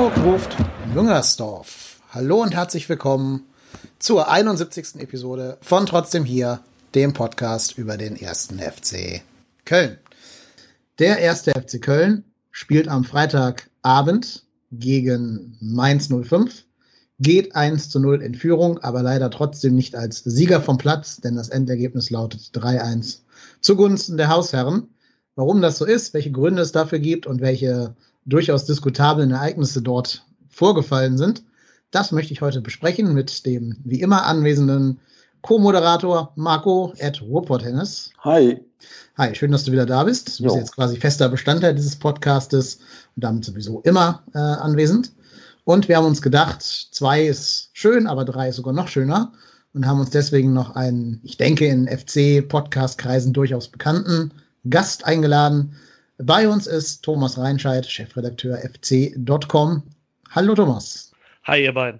Hamburg ruft Müngersdorf. Hallo und herzlich willkommen zur 71. Episode von Trotzdem hier, dem Podcast über den ersten FC Köln. Der erste FC Köln spielt am Freitagabend gegen Mainz 05, geht 1 zu 0 in Führung, aber leider trotzdem nicht als Sieger vom Platz, denn das Endergebnis lautet 3-1 zugunsten der Hausherren. Warum das so ist, welche Gründe es dafür gibt und welche durchaus diskutablen Ereignisse dort vorgefallen sind, das möchte ich heute besprechen mit dem wie immer anwesenden Co-Moderator Marco at Ruhrpott-Hennes. Hi. Hi, schön, dass du wieder da bist. Du bist jetzt quasi fester Bestandteil dieses Podcastes und damit sowieso immer äh, anwesend. Und wir haben uns gedacht, zwei ist schön, aber drei ist sogar noch schöner und haben uns deswegen noch einen, ich denke, in FC-Podcast-Kreisen durchaus bekannten Gast eingeladen. Bei uns ist Thomas Reinscheid, Chefredakteur fc.com. Hallo Thomas. Hi, ihr beiden.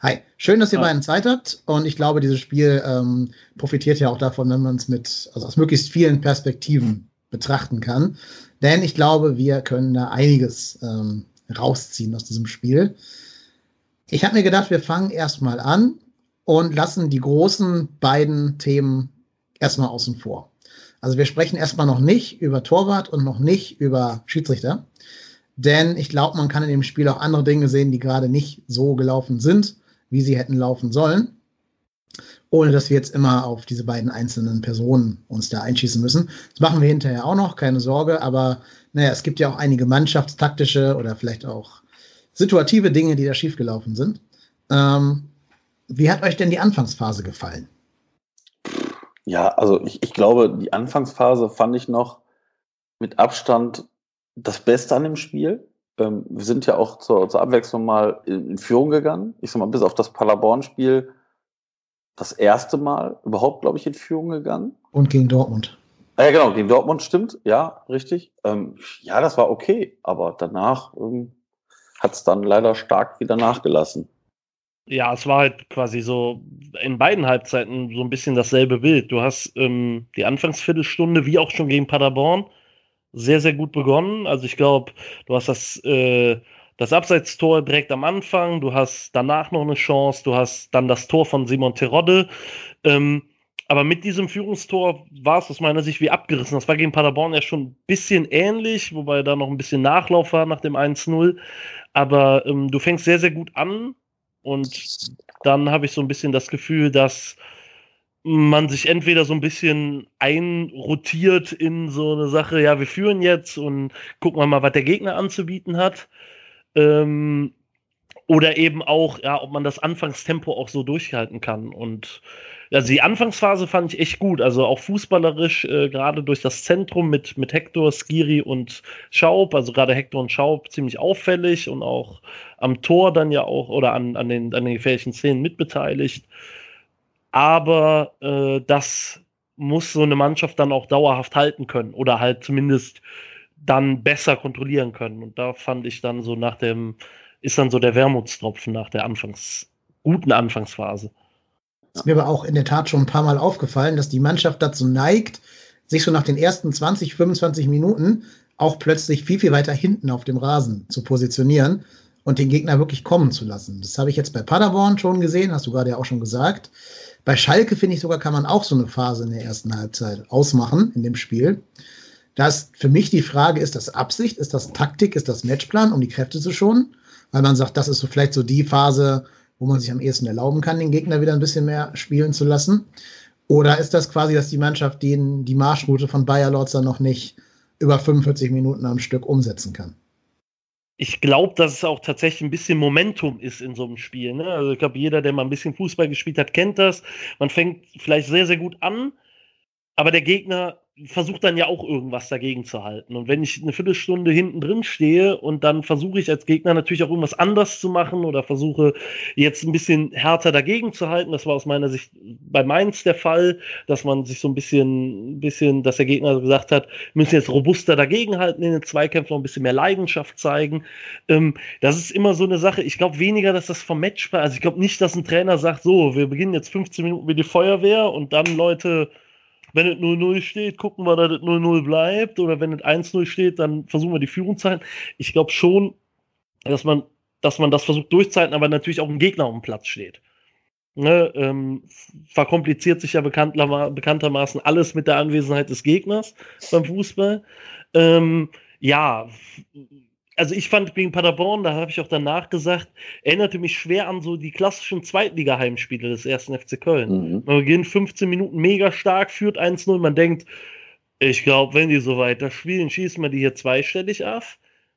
Hi, schön, dass ihr Hi. beiden Zeit habt. Und ich glaube, dieses Spiel ähm, profitiert ja auch davon, wenn man es mit, also aus möglichst vielen Perspektiven betrachten kann. Denn ich glaube, wir können da einiges ähm, rausziehen aus diesem Spiel. Ich habe mir gedacht, wir fangen erstmal an und lassen die großen beiden Themen erstmal außen vor. Also wir sprechen erstmal noch nicht über Torwart und noch nicht über Schiedsrichter. Denn ich glaube, man kann in dem Spiel auch andere Dinge sehen, die gerade nicht so gelaufen sind, wie sie hätten laufen sollen. Ohne dass wir jetzt immer auf diese beiden einzelnen Personen uns da einschießen müssen. Das machen wir hinterher auch noch, keine Sorge. Aber naja, es gibt ja auch einige mannschaftstaktische oder vielleicht auch situative Dinge, die da schiefgelaufen sind. Ähm, wie hat euch denn die Anfangsphase gefallen? Ja, also ich, ich glaube, die Anfangsphase fand ich noch mit Abstand das Beste an dem Spiel. Ähm, wir sind ja auch zur, zur Abwechslung mal in, in, Führung gegangen. Ich sag mal, bis auf das Paderborn-Spiel das erste Mal überhaupt, glaube ich, in Führung gegangen. Und gegen Dortmund. Ah, ja, genau, gegen Dortmund stimmt, ja, richtig. Ähm, ja, das war okay, aber danach ähm, hat es dann leider stark wieder nachgelassen. Ja, es war halt quasi so in beiden Halbzeiten so ein bisschen dasselbe Bild. Du hast ähm, die Anfangsviertelstunde, wie auch schon gegen Paderborn, sehr, sehr gut begonnen. Also ich glaube, du hast das, äh, das Abseitstor direkt am Anfang, du hast danach noch eine Chance, du hast dann das Tor von Simon Terodde. Ähm, aber mit diesem Führungstor war es aus meiner Sicht wie abgerissen. Das war gegen Paderborn ja schon ein bisschen ähnlich, wobei da noch ein bisschen Nachlauf war nach dem 1-0. Aber ähm, du fängst sehr, sehr gut an und dann habe ich so ein bisschen das Gefühl, dass man sich entweder so ein bisschen einrotiert in so eine Sache, ja, wir führen jetzt und gucken wir mal, was der Gegner anzubieten hat. Ähm, oder eben auch, ja, ob man das Anfangstempo auch so durchhalten kann. Und also die Anfangsphase fand ich echt gut. Also auch fußballerisch, äh, gerade durch das Zentrum mit, mit Hector, Skiri und Schaub, also gerade Hector und Schaub ziemlich auffällig und auch am Tor dann ja auch oder an, an, den, an den gefährlichen Szenen mitbeteiligt. Aber äh, das muss so eine Mannschaft dann auch dauerhaft halten können oder halt zumindest dann besser kontrollieren können. Und da fand ich dann so nach dem, ist dann so der Wermutstropfen nach der Anfangs, guten Anfangsphase. Ist mir aber auch in der Tat schon ein paar Mal aufgefallen, dass die Mannschaft dazu neigt, sich so nach den ersten 20, 25 Minuten auch plötzlich viel, viel weiter hinten auf dem Rasen zu positionieren und den Gegner wirklich kommen zu lassen. Das habe ich jetzt bei Paderborn schon gesehen, hast du gerade ja auch schon gesagt. Bei Schalke finde ich sogar, kann man auch so eine Phase in der ersten Halbzeit ausmachen in dem Spiel. Da ist für mich die Frage, ist das Absicht, ist das Taktik, ist das Matchplan, um die Kräfte zu schonen? Weil man sagt, das ist so vielleicht so die Phase, wo man sich am ehesten erlauben kann, den Gegner wieder ein bisschen mehr spielen zu lassen? Oder ist das quasi, dass die Mannschaft den, die Marschroute von Bayer Lorzer noch nicht über 45 Minuten am Stück umsetzen kann? Ich glaube, dass es auch tatsächlich ein bisschen Momentum ist in so einem Spiel. Ne? Also ich glaube, jeder, der mal ein bisschen Fußball gespielt hat, kennt das. Man fängt vielleicht sehr, sehr gut an, aber der Gegner versuche dann ja auch irgendwas dagegen zu halten. Und wenn ich eine Viertelstunde hinten drin stehe und dann versuche ich als Gegner natürlich auch irgendwas anders zu machen oder versuche jetzt ein bisschen härter dagegen zu halten, das war aus meiner Sicht bei Mainz der Fall, dass man sich so ein bisschen, ein bisschen, dass der Gegner gesagt hat, müssen jetzt robuster dagegenhalten in den Zweikämpfen, noch ein bisschen mehr Leidenschaft zeigen. Ähm, das ist immer so eine Sache. Ich glaube weniger, dass das vom Match. Also ich glaube nicht, dass ein Trainer sagt, so, wir beginnen jetzt 15 Minuten wie die Feuerwehr und dann Leute wenn es 0-0 steht, gucken wir, dass es 0-0 bleibt. Oder wenn es 1-0 steht, dann versuchen wir die Führung zu halten. Ich glaube schon, dass man, dass man das versucht durchzuhalten, aber natürlich auch ein Gegner auf dem Platz steht. Ne, ähm, verkompliziert sich ja bekanntermaßen alles mit der Anwesenheit des Gegners beim Fußball. Ähm, ja, also ich fand gegen Paderborn, da habe ich auch danach gesagt, erinnerte mich schwer an so die klassischen Zweitliga-Heimspiele des ersten FC Köln. Mhm. Man beginnt 15 Minuten mega stark, führt 1-0, man denkt, ich glaube, wenn die so weiter spielen, schießen wir die hier zweistellig ab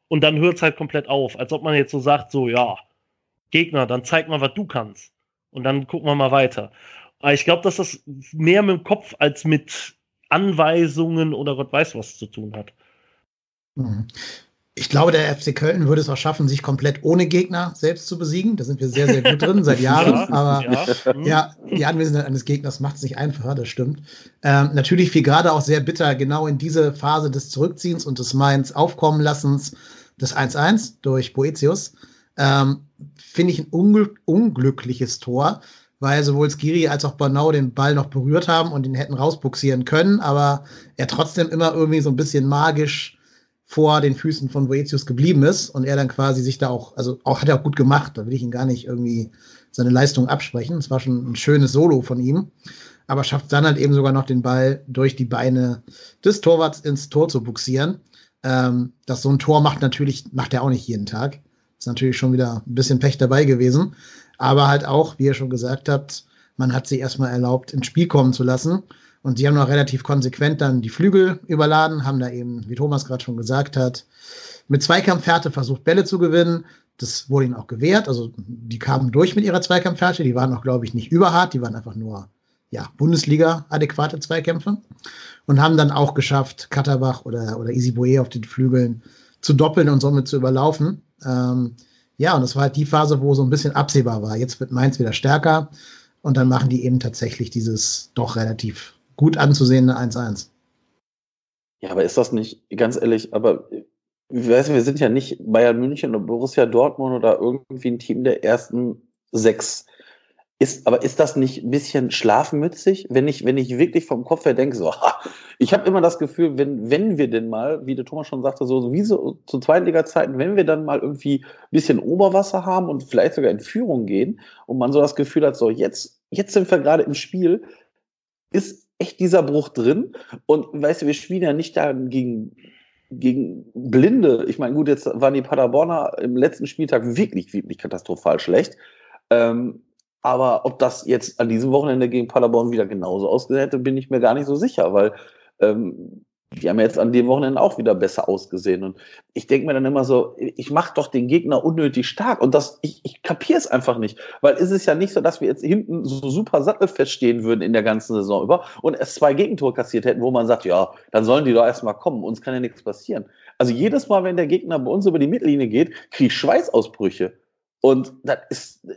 und dann hört es halt komplett auf, als ob man jetzt so sagt, so ja, Gegner, dann zeig mal, was du kannst und dann gucken wir mal weiter. Aber ich glaube, dass das mehr mit dem Kopf als mit Anweisungen oder Gott weiß was zu tun hat. Mhm. Ich glaube, der FC Köln würde es auch schaffen, sich komplett ohne Gegner selbst zu besiegen. Da sind wir sehr, sehr gut drin, seit Jahren. Ja, aber ja. Ja. die Anwesenheit eines Gegners macht es nicht einfacher, das stimmt. Ähm, natürlich fiel gerade auch sehr bitter genau in diese Phase des Zurückziehens und des Mainz aufkommen lassens des 1-1 durch Boetius. Ähm, Finde ich ein ungl unglückliches Tor, weil sowohl Skiri als auch Banau den Ball noch berührt haben und ihn hätten rausbuxieren können, aber er trotzdem immer irgendwie so ein bisschen magisch vor den Füßen von Boetius geblieben ist und er dann quasi sich da auch, also auch hat er auch gut gemacht, da will ich ihn gar nicht irgendwie seine Leistung absprechen. Es war schon ein schönes Solo von ihm, aber schafft dann halt eben sogar noch den Ball durch die Beine des Torwarts ins Tor zu buxieren. Ähm, dass so ein Tor macht natürlich, macht er auch nicht jeden Tag. Ist natürlich schon wieder ein bisschen Pech dabei gewesen. Aber halt auch, wie ihr schon gesagt habt, man hat sie erstmal erlaubt, ins Spiel kommen zu lassen. Und sie haben noch relativ konsequent dann die Flügel überladen, haben da eben, wie Thomas gerade schon gesagt hat, mit Zweikampfhärte versucht, Bälle zu gewinnen. Das wurde ihnen auch gewährt. Also die kamen durch mit ihrer Zweikampfhärte. Die waren auch, glaube ich, nicht überhart. Die waren einfach nur ja, Bundesliga-adäquate Zweikämpfe. Und haben dann auch geschafft, Katterbach oder, oder Easy Boe auf den Flügeln zu doppeln und somit zu überlaufen. Ähm, ja, und das war halt die Phase, wo so ein bisschen absehbar war. Jetzt wird Mainz wieder stärker und dann machen die eben tatsächlich dieses doch relativ gut anzusehende 1-1. Ja, aber ist das nicht, ganz ehrlich, aber weißt du, wir sind ja nicht Bayern München oder Borussia Dortmund oder irgendwie ein Team der ersten sechs. Ist, aber ist das nicht ein bisschen schlafmützig, wenn ich, wenn ich wirklich vom Kopf her denke, so, ha, ich habe immer das Gefühl, wenn, wenn wir denn mal, wie der Thomas schon sagte, so, wie so zu Zweitliga-Zeiten, wenn wir dann mal irgendwie ein bisschen Oberwasser haben und vielleicht sogar in Führung gehen und man so das Gefühl hat, so, jetzt, jetzt sind wir gerade im Spiel, ist echt dieser Bruch drin. Und weißt du, wir spielen ja nicht da gegen, gegen Blinde. Ich meine, gut, jetzt waren die Paderborner im letzten Spieltag wirklich, wirklich katastrophal schlecht. Ähm, aber ob das jetzt an diesem Wochenende gegen Paderborn wieder genauso ausgesehen hätte, bin ich mir gar nicht so sicher, weil ähm, die haben jetzt an dem Wochenende auch wieder besser ausgesehen. Und ich denke mir dann immer so, ich mache doch den Gegner unnötig stark. Und das, ich, ich kapiere es einfach nicht. Weil es ist ja nicht so, dass wir jetzt hinten so super sattelfest stehen würden in der ganzen Saison über und es zwei Gegentore kassiert hätten, wo man sagt, ja, dann sollen die doch erstmal kommen. Uns kann ja nichts passieren. Also jedes Mal, wenn der Gegner bei uns über die Mittellinie geht, kriege ich Schweißausbrüche. Und das ist,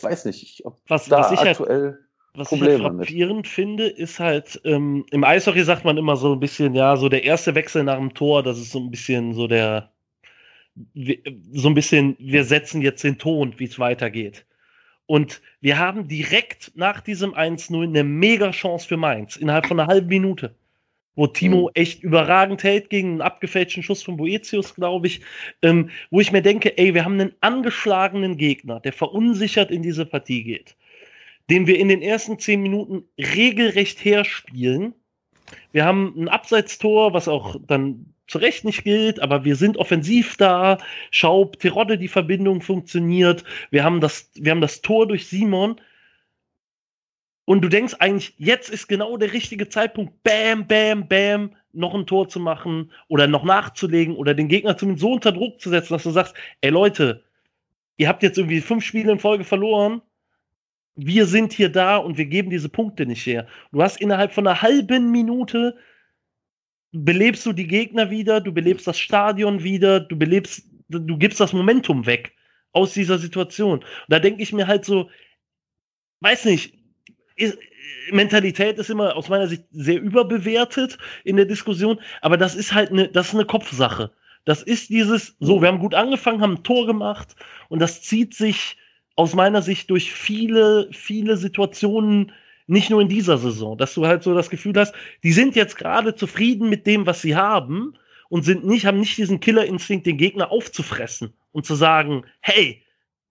weiß nicht, ob was, da was ich aktuell. Halt, was Probleme ich halt frappierend mit. finde, ist halt, ähm, im Eishockey sagt man immer so ein bisschen, ja, so der erste Wechsel nach dem Tor, das ist so ein bisschen so der, so ein bisschen, wir setzen jetzt den Ton, wie es weitergeht. Und wir haben direkt nach diesem 1-0 eine mega Chance für Mainz, innerhalb von einer halben Minute wo Timo mhm. echt überragend hält gegen einen abgefälschten Schuss von Boetius, glaube ich, ähm, wo ich mir denke, ey, wir haben einen angeschlagenen Gegner, der verunsichert in diese Partie geht, den wir in den ersten zehn Minuten regelrecht herspielen. Wir haben ein Abseitstor, was auch dann zu Recht nicht gilt, aber wir sind offensiv da. Schaub, Terodde, die Verbindung funktioniert. Wir haben das, wir haben das Tor durch Simon und du denkst eigentlich, jetzt ist genau der richtige Zeitpunkt, bam, bam, bam, noch ein Tor zu machen oder noch nachzulegen oder den Gegner zumindest so unter Druck zu setzen, dass du sagst, ey Leute, ihr habt jetzt irgendwie fünf Spiele in Folge verloren, wir sind hier da und wir geben diese Punkte nicht her. Du hast innerhalb von einer halben Minute belebst du die Gegner wieder, du belebst das Stadion wieder, du belebst, du gibst das Momentum weg aus dieser Situation. Und da denke ich mir halt so, weiß nicht, ist, Mentalität ist immer aus meiner Sicht sehr überbewertet in der Diskussion, aber das ist halt eine, das ist eine Kopfsache. Das ist dieses, so, wir haben gut angefangen, haben ein Tor gemacht und das zieht sich aus meiner Sicht durch viele, viele Situationen, nicht nur in dieser Saison, dass du halt so das Gefühl hast, die sind jetzt gerade zufrieden mit dem, was sie haben und sind nicht, haben nicht diesen Killerinstinkt, den Gegner aufzufressen und zu sagen, hey,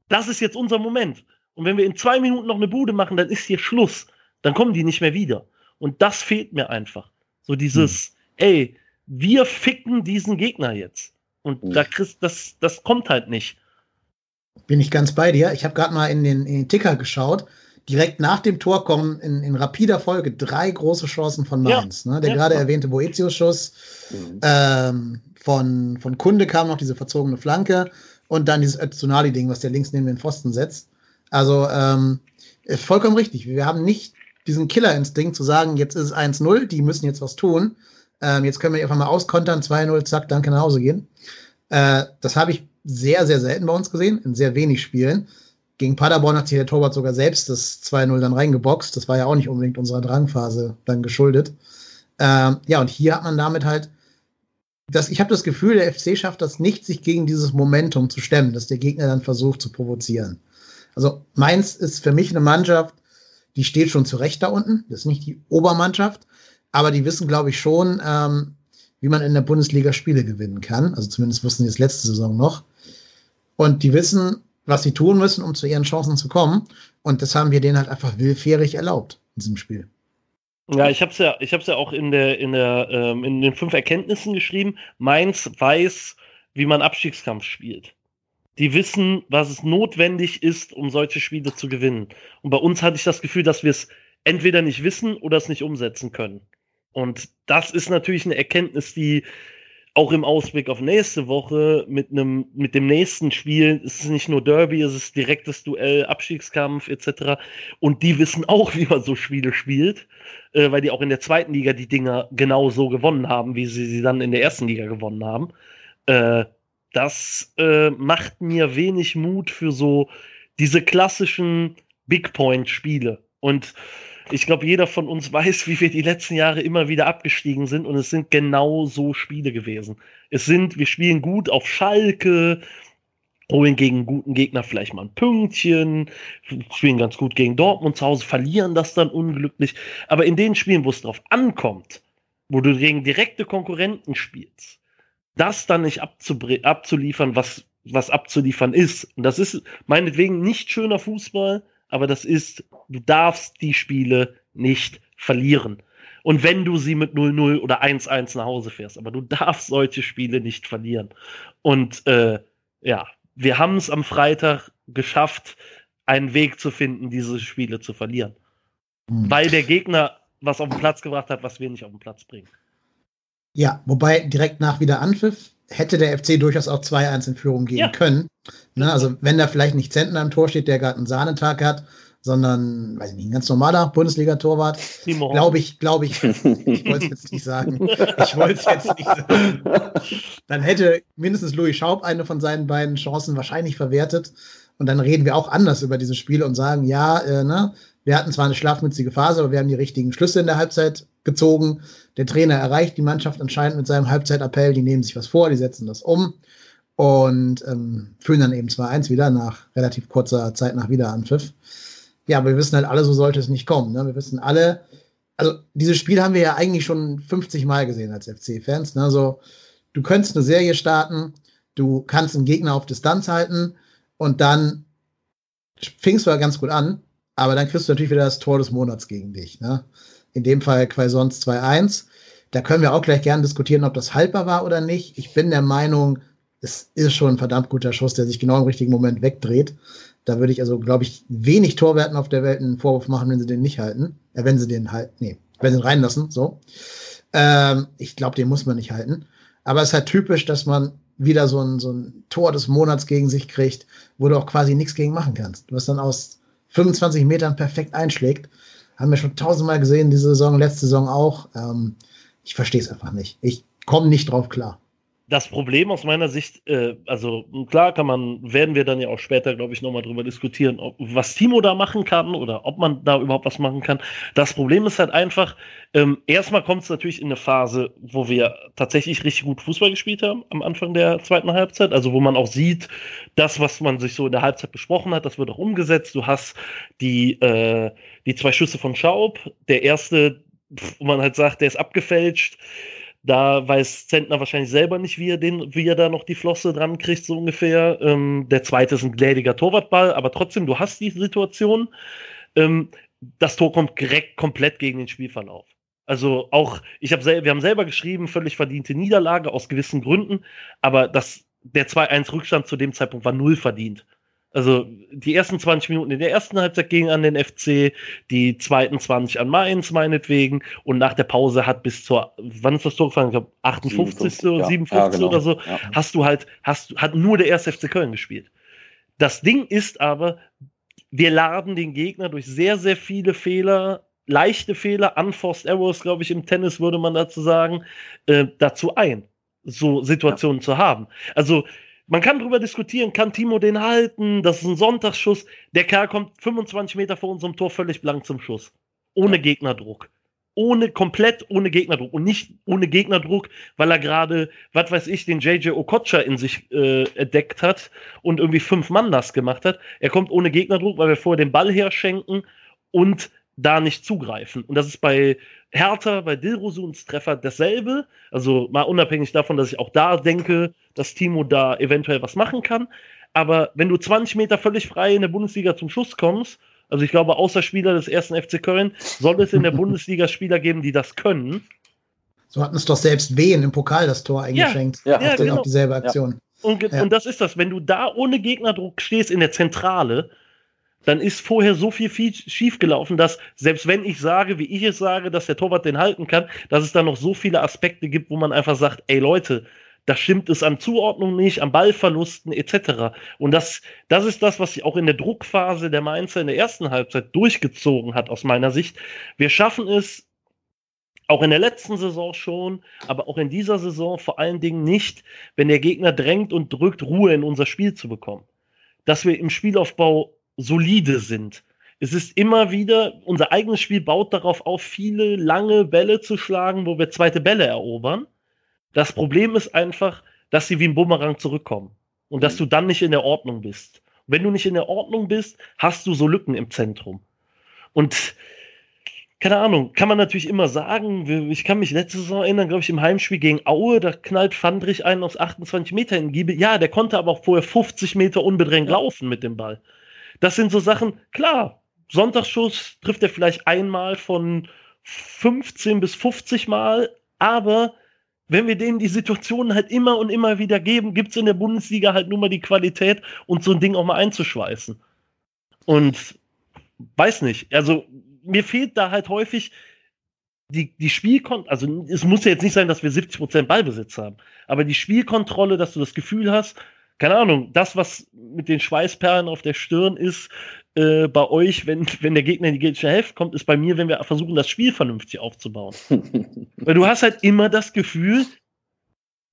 das ist jetzt unser Moment. Und wenn wir in zwei Minuten noch eine Bude machen, dann ist hier Schluss. Dann kommen die nicht mehr wieder. Und das fehlt mir einfach. So dieses, hm. ey, wir ficken diesen Gegner jetzt. Und hm. da kriegst, das, das kommt halt nicht. Bin ich ganz bei dir. Ich habe gerade mal in den, in den Ticker geschaut. Direkt nach dem Tor kommen in, in rapider Folge drei große Chancen von Mainz. Ja. Ne? Der ja, gerade erwähnte Boetius-Schuss. Mhm. Ähm, von, von Kunde kam noch diese verzogene Flanke und dann dieses Öztunali-Ding, was der links neben den Pfosten setzt. Also ähm, vollkommen richtig. Wir haben nicht diesen Killerinstinkt zu sagen, jetzt ist es 1-0, die müssen jetzt was tun. Ähm, jetzt können wir einfach mal auskontern, 2-0, zack, danke nach Hause gehen. Äh, das habe ich sehr, sehr selten bei uns gesehen, in sehr wenig Spielen. Gegen Paderborn hat sich der Torwart sogar selbst das 2-0 dann reingeboxt. Das war ja auch nicht unbedingt unserer Drangphase dann geschuldet. Ähm, ja, und hier hat man damit halt, das, ich habe das Gefühl, der FC schafft das nicht, sich gegen dieses Momentum zu stemmen, dass der Gegner dann versucht zu provozieren. Also Mainz ist für mich eine Mannschaft, die steht schon zurecht da unten. Das ist nicht die Obermannschaft, aber die wissen, glaube ich, schon, ähm, wie man in der Bundesliga Spiele gewinnen kann. Also zumindest wussten sie es letzte Saison noch. Und die wissen, was sie tun müssen, um zu ihren Chancen zu kommen. Und das haben wir denen halt einfach willfährig erlaubt in diesem Spiel. Ja, ich habe es ja, ich habe ja auch in der, in der, ähm, in den fünf Erkenntnissen geschrieben. Mainz weiß, wie man Abstiegskampf spielt. Die wissen, was es notwendig ist, um solche Spiele zu gewinnen. Und bei uns hatte ich das Gefühl, dass wir es entweder nicht wissen oder es nicht umsetzen können. Und das ist natürlich eine Erkenntnis, die auch im Ausblick auf nächste Woche mit einem mit dem nächsten Spiel es ist nicht nur Derby, es ist direktes Duell, Abstiegskampf etc. Und die wissen auch, wie man so Spiele spielt, äh, weil die auch in der zweiten Liga die Dinger genau so gewonnen haben, wie sie sie dann in der ersten Liga gewonnen haben. Äh, das äh, macht mir wenig Mut für so diese klassischen Big Point Spiele. Und ich glaube, jeder von uns weiß, wie wir die letzten Jahre immer wieder abgestiegen sind und es sind genau so Spiele gewesen. Es sind, wir spielen gut auf Schalke, holen gegen guten Gegner vielleicht mal ein Pünktchen, spielen ganz gut gegen Dortmund zu Hause, verlieren das dann unglücklich. Aber in den Spielen, wo es drauf ankommt, wo du gegen direkte Konkurrenten spielst, das dann nicht abzuliefern, was, was abzuliefern ist. Und das ist meinetwegen nicht schöner Fußball, aber das ist, du darfst die Spiele nicht verlieren. Und wenn du sie mit 0-0 oder 1-1 nach Hause fährst, aber du darfst solche Spiele nicht verlieren. Und äh, ja, wir haben es am Freitag geschafft, einen Weg zu finden, diese Spiele zu verlieren. Mhm. Weil der Gegner was auf den Platz gebracht hat, was wir nicht auf den Platz bringen. Ja, wobei direkt nach wieder Anpfiff hätte der FC durchaus auch 2-1 in Führung gehen ja. können. Ne, also wenn da vielleicht nicht Zentner am Tor steht, der gerade einen Sahnetag hat, sondern, weiß ich nicht, ein ganz normaler Bundesliga-Torwart, glaube ich, glaube ich, ich wollte es jetzt nicht sagen, ich wollte es jetzt nicht sagen, dann hätte mindestens Louis Schaub eine von seinen beiden Chancen wahrscheinlich verwertet und dann reden wir auch anders über dieses Spiel und sagen, ja, äh, ne, wir hatten zwar eine schlafmützige Phase, aber wir haben die richtigen Schlüsse in der Halbzeit gezogen. Der Trainer erreicht die Mannschaft anscheinend mit seinem Halbzeitappell. Die nehmen sich was vor, die setzen das um und ähm, führen dann eben 2-1 wieder nach relativ kurzer Zeit nach Wiederanpfiff. Ja, aber wir wissen halt alle, so sollte es nicht kommen. Ne? Wir wissen alle, also dieses Spiel haben wir ja eigentlich schon 50 Mal gesehen als FC-Fans. Ne? Also, du könntest eine Serie starten, du kannst einen Gegner auf Distanz halten und dann fingst du ja ganz gut an, aber dann kriegst du natürlich wieder das Tor des Monats gegen dich. Ne? In dem Fall Quaisons 2-1. Da können wir auch gleich gerne diskutieren, ob das haltbar war oder nicht. Ich bin der Meinung, es ist schon ein verdammt guter Schuss, der sich genau im richtigen Moment wegdreht. Da würde ich also, glaube ich, wenig Torwerten auf der Welt einen Vorwurf machen, wenn sie den nicht halten. Äh, wenn sie den halten, nee, wenn sie ihn reinlassen, so. Ähm, ich glaube, den muss man nicht halten. Aber es ist halt typisch, dass man wieder so ein, so ein Tor des Monats gegen sich kriegt, wo du auch quasi nichts gegen machen kannst. Du hast dann aus 25 Metern perfekt einschlägt. Haben wir schon tausendmal gesehen, diese Saison, letzte Saison auch. Ähm, ich verstehe es einfach nicht. Ich komme nicht drauf klar das Problem aus meiner Sicht, äh, also klar kann man, werden wir dann ja auch später, glaube ich, nochmal drüber diskutieren, ob, was Timo da machen kann oder ob man da überhaupt was machen kann. Das Problem ist halt einfach, ähm, erstmal kommt es natürlich in eine Phase, wo wir tatsächlich richtig gut Fußball gespielt haben am Anfang der zweiten Halbzeit, also wo man auch sieht, das, was man sich so in der Halbzeit besprochen hat, das wird auch umgesetzt. Du hast die, äh, die zwei Schüsse von Schaub, der erste, wo man halt sagt, der ist abgefälscht Da weiß Zentner wahrscheinlich selber nicht, wie er, den, wie er da noch die Flosse dran kriegt, so ungefähr. Ähm, der zweite ist ein gnädiger Torwartball, aber trotzdem, du hast die Situation. Ähm, das Tor kommt direkt komplett gegen den Spielverlauf. Also auch, ich habe wir haben selber geschrieben, völlig verdiente Niederlage aus gewissen Gründen, aber das, der 2-1 Rückstand zu dem Zeitpunkt war null verdient. Also die ersten 20 Minuten in der ersten Halbzeit gingen an den FC, die zweiten 20 an Mainz meinetwegen und nach der Pause hat bis zur, wann ist das Tor gefallen? Ich glaube 58. oder ja. 57 ja, genau. oder so, ja. hast du halt, hast, hat nur der erste FC Köln gespielt. Das Ding ist aber, wir laden den Gegner durch sehr, sehr viele Fehler leichte Fehler, unforced errors, glaube ich, im Tennis würde man dazu sagen, äh, dazu ein, so Situationen zu haben. Also man kann darüber diskutieren, kann Timo den halten, das ist ein Sonntagsschuss, der Kerl kommt 25 Meter vor unserem Tor völlig blank zum Schuss, ohne. Gegnerdruck. Ohne, komplett ohne Gegnerdruck. Und nicht ohne Gegnerdruck, weil er gerade, was weiß ich, den JJ Okocha in sich äh, entdeckt hat und irgendwie fünf Mann nass gemacht hat. Er kommt ohne Gegnerdruck, weil wir vorher den Ball herschenken und da nicht zugreifen. Und das ist bei Hertha, bei Dilrosuns Treffer dasselbe. Also mal unabhängig davon, dass ich auch da denke, dass Timo da eventuell was machen kann. Aber wenn du 20 Meter völlig frei in der Bundesliga zum Schuss kommst, also ich glaube, außer Spieler des ersten FC Köln soll es in der Bundesliga Spieler geben, die das können. So hatten es doch selbst Wehen im Pokal das Tor eingeschenkt. Ja, ja, genau. dieselbe Aktion. Ja. Und, ja. und das ist das, wenn du da ohne Gegnerdruck stehst in der Zentrale, dann ist vorher so viel, viel schiefgelaufen, dass selbst wenn ich sage, wie ich es sage, dass der Torwart den halten kann, dass es da noch so viele Aspekte gibt, wo man einfach sagt, ey Leute, da stimmt es an Zuordnung nicht, an Ballverlusten etc. Und das, das ist das, was sich auch in der Druckphase der Mainzer in der ersten Halbzeit durchgezogen hat, aus meiner Sicht. Wir schaffen es auch in der letzten Saison schon, aber auch in dieser Saison vor allen Dingen nicht, wenn der Gegner drängt und drückt, Ruhe in unser Spiel zu bekommen. Dass wir im Spielaufbau solide sind. Es ist immer wieder, unser eigenes Spiel baut darauf auf, viele lange Bälle zu schlagen, wo wir zweite Bälle erobern. Das Problem ist einfach, dass sie wie ein Bumerang zurückkommen und dass mhm. du dann nicht in der Ordnung bist. wenn du nicht in der Ordnung bist, hast du so Lücken im Zentrum. Und keine Ahnung, kann man natürlich immer sagen. Ich kann mich letzte Saison erinnern, glaube ich, im Heimspiel gegen Aue, da knallt Fandrich einen aus 28 Meter in Giebe. Ja, der konnte aber auch vorher 50 Meter unbedrängt laufen mit dem Ball. Das sind so Sachen, klar, Sonntagsschuss trifft er vielleicht einmal von 15 bis 50 Mal, aber wenn wir denen die Situationen halt immer und immer wieder geben, gibt es in der Bundesliga halt nur mal die Qualität, und so ein Ding auch mal einzuschweißen. Und weiß nicht, also mir fehlt da halt häufig die, die Spielkontrolle, also es muss ja jetzt nicht sein, dass wir 70% Ballbesitz haben, aber die Spielkontrolle, dass du das Gefühl hast, keine Ahnung, das, was mit den Schweißperlen auf der Stirn ist, äh, bei euch, wenn, wenn der Gegner in die gegnerische Hälfte kommt, ist bei mir, wenn wir versuchen, das Spiel vernünftig aufzubauen. Weil du hast halt immer das Gefühl,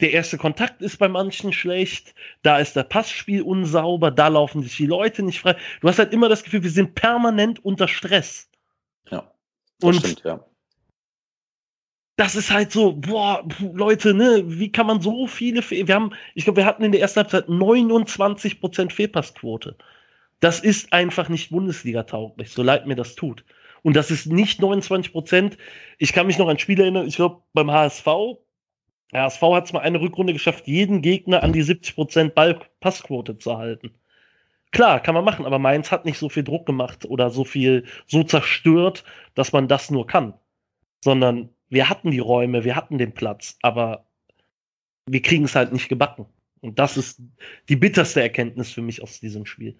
der erste Kontakt ist bei manchen schlecht, da ist das Passspiel unsauber, da laufen sich die Leute nicht frei. Du hast halt immer das Gefühl, wir sind permanent unter Stress. Ja. Das Und stimmt, ja das ist halt so, boah, Leute, ne, wie kann man so viele, Fe wir haben, ich glaube, wir hatten in der ersten Halbzeit 29% Fehlpassquote. Das ist einfach nicht Bundesliga-tauglich, so leid mir das tut. Und das ist nicht 29% Ich kann mich noch an Spiele erinnern, ich glaube, beim HSV, der HSV hat es mal eine Rückrunde geschafft, jeden Gegner an die 70% Ballpassquote zu halten. Klar, kann man machen, aber Mainz hat nicht so viel Druck gemacht oder so viel, so zerstört, dass man das nur kann. Sondern wir hatten die Räume, wir hatten den Platz, aber wir kriegen es halt nicht gebacken. Und das ist die bitterste Erkenntnis für mich aus diesem Spiel.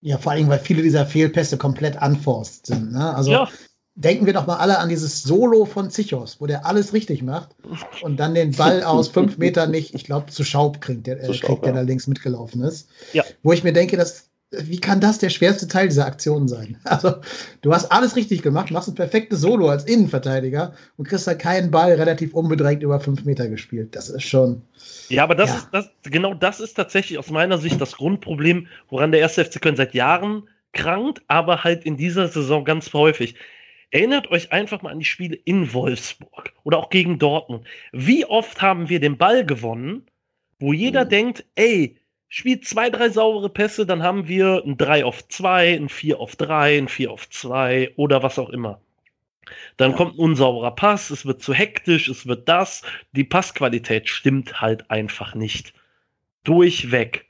Ja, vor allem, weil viele dieser Fehlpässe komplett unforced sind. Ne? Also ja. denken wir doch mal alle an dieses Solo von Zichos, wo der alles richtig macht und dann den Ball aus fünf Metern nicht, ich glaube, zu Schaub kriegt, der, äh, Schaub, kriegt, der ja. da links mitgelaufen ist. Ja. Wo ich mir denke, dass wie kann das der schwerste Teil dieser Aktion sein? Also, du hast alles richtig gemacht, machst ein perfektes Solo als Innenverteidiger und kriegst da keinen Ball relativ unbedrängt über fünf Meter gespielt. Das ist schon. Ja, aber das ja. ist das, genau das ist tatsächlich aus meiner Sicht das Grundproblem, woran der erste FC Köln seit Jahren krankt, aber halt in dieser Saison ganz häufig. Erinnert euch einfach mal an die Spiele in Wolfsburg oder auch gegen Dortmund. Wie oft haben wir den Ball gewonnen, wo jeder mhm. denkt, ey, spielt zwei, drei saubere Pässe, dann haben wir ein 3 auf 2, ein 4 auf 3, ein 4 auf 2 oder was auch immer. Dann ja. kommt ein unsauberer Pass, es wird zu hektisch, es wird das. Die Passqualität stimmt halt einfach nicht. Durchweg.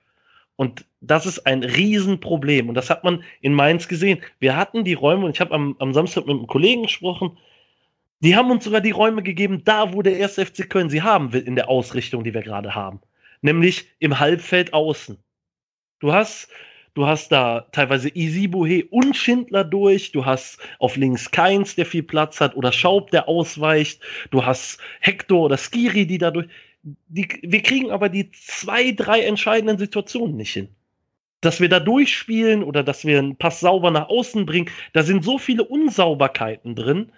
Und das ist ein Riesenproblem. Und das hat man in Mainz gesehen. Wir hatten die Räume, und ich habe am, am Samstag mit einem Kollegen gesprochen, die haben uns sogar die Räume gegeben, da wo der erste FC Köln sie haben will, in der Ausrichtung, die wir gerade haben. Nämlich im Halbfeld außen. Du hast, du hast da teilweise Isibuhe und Schindler durch. Du hast auf links Keins, der viel Platz hat, oder Schaub, der ausweicht. Du hast Hector oder Skiri, die dadurch. Die, wir kriegen aber die zwei, drei entscheidenden Situationen nicht hin. Dass wir da durchspielen oder dass wir einen Pass sauber nach außen bringen, da sind so viele Unsauberkeiten drin,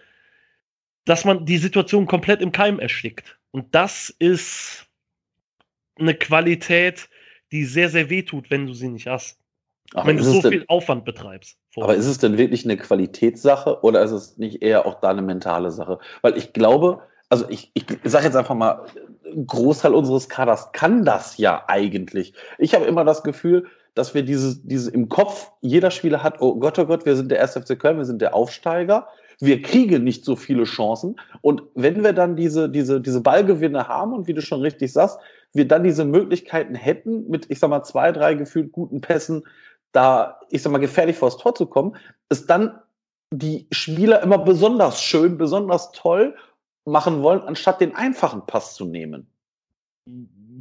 dass man die Situation komplett im Keim erstickt. Und das ist eine Qualität, die sehr, sehr weh tut, wenn du sie nicht hast. Aber wenn du so denn, viel Aufwand betreibst. Aber ist es denn wirklich eine Qualitätssache oder ist es nicht eher auch da eine mentale Sache? Weil ich glaube, also ich, ich sage jetzt einfach mal, ein Großteil unseres Kaders kann das ja eigentlich. Ich habe immer das Gefühl, dass wir dieses, dieses im Kopf, jeder Spieler hat, oh Gott, oh Gott, wir sind der 1. FC Köln, wir sind der Aufsteiger wir kriegen nicht so viele Chancen. Und wenn wir dann diese, diese, diese Ballgewinne haben und wie du schon richtig sagst, wir dann diese Möglichkeiten hätten, mit, ich sag mal, zwei, drei gefühlt guten Pässen da, ich sag mal, gefährlich vors Tor zu kommen, ist dann die Spieler immer besonders schön, besonders toll machen wollen, anstatt den einfachen Pass zu nehmen.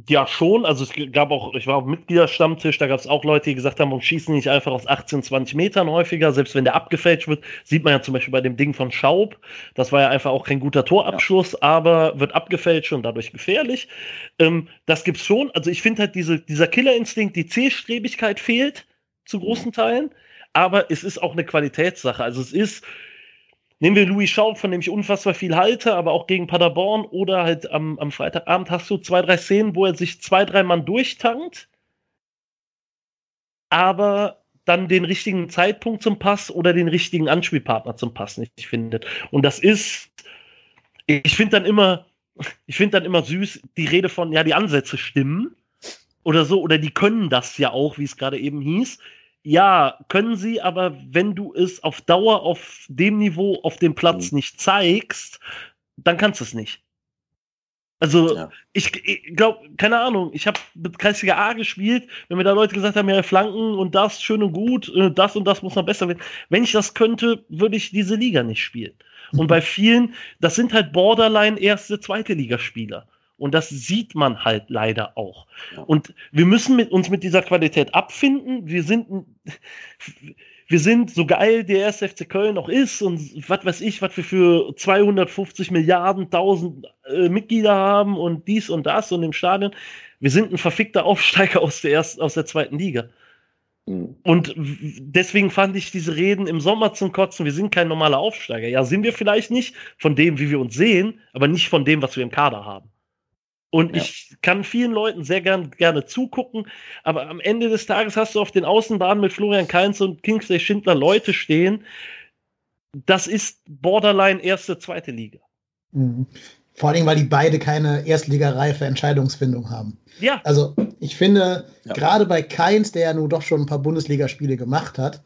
Ja, schon. Also es gab auch, ich war auf Mitgliederstammtisch, da gab es auch Leute, die gesagt haben, und schießen nicht einfach aus 18, 20 Metern häufiger, selbst wenn der abgefälscht wird. Sieht man ja zum Beispiel bei dem Ding von Schaub. Das war ja einfach auch kein guter Torabschluss, ja. aber wird abgefälscht und dadurch gefährlich. Ähm, das gibt's schon. Also ich finde halt diese, dieser Killerinstinkt, die Zielstrebigkeit fehlt zu großen Teilen, aber es ist auch eine Qualitätssache. Also es ist, Nehmen wir Louis Schaub, von dem ich unfassbar viel halte, aber auch gegen Paderborn oder halt am, am Freitagabend hast du zwei, drei Szenen, wo er sich zwei, drei Mann durchtankt, aber dann den richtigen Zeitpunkt zum Pass oder den richtigen Anspielpartner zum Pass nicht findet. Und das ist, ich finde dann immer, ich finde dann immer süß die Rede von, ja, die Ansätze stimmen oder so, oder die können das ja auch, wie es gerade eben hieß. Ja, können sie, aber wenn du es auf Dauer auf dem Niveau auf dem Platz mhm. nicht zeigst, dann kannst du es nicht. Also, ja. ich, ich glaube, keine Ahnung, ich habe mit Kreisliga A gespielt, wenn mir da Leute gesagt haben, ja, Flanken und das, schön und gut, äh, das und das muss noch besser werden. Wenn ich das könnte, würde ich diese Liga nicht spielen. Und bei vielen, das sind halt Borderline erste, zweite Ligaspieler. Und das sieht man halt leider auch. Und wir müssen mit, uns mit dieser Qualität abfinden. Wir sind, wir sind so geil der erste FC Köln noch ist und was weiß ich, was wir für 250 Milliarden, 1000 äh, Mitglieder haben und dies und das und im Stadion. Wir sind ein verfickter Aufsteiger aus der ersten, aus der zweiten Liga. Mhm. Und deswegen fand ich diese Reden im Sommer zum Kotzen, wir sind kein normaler Aufsteiger. Ja, sind wir vielleicht nicht von dem, wie wir uns sehen, aber nicht von dem, was wir im Kader haben. Und ja. ich kann vielen Leuten sehr gern, gerne zugucken, aber am Ende des Tages hast du auf den Außenbahnen mit Florian Kainz und Kingsley Schindler Leute stehen. Das ist Borderline erste, zweite Liga. Mhm. Vor allem, weil die beide keine Erstligareife Entscheidungsfindung haben. Ja. Also ich finde, ja. gerade bei Keins, der ja nun doch schon ein paar Bundesligaspiele gemacht hat,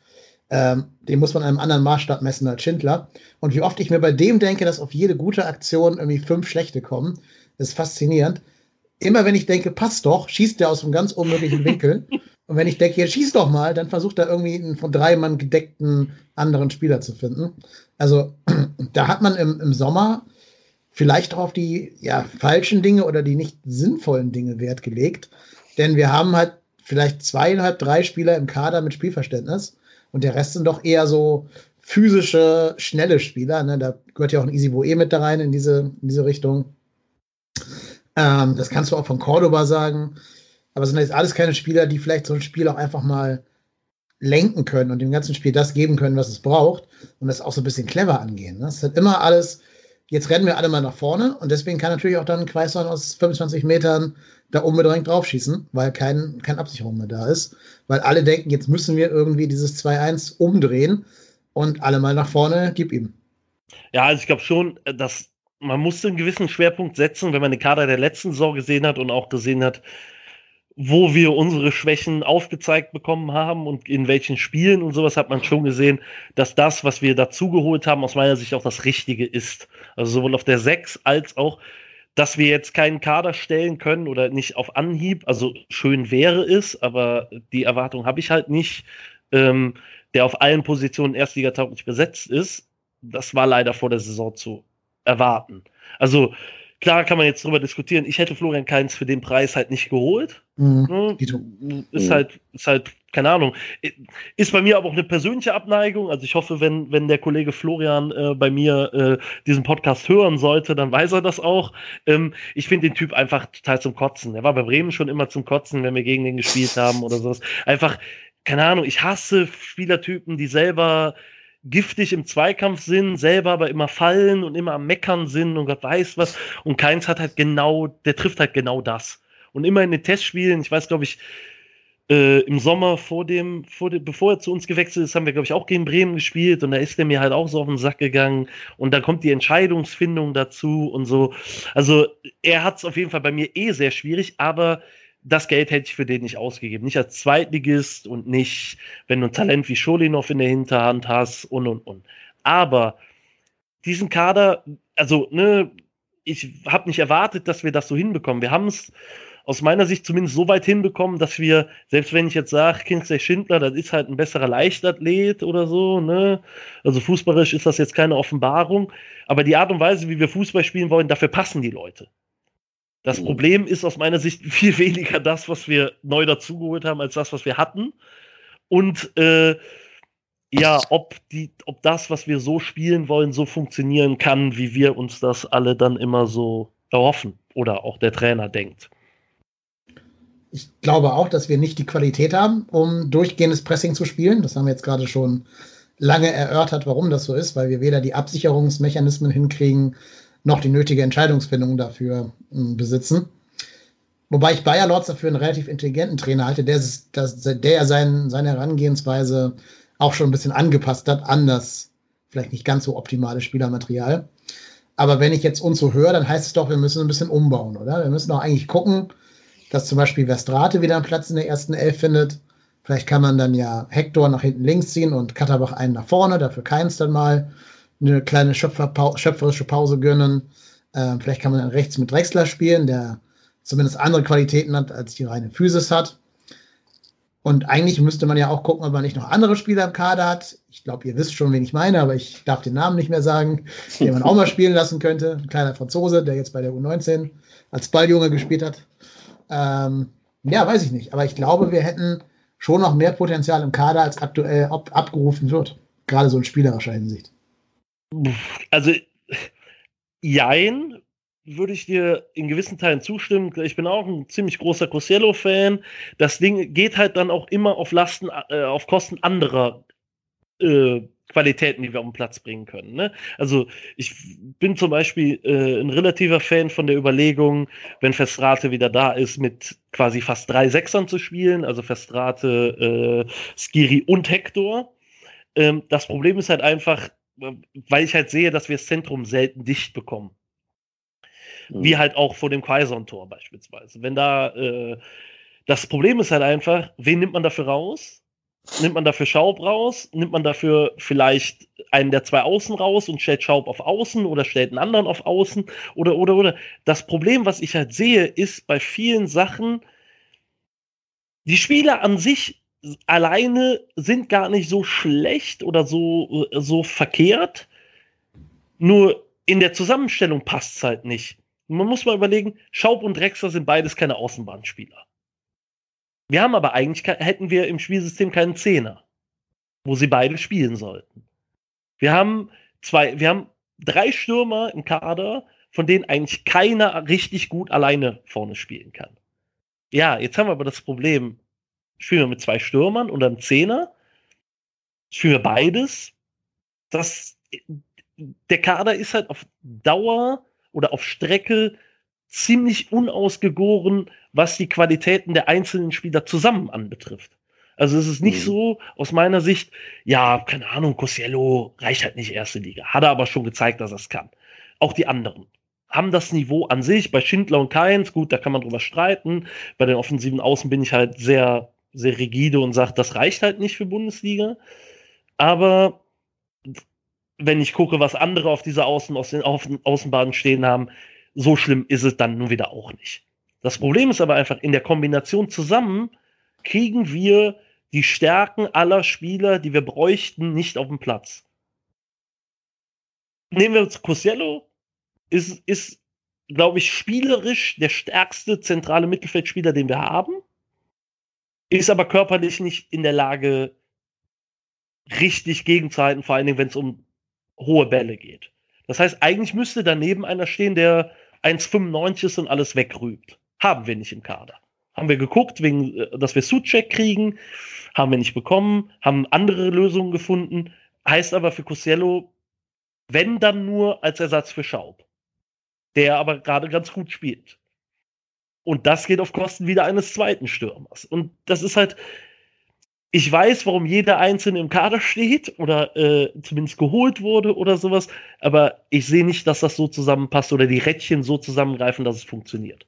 ähm, den muss man einem anderen Maßstab messen als Schindler. Und wie oft ich mir bei dem denke, dass auf jede gute Aktion irgendwie fünf schlechte kommen, das ist faszinierend. Immer wenn ich denke, passt doch, schießt der aus einem ganz unmöglichen Winkel. Und wenn ich denke, jetzt schieß doch mal, dann versucht er irgendwie einen von drei Mann gedeckten anderen Spieler zu finden. Also da hat man im, im Sommer vielleicht auch auf die ja, falschen Dinge oder die nicht sinnvollen Dinge Wert gelegt. Denn wir haben halt vielleicht zweieinhalb, drei Spieler im Kader mit Spielverständnis und der Rest sind doch eher so physische, schnelle Spieler. Ne? Da gehört ja auch ein Easy Boe mit da rein in diese, in diese Richtung. Ähm, das kannst du auch von Cordoba sagen. Aber es sind jetzt alles keine Spieler, die vielleicht so ein Spiel auch einfach mal lenken können und dem ganzen Spiel das geben können, was es braucht und das auch so ein bisschen clever angehen. Ne? Es hat immer alles, jetzt rennen wir alle mal nach vorne und deswegen kann natürlich auch dann Quaison aus 25 Metern da unbedingt draufschießen, weil kein, keine Absicherung mehr da ist. Weil alle denken, jetzt müssen wir irgendwie dieses 2-1 umdrehen und alle mal nach vorne, gib ihm. Ja, also ich glaube schon, dass man musste einen gewissen Schwerpunkt setzen, wenn man den Kader der letzten Saison gesehen hat und auch gesehen hat, wo wir unsere Schwächen aufgezeigt bekommen haben und in welchen Spielen und sowas hat man schon gesehen, dass das, was wir dazugeholt haben, aus meiner Sicht auch das Richtige ist. Also sowohl auf der 6 als auch, dass wir jetzt keinen Kader stellen können oder nicht auf Anhieb. Also schön wäre es, aber die Erwartung habe ich halt nicht, ähm, der auf allen Positionen erstligatauglich besetzt ist. Das war leider vor der Saison zu erwarten. Also Klar kann man jetzt darüber diskutieren. Ich hätte Florian Kainz für den Preis halt nicht geholt. Mhm. Ne? Ist halt, ist halt, keine Ahnung. Ist bei mir aber auch eine persönliche Abneigung. Also ich hoffe, wenn, wenn der Kollege Florian äh, bei mir äh, diesen Podcast hören sollte, dann weiß er das auch. Ähm, ich finde den Typ einfach total zum Kotzen. Er war bei Bremen schon immer zum Kotzen, wenn wir gegen den gespielt haben oder sowas. Einfach, keine Ahnung, ich hasse Spielertypen, die selber giftig im Zweikampf sind, selber aber immer fallen und immer am Meckern sind und Gott weiß was. Und Keins hat halt genau, der trifft halt genau das. Und immer in den Testspielen, ich weiß, glaube ich, äh, im Sommer vor dem, vor dem, bevor er zu uns gewechselt ist, haben wir, glaube ich, auch gegen Bremen gespielt und da ist er mir halt auch so auf den Sack gegangen und dann kommt die Entscheidungsfindung dazu und so. Also er hat es auf jeden Fall bei mir eh sehr schwierig, aber das Geld hätte ich für den nicht ausgegeben. Nicht als Zweitligist und nicht, wenn du ein Talent wie Scholinov in der Hinterhand hast und und und. Aber diesen Kader, also, ne, ich habe nicht erwartet, dass wir das so hinbekommen. Wir haben es aus meiner Sicht zumindest so weit hinbekommen, dass wir, selbst wenn ich jetzt sage, Kingsley Schindler, das ist halt ein besserer Leichtathlet oder so, ne? Also fußballisch ist das jetzt keine Offenbarung, aber die Art und Weise, wie wir Fußball spielen wollen, dafür passen die Leute. Das mhm. Problem ist aus meiner Sicht viel weniger das, was wir neu dazugeholt haben, als das, was wir hatten. Und äh, ja, ob, die, ob das, was wir so spielen wollen, so funktionieren kann, wie wir uns das alle dann immer so erhoffen oder auch der Trainer denkt. Ich glaube auch, dass wir nicht die Qualität haben, um durchgehendes Pressing zu spielen. Das haben wir jetzt gerade schon lange erörtert, warum das so ist, weil wir weder die Absicherungsmechanismen hinkriegen, noch die nötige Entscheidungsfindung dafür äh, besitzen. Wobei ich Bayer Lords dafür einen relativ intelligenten Trainer halte, der, das, der sein, seine Herangehensweise auch schon ein bisschen angepasst hat an das vielleicht nicht ganz so optimale Spielermaterial. Aber wenn ich jetzt uns so höre, dann heißt es doch, wir müssen ein bisschen umbauen, oder? Wir müssen auch eigentlich gucken, dass zum Beispiel Verstrate wieder einen Platz in der ersten Elf findet. Vielleicht kann man dann ja Hector nach hinten links ziehen und Katterbach einen nach vorne, dafür keins dann mal eine kleine schöpferische Pause gönnen. Ähm, vielleicht kann man dann rechts mit Drexler spielen, der zumindest andere Qualitäten hat, als die reine Physis hat. Und eigentlich müsste man ja auch gucken, ob man nicht noch andere Spieler im Kader hat. Ich glaube, ihr wisst schon, wen ich meine, aber ich darf den Namen nicht mehr sagen, den man auch mal spielen lassen könnte. Ein kleiner Franzose, der jetzt bei der U19 als Balljunge gespielt hat. Ähm, ja, weiß ich nicht. Aber ich glaube, wir hätten schon noch mehr Potenzial im Kader, als aktuell ab abgerufen wird. Gerade so in spielerischer Hinsicht. Also, jein, würde ich dir in gewissen Teilen zustimmen. Ich bin auch ein ziemlich großer Cosello-Fan. Das Ding geht halt dann auch immer auf Lasten, äh, auf Kosten anderer äh, Qualitäten, die wir auf den Platz bringen können. Ne? Also ich bin zum Beispiel äh, ein relativer Fan von der Überlegung, wenn Festrate wieder da ist, mit quasi fast drei Sechsern zu spielen, also Festrate, äh, Skiri und Hector. Ähm, das Problem ist halt einfach, weil ich halt sehe, dass wir das Zentrum selten dicht bekommen. Mhm. Wie halt auch vor dem Quaison-Tor beispielsweise. Wenn da, äh, das Problem ist halt einfach, wen nimmt man dafür raus? Nimmt man dafür Schaub raus? Nimmt man dafür vielleicht einen der zwei Außen raus und stellt Schaub auf Außen oder stellt einen anderen auf Außen? Oder, oder, oder. Das Problem, was ich halt sehe, ist bei vielen Sachen, die Spieler an sich alleine sind gar nicht so schlecht oder so, so verkehrt. Nur in der Zusammenstellung passt es halt nicht. Man muss mal überlegen, Schaub und Drexler sind beides keine Außenbahnspieler. Wir haben aber eigentlich, hätten wir im Spielsystem keinen Zehner, wo sie beide spielen sollten. Wir haben zwei, wir haben drei Stürmer im Kader, von denen eigentlich keiner richtig gut alleine vorne spielen kann. Ja, jetzt haben wir aber das Problem, Spielen wir mit zwei Stürmern oder einem Zehner? Spielen wir beides? Das, der Kader ist halt auf Dauer oder auf Strecke ziemlich unausgegoren, was die Qualitäten der einzelnen Spieler zusammen anbetrifft. Also es ist nicht mhm. so aus meiner Sicht, ja, keine Ahnung, Cosiello reicht halt nicht erste Liga. Hat er aber schon gezeigt, dass er es kann. Auch die anderen. haben das Niveau an sich. Bei Schindler und Keins, gut, da kann man drüber streiten. Bei den offensiven Außen bin ich halt sehr, sehr rigide und sage, das reicht halt nicht für Bundesliga. Aber wenn ich gucke, was andere auf dieser Außen, aus den Außenbahnen stehen haben, so schlimm ist es dann nun wieder auch nicht. Das Problem ist aber einfach, in der Kombination zusammen kriegen wir die Stärken aller Spieler, die wir bräuchten, nicht auf den Platz. Nehmen wir uns Cosello, ist, ist glaube ich, spielerisch der stärkste zentrale Mittelfeldspieler, den wir haben, ist aber körperlich nicht in der Lage, richtig gegenzuhalten, vor allen Dingen, wenn es um hohe Bälle geht. Das heißt, eigentlich müsste daneben einer stehen, der 1,95 ist und alles wegrübt. Haben wir nicht im Kader. Haben wir geguckt, wegen, äh, dass wir Suchek kriegen, haben wir nicht bekommen, haben andere Lösungen gefunden. Heißt aber für Cosello, wenn dann nur als Ersatz für Schaub, der aber gerade ganz gut spielt. Und das geht auf Kosten wieder eines zweiten Stürmers. Und das ist halt, ich weiß, warum jeder Einzelne im Kader steht oder äh, zumindest geholt wurde oder sowas, aber ich sehe nicht, dass das so zusammenpasst oder die Rädchen so zusammengreifen, dass es funktioniert.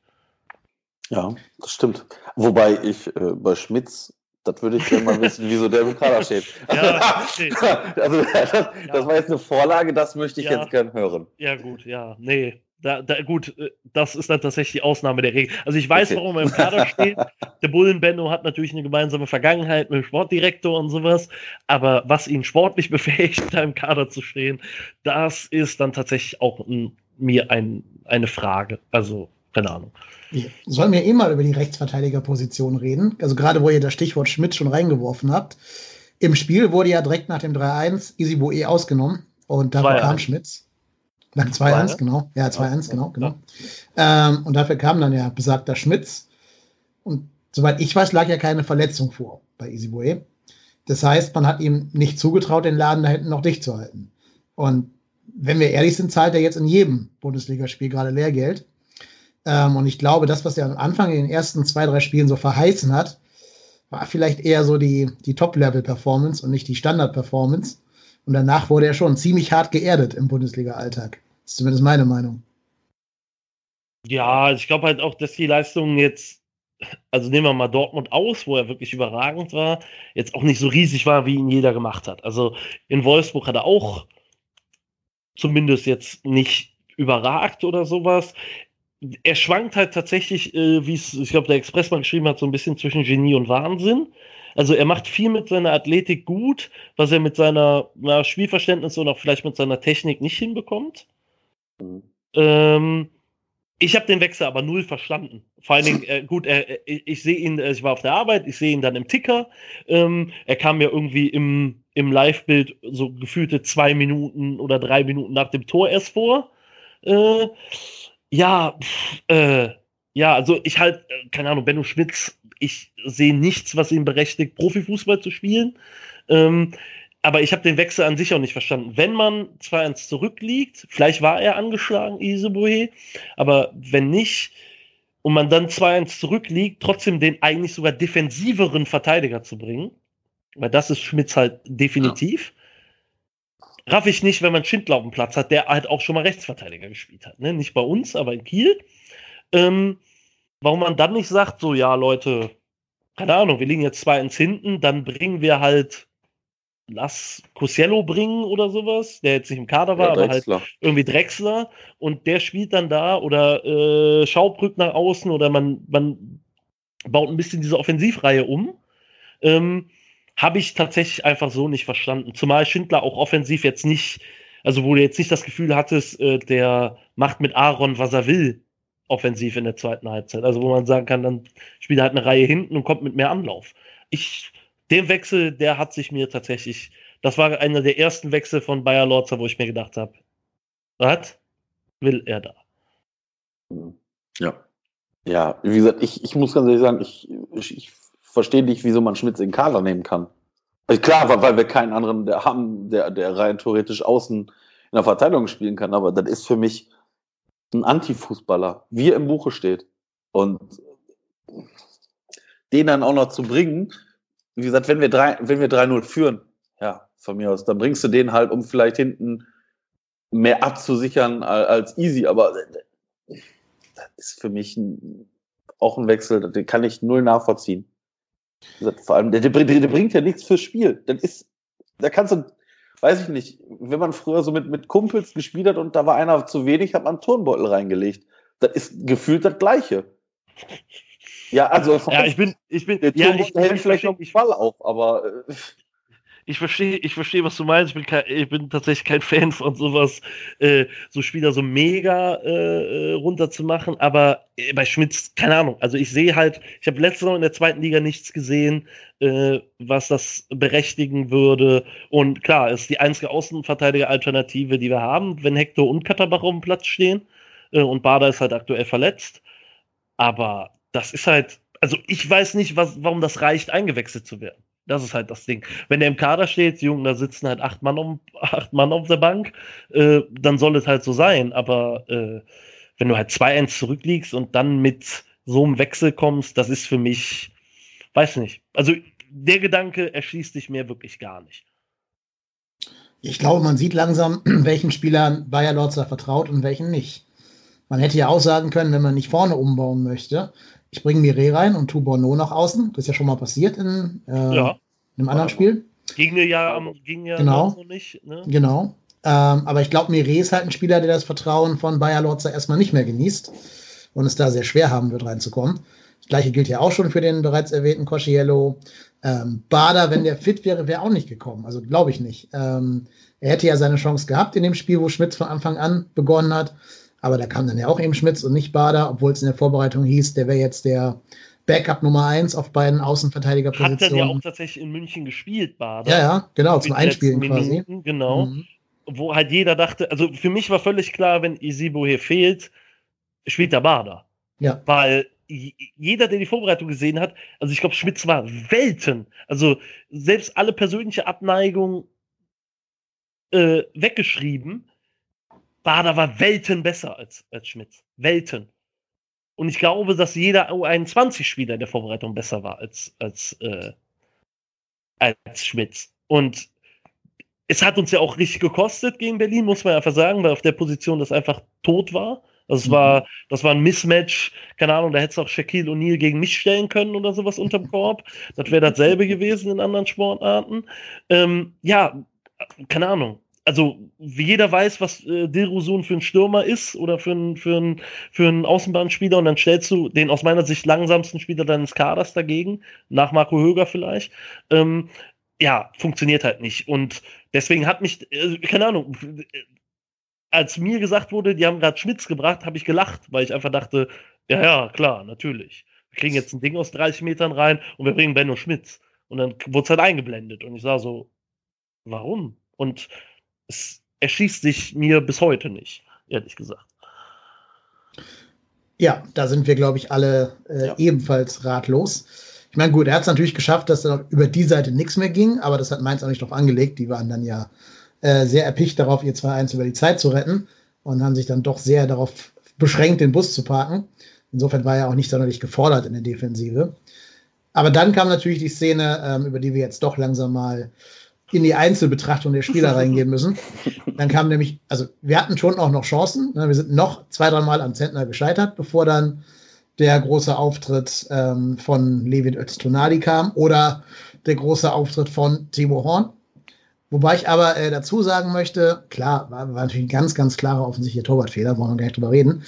Ja, das stimmt. Wobei ich äh, bei Schmitz, das würde ich gerne mal wissen, wieso der im Kader steht. ja, also das, das, war jetzt eine Vorlage, das möchte ich ja. jetzt gern hören. Ja, gut, ja, nee. Da, da, gut, äh, das ist dann tatsächlich die Ausnahme der Regel. Also ich weiß, okay. warum er im Kader steht. Der Bullenbenno hat natürlich eine gemeinsame Vergangenheit mit dem Sportdirektor und sowas. Aber was ihn sportlich befähigt, da im Kader zu stehen, das ist dann tatsächlich auch ein, mir ein, eine Frage. Also, keine Ahnung. Sollen wir eh mal über die Rechtsverteidigerposition reden. Also gerade wo ihr das Stichwort Schmidt schon reingeworfen habt. Im Spiel wurde ja direkt nach dem 3-1 Isiboe ausgenommen und dafür kam Schmitz. Nach 2-1, genau. Ja, 2-1, genau, genau. Ähm, und dafür kam dann ja besagter Schmitz. Und soweit ich weiß, lag ja keine Verletzung vor bei Easyboy. Das heißt, man hat ihm nicht zugetraut, den Laden da hinten noch dicht zu halten. Und wenn wir ehrlich sind, zahlt er jetzt in jedem Bundesligaspiel gerade Lehrgeld. Ähm, und ich glaube, das, was er am Anfang in den ersten zwei, drei Spielen so verheißen hat, war vielleicht eher so die, die Top-Level-Performance und nicht die Standard-Performance. Und danach wurde er schon ziemlich hart geerdet im Bundesliga-Alltag. Das ist zumindest meine Meinung. Ja, ich glaube halt auch, dass die Leistungen jetzt, also nehmen wir mal Dortmund aus, wo er wirklich überragend war, jetzt auch nicht so riesig war, wie ihn jeder gemacht hat. Also in Wolfsburg hat er auch zumindest jetzt nicht überragt oder sowas. Er schwankt halt tatsächlich, äh, wie es, ich glaube, der Express mal geschrieben hat, so ein bisschen zwischen Genie und Wahnsinn. Also er macht viel mit seiner Athletik gut, was er mit seiner na, Spielverständnis und auch vielleicht mit seiner Technik nicht hinbekommt. Mhm. Ähm, ich habe den Wechsel aber null verstanden. Vor allen Dingen, äh, gut, äh, ich, ich sehe ihn, ich war auf der Arbeit, ich sehe ihn dann im Ticker. Ähm, er kam mir irgendwie im, im Live-Bild so gefühlte zwei Minuten oder drei Minuten nach dem Tor erst vor. Äh, ja, pff, äh, ja, also ich halt, äh, keine Ahnung, Benno Schmitz ich sehe nichts, was ihn berechtigt, Profifußball zu spielen. Ähm, aber ich habe den Wechsel an sich auch nicht verstanden. Wenn man 2-1 zurückliegt, vielleicht war er angeschlagen, Isebohe, aber wenn nicht, und man dann 2-1 zurückliegt, trotzdem den eigentlich sogar defensiveren Verteidiger zu bringen, weil das ist Schmitz halt definitiv. Ja. Raff ich nicht, wenn man Schindler auf dem Platz hat, der halt auch schon mal Rechtsverteidiger gespielt hat. Ne? Nicht bei uns, aber in Kiel. Ähm, warum man dann nicht sagt, so, ja, Leute, keine Ahnung, wir liegen jetzt zwei ins Hinten, dann bringen wir halt, lass Cosiello bringen oder sowas, der jetzt nicht im Kader war, ja, aber halt irgendwie Drexler und der spielt dann da oder äh, Schaubrück nach außen oder man, man baut ein bisschen diese Offensivreihe um. Ähm, Habe ich tatsächlich einfach so nicht verstanden. Zumal Schindler auch offensiv jetzt nicht, also wo du jetzt nicht das Gefühl hattest, äh, der macht mit Aaron, was er will offensiv in der zweiten Halbzeit. Also wo man sagen kann, dann spielt er halt eine Reihe hinten und kommt mit mehr Anlauf. Ich, den Wechsel, der hat sich mir tatsächlich, das war einer der ersten Wechsel von Bayer Lorzer, wo ich mir gedacht habe, was will er da? Ja. Ja, wie gesagt, ich, ich muss ganz ehrlich sagen, ich, ich, ich verstehe nicht, wieso man Schmitz in Kader nehmen kann. Also klar, weil wir keinen anderen der haben, der, der rein theoretisch außen in der Verteidigung spielen kann, aber das ist für mich, ein Anti-Fußballer, wie er im Buche steht. Und den dann auch noch zu bringen, wie gesagt, wenn wir 3, wenn wir 3-0 führen, ja, von mir aus, dann bringst du den halt, um vielleicht hinten mehr abzusichern als easy, aber das ist für mich ein, auch ein Wechsel, den kann ich null nachvollziehen. Vor allem, der, der, der bringt ja nichts fürs Spiel. Das ist, da kannst du, weiß ich nicht, wenn man früher so mit, mit Kumpels gespielt hat und da war einer zu wenig, hat man einen Turnbeutel reingelegt. Das ist gefühlt das Gleiche. Ja, also ja, ich bin, ich bin, der ja, ich, hält vielleicht noch einen Ball auf, aber äh, ich verstehe, ich verstehe, was du meinst. Ich bin, kein, ich bin tatsächlich kein Fan von sowas, äh, so Spieler so mega äh, runterzumachen. Aber äh, bei Schmitz, keine Ahnung. Also ich sehe halt, ich habe letztes Mal in der zweiten Liga nichts gesehen, äh, was das berechtigen würde. Und klar, ist die einzige Außenverteidiger-Alternative, die wir haben, wenn Hector und Katterbach auf dem Platz stehen. Äh, und Bader ist halt aktuell verletzt. Aber das ist halt, also ich weiß nicht, was, warum das reicht, eingewechselt zu werden. Das ist halt das Ding. Wenn der im Kader steht, Jungen, da sitzen halt acht Mann, um, acht Mann auf der Bank, äh, dann soll es halt so sein. Aber äh, wenn du halt 2-1 zurückliegst und dann mit so einem Wechsel kommst, das ist für mich, weiß nicht. Also der Gedanke erschließt sich mir wirklich gar nicht. Ich glaube, man sieht langsam, welchen Spielern Bayer Lorzer vertraut und welchen nicht. Man hätte ja auch sagen können, wenn man nicht vorne umbauen möchte, ich bringe Mire rein und tu Bono nach außen. Das ist ja schon mal passiert in, äh, ja. einem anderen Spiel. Ging ja, am, ging ja genau. noch nicht. Ne? Genau. Ähm, aber ich glaube, Mire ist halt ein Spieler, der das Vertrauen von Bayer Lorzer erstmal nicht mehr genießt und es da sehr schwer haben wird, reinzukommen. Das gleiche gilt ja auch schon für den bereits erwähnten Cosciello. Ähm, Bader, wenn der fit wäre, wäre auch nicht gekommen. Also glaube ich nicht. Ähm, er hätte ja seine Chance gehabt in dem Spiel, wo Schmitz von Anfang an begonnen hat. Aber da kam dann ja auch eben Schmitz und nicht Bader, obwohl es in der Vorbereitung hieß, der wäre jetzt der Backup Nummer 1 auf beiden Außenverteidigerpositionen. Hat er ja auch tatsächlich in München gespielt, Bader. Ja, ja, genau, zum Einspielen quasi. Minuten, genau. Mhm. Wo halt jeder dachte, also für mich war völlig klar, wenn Isibo hier fehlt, spielt der Bader. Ja. Weil jeder, der die Vorbereitung gesehen hat, also ich glaube, Schmitz war Welten. Also selbst alle persönliche Abneigung äh, weggeschrieben. Bader war Welten besser als, als Schmitz. Welten. Und ich glaube, dass jeder U21-Spieler in der Vorbereitung besser war als, als, äh, als Schmitz. Und es hat uns ja auch richtig gekostet gegen Berlin, muss man einfach sagen, weil auf der Position das einfach tot war. Das mhm. war, das war ein Mismatch, keine Ahnung, da hätte es auch Shaquille O'Neal gegen mich stellen können oder sowas unterm Korb. Das wäre dasselbe gewesen in anderen Sportarten. Ähm, ja, keine Ahnung also wie jeder weiß, was äh, Dilrosun für ein Stürmer ist oder für einen für für ein Außenbahnspieler und dann stellst du den aus meiner Sicht langsamsten Spieler deines Kaders dagegen, nach Marco Höger vielleicht. Ähm, ja, funktioniert halt nicht. Und deswegen hat mich, äh, keine Ahnung, als mir gesagt wurde, die haben gerade Schmitz gebracht, habe ich gelacht, weil ich einfach dachte, ja, ja, klar, natürlich. Wir kriegen jetzt ein Ding aus 30 Metern rein und wir bringen Benno Schmitz. Und dann wurde es halt eingeblendet. Und ich sah so, warum? Und es erschießt sich mir bis heute nicht, ehrlich gesagt. Ja, da sind wir, glaube ich, alle äh, ja. ebenfalls ratlos. Ich meine, gut, er hat es natürlich geschafft, dass dann über die Seite nichts mehr ging, aber das hat Mainz auch nicht drauf angelegt. Die waren dann ja äh, sehr erpicht darauf, ihr 2-1 über die Zeit zu retten und haben sich dann doch sehr darauf beschränkt, den Bus zu parken. Insofern war er auch nicht sonderlich gefordert in der Defensive. Aber dann kam natürlich die Szene, ähm, über die wir jetzt doch langsam mal in die Einzelbetrachtung der Spieler reingehen müssen. Dann kam nämlich, also wir hatten schon auch noch Chancen. Ne? Wir sind noch zwei, drei Mal am Zentner gescheitert, bevor dann der große Auftritt ähm, von Levin Öztunali kam oder der große Auftritt von Timo Horn. Wobei ich aber äh, dazu sagen möchte, klar, war, war natürlich ein ganz, ganz klarer offensichtlicher Torwartfehler, wollen wir gar nicht drüber reden.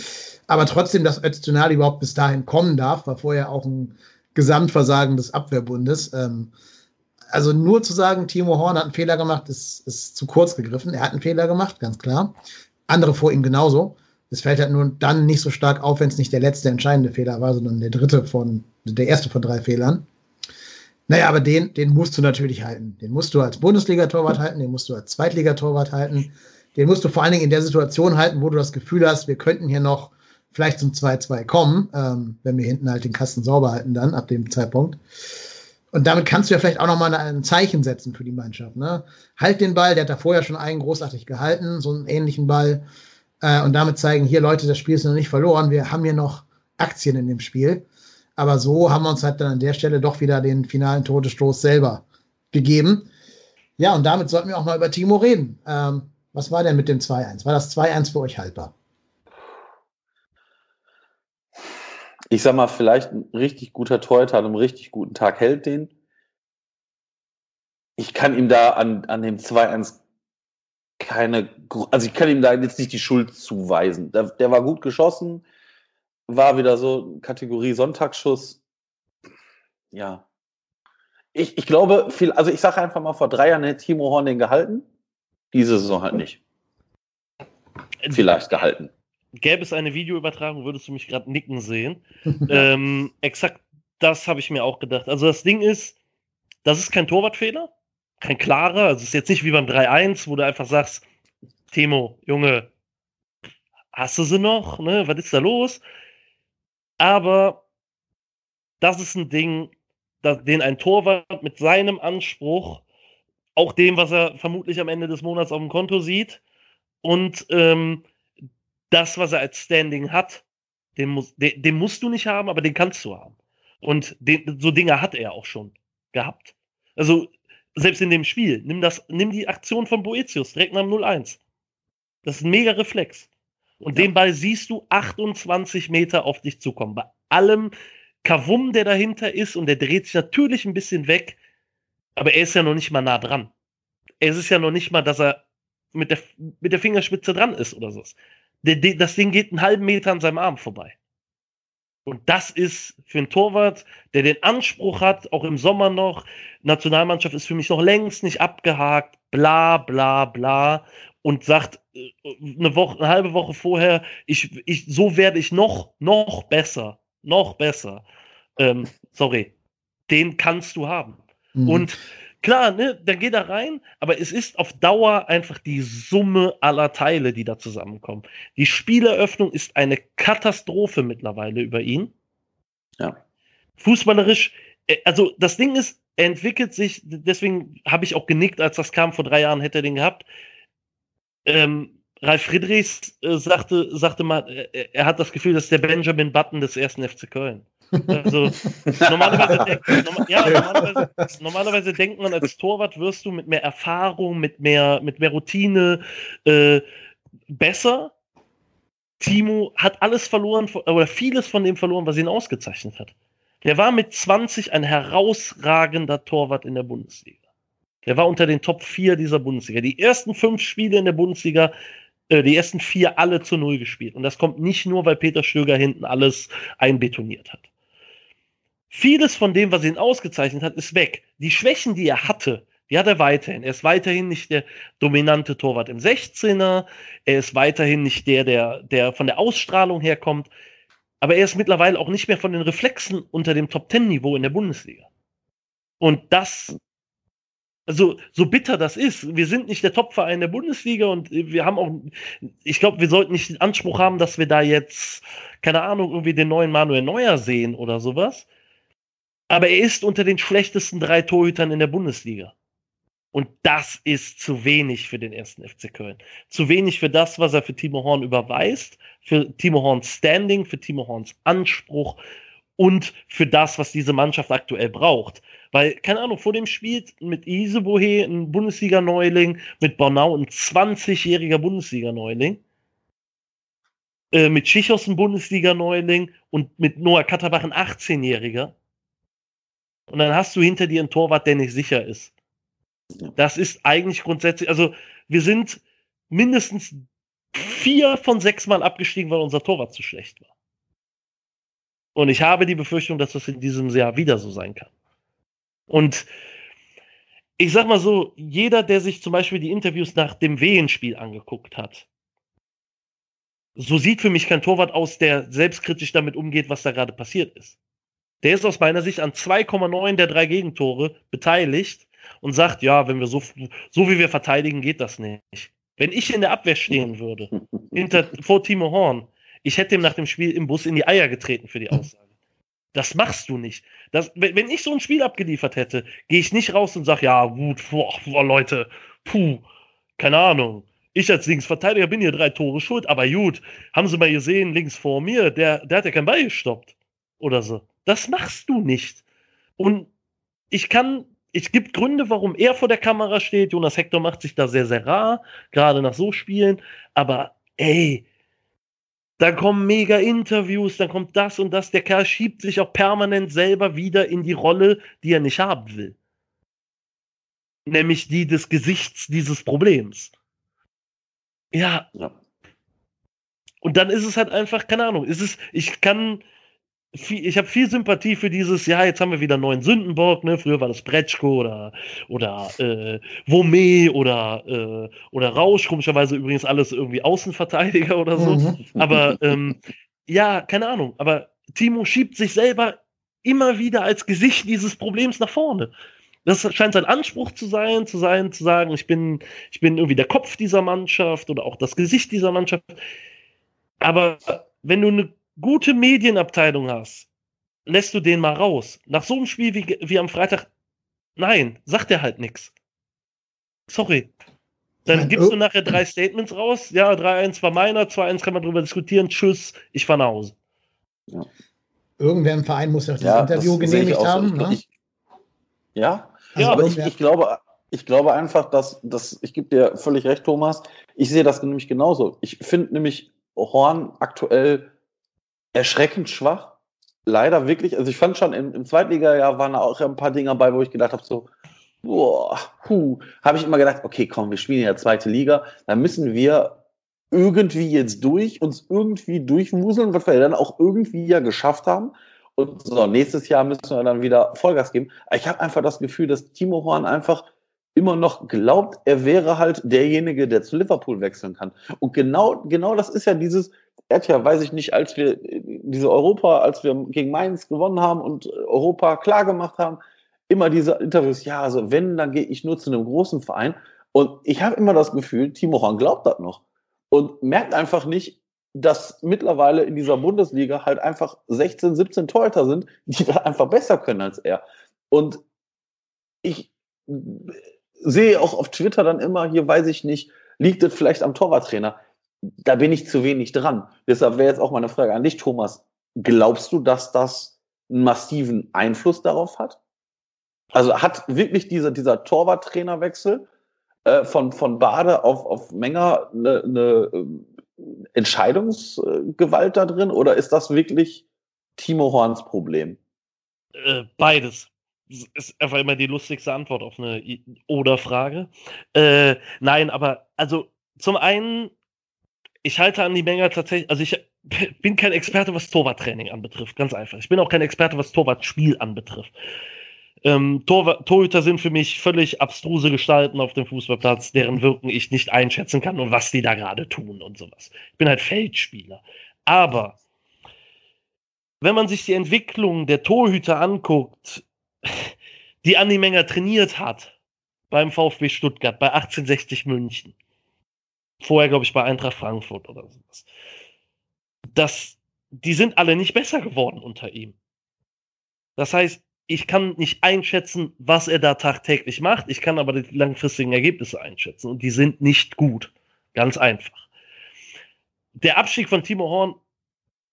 Aber trotzdem, dass Öztunali überhaupt bis dahin kommen darf, war vorher auch ein Gesamtversagen des Abwehrbundes. Ähm, also nur zu sagen, Timo Horn hat einen Fehler gemacht, ist, ist zu kurz gegriffen. Er hat einen Fehler gemacht, ganz klar. Andere vor ihm genauso. Es fällt halt nur dann nicht so stark auf, wenn es nicht der letzte entscheidende Fehler war, sondern der dritte von, der erste von drei Fehlern. Naja, aber den, den musst du natürlich halten. Den musst du als Bundesliga-Torwart halten, den musst du als Zweitligatorwart halten. Den musst du vor allen Dingen in der Situation halten, wo du das Gefühl hast, wir könnten hier noch vielleicht zum 2-2 kommen, ähm, wenn wir hinten halt den Kasten sauber halten dann ab dem Zeitpunkt. Und damit kannst du ja vielleicht auch nochmal ein Zeichen setzen für die Mannschaft. Ne? Halt den Ball, der hat da vorher schon einen großartig gehalten, so einen ähnlichen Ball. Äh, und damit zeigen, hier Leute, das Spiel ist noch nicht verloren, wir haben hier noch Aktien in dem Spiel. Aber so haben wir uns halt dann an der Stelle doch wieder den finalen Todesstoß selber gegeben. Ja, und damit sollten wir auch mal über Timo reden. Ähm, was war denn mit dem 2-1? War das 2-1 für euch haltbar? Ich sag mal, vielleicht ein richtig guter Torhüter an einem richtig guten Tag hält den. Ich kann ihm da an, an dem 2-1 keine, also ich kann ihm da jetzt nicht die Schuld zuweisen. Der, der war gut geschossen, war wieder so Kategorie Sonntagsschuss. Ja. Ich, ich glaube, viel, also ich sage einfach mal, vor drei Jahren hätte Timo Horn den gehalten. Diese Saison halt nicht. Vielleicht gehalten. Gäbe es eine Videoübertragung, würdest du mich gerade nicken sehen. ähm, exakt das habe ich mir auch gedacht. Also das Ding ist, das ist kein Torwartfehler, kein klarer. Also es ist jetzt nicht wie beim 3-1, wo du einfach sagst, Timo, Junge, hast du sie noch? Ne? Was ist da los? Aber das ist ein Ding, das, den ein Torwart mit seinem Anspruch, auch dem, was er vermutlich am Ende des Monats auf dem Konto sieht, und ähm, das, was er als Standing hat, den, muss, den, den, musst du nicht haben, aber den kannst du haben. Und den, so Dinge hat er auch schon gehabt. Also, selbst in dem Spiel, nimm, das, nimm die Aktion von Boetius direkt nach dem 0-1. Das ist ein mega Reflex. Und ja. den Ball siehst du 28 Meter auf dich zukommen. Bei allem Kavum, der dahinter ist, und der dreht sich natürlich ein bisschen weg, aber er ist ja noch nicht mal nah dran. Es ist ja noch nicht mal, dass er mit der, mit der Fingerspitze dran ist oder so. Das Ding geht einen halben Meter an seinem Arm vorbei. Und das ist für einen Torwart, der den Anspruch hat, auch im Sommer noch, Nationalmannschaft ist für mich noch längst nicht abgehakt, bla bla bla, und sagt äh, eine Woche, eine halbe Woche vorher, ich, ich, so werde ich noch, noch besser, noch besser. Ähm, sorry, den kannst du haben. Mhm. Und Klar, ne, dann geht er rein, aber es ist auf Dauer einfach die Summe aller Teile, die da zusammenkommen. Die Spieleröffnung ist eine Katastrophe mittlerweile über ihn. Ja. Fußballerisch, äh, also das Ding ist, er entwickelt sich, deswegen habe ich auch genickt, als das kam, vor drei Jahren hätte er den gehabt. Ähm, Ralf Friedrichs äh, sagte, sagte mal, äh, er hat das Gefühl, dass der Benjamin Button des ersten FC Köln. Also normalerweise, denk, normal, ja, normalerweise, normalerweise, denkt man, als Torwart wirst du mit mehr Erfahrung, mit mehr, mit mehr Routine äh, besser. Timo hat alles verloren oder vieles von dem verloren, was ihn ausgezeichnet hat. Der war mit 20 ein herausragender Torwart in der Bundesliga. Der war unter den Top 4 dieser Bundesliga. Die ersten fünf Spiele in der Bundesliga äh, die ersten vier alle zu Null gespielt. Und das kommt nicht nur, weil Peter Stöger hinten alles einbetoniert hat. Vieles von dem, was ihn ausgezeichnet hat, ist weg. Die Schwächen, die er hatte, die hat er weiterhin. Er ist weiterhin nicht der dominante Torwart im 16er. Er ist weiterhin nicht der, der, der von der Ausstrahlung herkommt. Aber er ist mittlerweile auch nicht mehr von den Reflexen unter dem Top-10-Niveau in der Bundesliga. Und das, also so bitter das ist, wir sind nicht der Top-Verein der Bundesliga und wir haben auch, ich glaube, wir sollten nicht den Anspruch haben, dass wir da jetzt, keine Ahnung, irgendwie den neuen Manuel Neuer sehen oder sowas aber er ist unter den schlechtesten drei Torhütern in der Bundesliga. Und das ist zu wenig für den ersten FC Köln. Zu wenig für das, was er für Timo Horn überweist, für Timo Horns Standing, für Timo Horns Anspruch und für das, was diese Mannschaft aktuell braucht. Weil, keine Ahnung, vor dem Spiel mit Isebohe, ein Bundesliga-Neuling, mit Bornau, ein 20-jähriger Bundesliga-Neuling, äh, mit Schichos, ein Bundesliga-Neuling und mit Noah Katterbach, ein 18-jähriger und dann hast du hinter dir einen Torwart, der nicht sicher ist. Das ist eigentlich grundsätzlich, also wir sind mindestens vier von sechs Mal abgestiegen, weil unser Torwart zu schlecht war. Und ich habe die Befürchtung, dass das in diesem Jahr wieder so sein kann. Und ich sag mal so, jeder, der sich zum Beispiel die Interviews nach dem Wehenspiel angeguckt hat, so sieht für mich kein Torwart aus, der selbstkritisch damit umgeht, was da gerade passiert ist. Der ist aus meiner Sicht an 2,9 der drei Gegentore beteiligt und sagt, ja, wenn wir so, so wie wir verteidigen, geht das nicht. Wenn ich in der Abwehr stehen würde, hinter, vor Timo Horn, ich hätte ihm nach dem Spiel im Bus in die Eier getreten für die Aussage. Das machst du nicht. Das, wenn ich so ein Spiel abgeliefert hätte, gehe ich nicht raus und sage, ja, gut, boah, boah, Leute, puh, keine Ahnung. Ich als Linksverteidiger bin hier drei Tore schuld, aber gut, haben Sie mal gesehen, links vor mir, der, der hat ja keinen Ball gestoppt. Oder so. Das machst du nicht. Und ich kann, es gibt Gründe, warum er vor der Kamera steht. Jonas Hector macht sich da sehr, sehr rar, gerade nach so Spielen. Aber ey, Dann kommen mega Interviews, dann kommt das und das. Der Kerl schiebt sich auch permanent selber wieder in die Rolle, die er nicht haben will. Nämlich die des Gesichts dieses Problems. Ja. ja. Und dann ist es halt einfach, keine Ahnung, ist es, ich kann, viel, ich habe viel Sympathie für dieses, ja, jetzt haben wir wieder neuen Sündenbock, ne? Früher war das Bretschko oder oder äh, Wome oder äh, oder Rausch, komischerweise übrigens alles irgendwie Außenverteidiger oder so. Mhm. Aber ähm, ja, keine Ahnung. Aber Timo schiebt sich selber immer wieder als Gesicht dieses Problems nach vorne. Das scheint sein Anspruch zu sein, zu sein, zu sagen, ich bin, ich bin irgendwie der Kopf dieser Mannschaft oder auch das Gesicht dieser Mannschaft. Aber wenn du eine gute Medienabteilung hast, lässt du den mal raus. Nach so einem Spiel wie, wie am Freitag, nein, sagt er halt nichts. Sorry. Dann gibst du nachher drei Statements raus. Ja, 3-1 war meiner, 2-1 kann man drüber diskutieren. Tschüss, ich fahr nach Hause. Ja. Irgendwer im Verein muss ja das ja, Interview das genehmigt haben. So. Ne? Ich, ja, also ja aber ich, ich, glaube, ich glaube einfach, dass, dass ich gebe dir völlig recht, Thomas. Ich sehe das nämlich genauso. Ich finde nämlich Horn aktuell erschreckend schwach. Leider wirklich. Also ich fand schon im, im Zweitliga-Jahr waren auch ein paar Dinge dabei, wo ich gedacht habe, so, boah, hu, habe ich immer gedacht, okay, komm, wir spielen ja zweite Liga, dann müssen wir irgendwie jetzt durch, uns irgendwie durchwuseln, was wir dann auch irgendwie ja geschafft haben. Und so, nächstes Jahr müssen wir dann wieder Vollgas geben. ich habe einfach das Gefühl, dass Timo Horn einfach immer noch glaubt, er wäre halt derjenige, der zu Liverpool wechseln kann. Und genau, genau das ist ja dieses, er hat ja, weiß ich nicht, als wir diese Europa, als wir gegen Mainz gewonnen haben und Europa klar gemacht haben, immer diese Interviews, ja, also wenn, dann gehe ich nur zu einem großen Verein. Und ich habe immer das Gefühl, Timo Horn glaubt das noch. Und merkt einfach nicht, dass mittlerweile in dieser Bundesliga halt einfach 16, 17 Torhüter sind, die da einfach besser können als er. Und ich sehe auch auf Twitter dann immer, hier weiß ich nicht, liegt es vielleicht am Torwarttrainer? Da bin ich zu wenig dran. Deshalb wäre jetzt auch meine Frage an dich, Thomas. Glaubst du, dass das einen massiven Einfluss darauf hat? Also hat wirklich diese, dieser Torwarttrainerwechsel äh, von, von Bade auf, auf Menger eine, eine ähm, Entscheidungsgewalt da drin oder ist das wirklich Timo Horns Problem? Äh, beides. Ist einfach immer die lustigste Antwort auf eine Oder-Frage. Äh, nein, aber also zum einen, ich halte an die Menge tatsächlich, also ich bin kein Experte, was Torwarttraining anbetrifft, ganz einfach. Ich bin auch kein Experte, was Torwartspiel anbetrifft. Ähm, Tor Torhüter sind für mich völlig abstruse Gestalten auf dem Fußballplatz, deren Wirken ich nicht einschätzen kann und was die da gerade tun und sowas. Ich bin halt Feldspieler. Aber wenn man sich die Entwicklung der Torhüter anguckt, die Andi Menger trainiert hat beim VfB Stuttgart, bei 1860 München, vorher glaube ich bei Eintracht Frankfurt oder sowas, das, die sind alle nicht besser geworden unter ihm. Das heißt, ich kann nicht einschätzen, was er da tagtäglich macht. Ich kann aber die langfristigen Ergebnisse einschätzen und die sind nicht gut. Ganz einfach. Der Abstieg von Timo Horn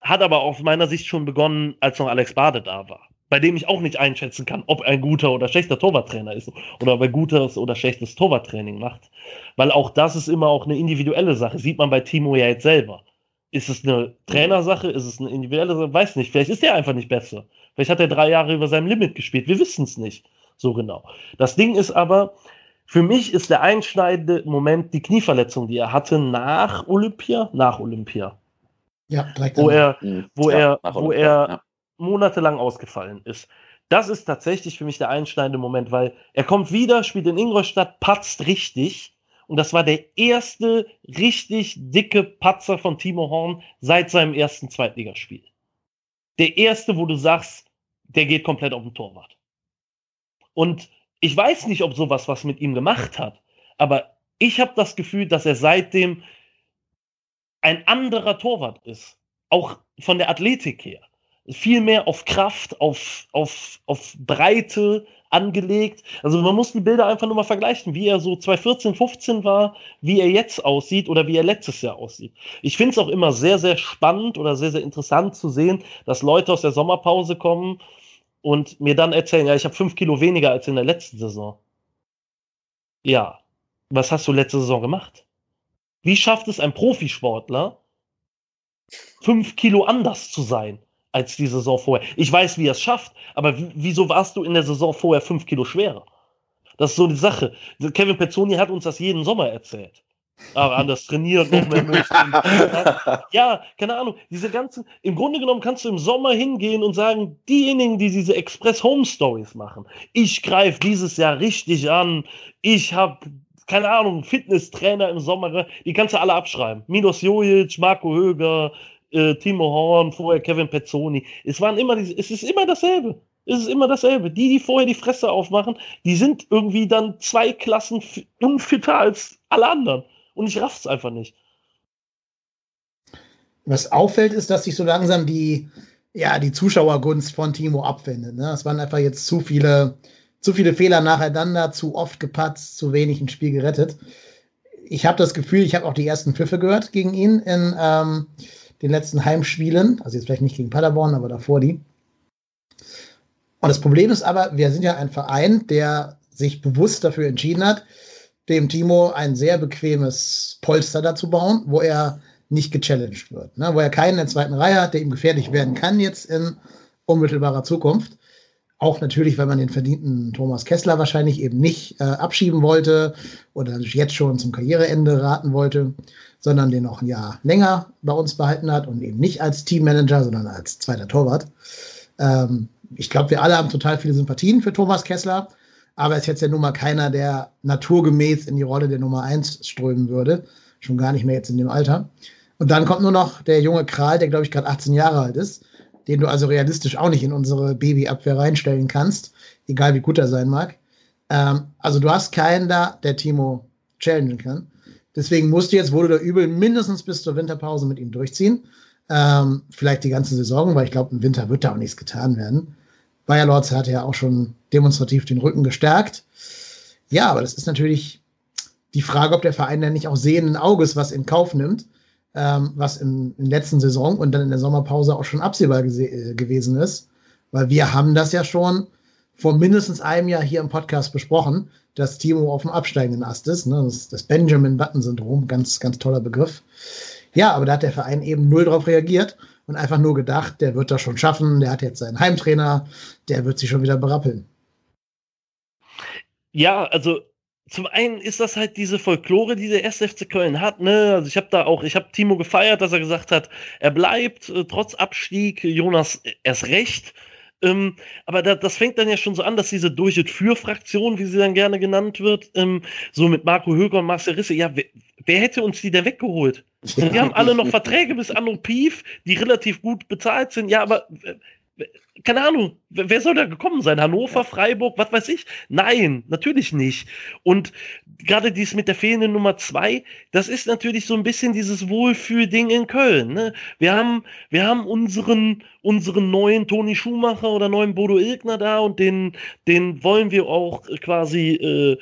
hat aber aus meiner Sicht schon begonnen, als noch Alex Bade da war. Bei dem ich auch nicht einschätzen kann, ob er ein guter oder schlechter Torwarttrainer ist oder ob er gutes oder schlechtes Torwarttraining macht. Weil auch das ist immer auch eine individuelle Sache. Sieht man bei Timo ja jetzt selber. Ist es eine Trainersache? Ist es eine individuelle Sache? Weiß nicht. Vielleicht ist der einfach nicht besser. Vielleicht hat er drei Jahre über seinem Limit gespielt. Wir wissen es nicht so genau. Das Ding ist aber, für mich ist der einschneidende Moment die Knieverletzung, die er hatte nach Olympia, nach Olympia. Ja, direkt. Wo er, wo ja, er, wo er ja. Monatelang ausgefallen ist. Das ist tatsächlich für mich der einschneidende Moment, weil er kommt wieder, spielt in Ingolstadt, patzt richtig. Und das war der erste richtig dicke Patzer von Timo Horn seit seinem ersten Zweitligaspiel. Der erste, wo du sagst, der geht komplett auf den Torwart. Und ich weiß nicht, ob sowas was mit ihm gemacht hat, aber ich habe das Gefühl, dass er seitdem ein anderer Torwart ist. Auch von der Athletik her. Viel mehr auf Kraft, auf, auf, auf Breite angelegt. Also man muss die Bilder einfach nur mal vergleichen, wie er so 2014, 15 war, wie er jetzt aussieht oder wie er letztes Jahr aussieht. Ich finde es auch immer sehr, sehr spannend oder sehr, sehr interessant zu sehen, dass Leute aus der Sommerpause kommen und mir dann erzählen, ja, ich habe fünf Kilo weniger als in der letzten Saison. Ja, was hast du letzte Saison gemacht? Wie schafft es ein Profisportler, fünf Kilo anders zu sein als die Saison vorher. Ich weiß, wie er es schafft, aber wieso warst du in der Saison vorher fünf Kilo schwerer? Das ist so die Sache. Kevin Pezzoni hat uns das jeden Sommer erzählt. Aber anders trainiert, noch mehr Muskeln. ja, keine Ahnung. Diese ganzen, im Grunde genommen kannst du im Sommer hingehen und sagen, diejenigen, die diese Express Home Stories machen, ich greife dieses Jahr richtig an, ich habe keine Ahnung, Fitnesstrainer im Sommer, die kannst du alle abschreiben. Milos Jojic, Marco Höger, äh, Timo Horn, vorher Kevin Pezzoni. Es waren immer diese, es ist immer dasselbe. Es ist immer dasselbe. Die, die vorher die Fresse aufmachen, die sind irgendwie dann zwei Klassen unfitter als alle anderen. Und ich raff's einfach nicht. Was auffällt, ist, dass sich so langsam die, ja, die Zuschauergunst von Timo abwendet. Ne? Es waren einfach jetzt zu viele zu viele Fehler nacheinander, zu oft gepatzt, zu wenig ein Spiel gerettet. Ich habe das Gefühl, ich habe auch die ersten Pfiffe gehört gegen ihn in ähm, den letzten Heimspielen. Also jetzt vielleicht nicht gegen Paderborn, aber davor die. Und das Problem ist aber, wir sind ja ein Verein, der sich bewusst dafür entschieden hat, dem Timo ein sehr bequemes Polster dazu bauen, wo er nicht gechallenged wird. Ne? Wo er keinen in der zweiten Reihe hat, der ihm gefährlich werden kann jetzt in unmittelbarer Zukunft. Auch natürlich, weil man den verdienten Thomas Kessler wahrscheinlich eben nicht äh, abschieben wollte oder jetzt schon zum Karriereende raten wollte, sondern den noch ein Jahr länger bei uns behalten hat und eben nicht als Teammanager, sondern als zweiter Torwart. Ähm, ich glaube, wir alle haben total viele Sympathien für Thomas Kessler, aber er ist jetzt ja nun mal keiner, der naturgemäß in die Rolle der Nummer eins strömen würde. Schon gar nicht mehr jetzt in dem Alter. Und dann kommt nur noch der junge Kral, der, glaube ich, gerade 18 Jahre alt ist den du also realistisch auch nicht in unsere Babyabwehr reinstellen kannst, egal wie gut er sein mag. Ähm, also du hast keinen da, der Timo challengen kann. Deswegen musst du jetzt wohl oder übel mindestens bis zur Winterpause mit ihm durchziehen. Ähm, vielleicht die ganze Saison, weil ich glaube, im Winter wird da auch nichts getan werden. Bayer Lords hat ja auch schon demonstrativ den Rücken gestärkt. Ja, aber das ist natürlich die Frage, ob der Verein dann nicht auch sehenden Auges was in Kauf nimmt ähm, was in, in der letzten Saison und dann in der Sommerpause auch schon absehbar äh, gewesen ist. Weil wir haben das ja schon vor mindestens einem Jahr hier im Podcast besprochen, dass Timo auf dem absteigenden Ast ist. Ne? Das, das Benjamin-Button-Syndrom, ganz, ganz toller Begriff. Ja, aber da hat der Verein eben null drauf reagiert und einfach nur gedacht, der wird das schon schaffen, der hat jetzt seinen Heimtrainer, der wird sich schon wieder berappeln. Ja, also zum einen ist das halt diese Folklore, die der 1. FC Köln hat. Ne? Also ich habe da auch, ich habe Timo gefeiert, dass er gesagt hat, er bleibt äh, trotz Abstieg. Jonas erst recht. Ähm, aber da, das fängt dann ja schon so an, dass diese durch für Fraktion, wie sie dann gerne genannt wird, ähm, so mit Marco Höger und Marcel Risse, ja, wer, wer hätte uns die denn weggeholt? Ja. Die haben alle noch Verträge bis Anno Pief, die relativ gut bezahlt sind. Ja, aber äh, keine Ahnung, wer soll da gekommen sein? Hannover, Freiburg, was weiß ich? Nein, natürlich nicht. Und gerade dies mit der fehlenden Nummer zwei, das ist natürlich so ein bisschen dieses Wohlfühlding in Köln. Ne? Wir haben, wir haben unseren, unseren neuen Toni Schumacher oder neuen Bodo Ilgner da und den, den wollen wir auch quasi äh,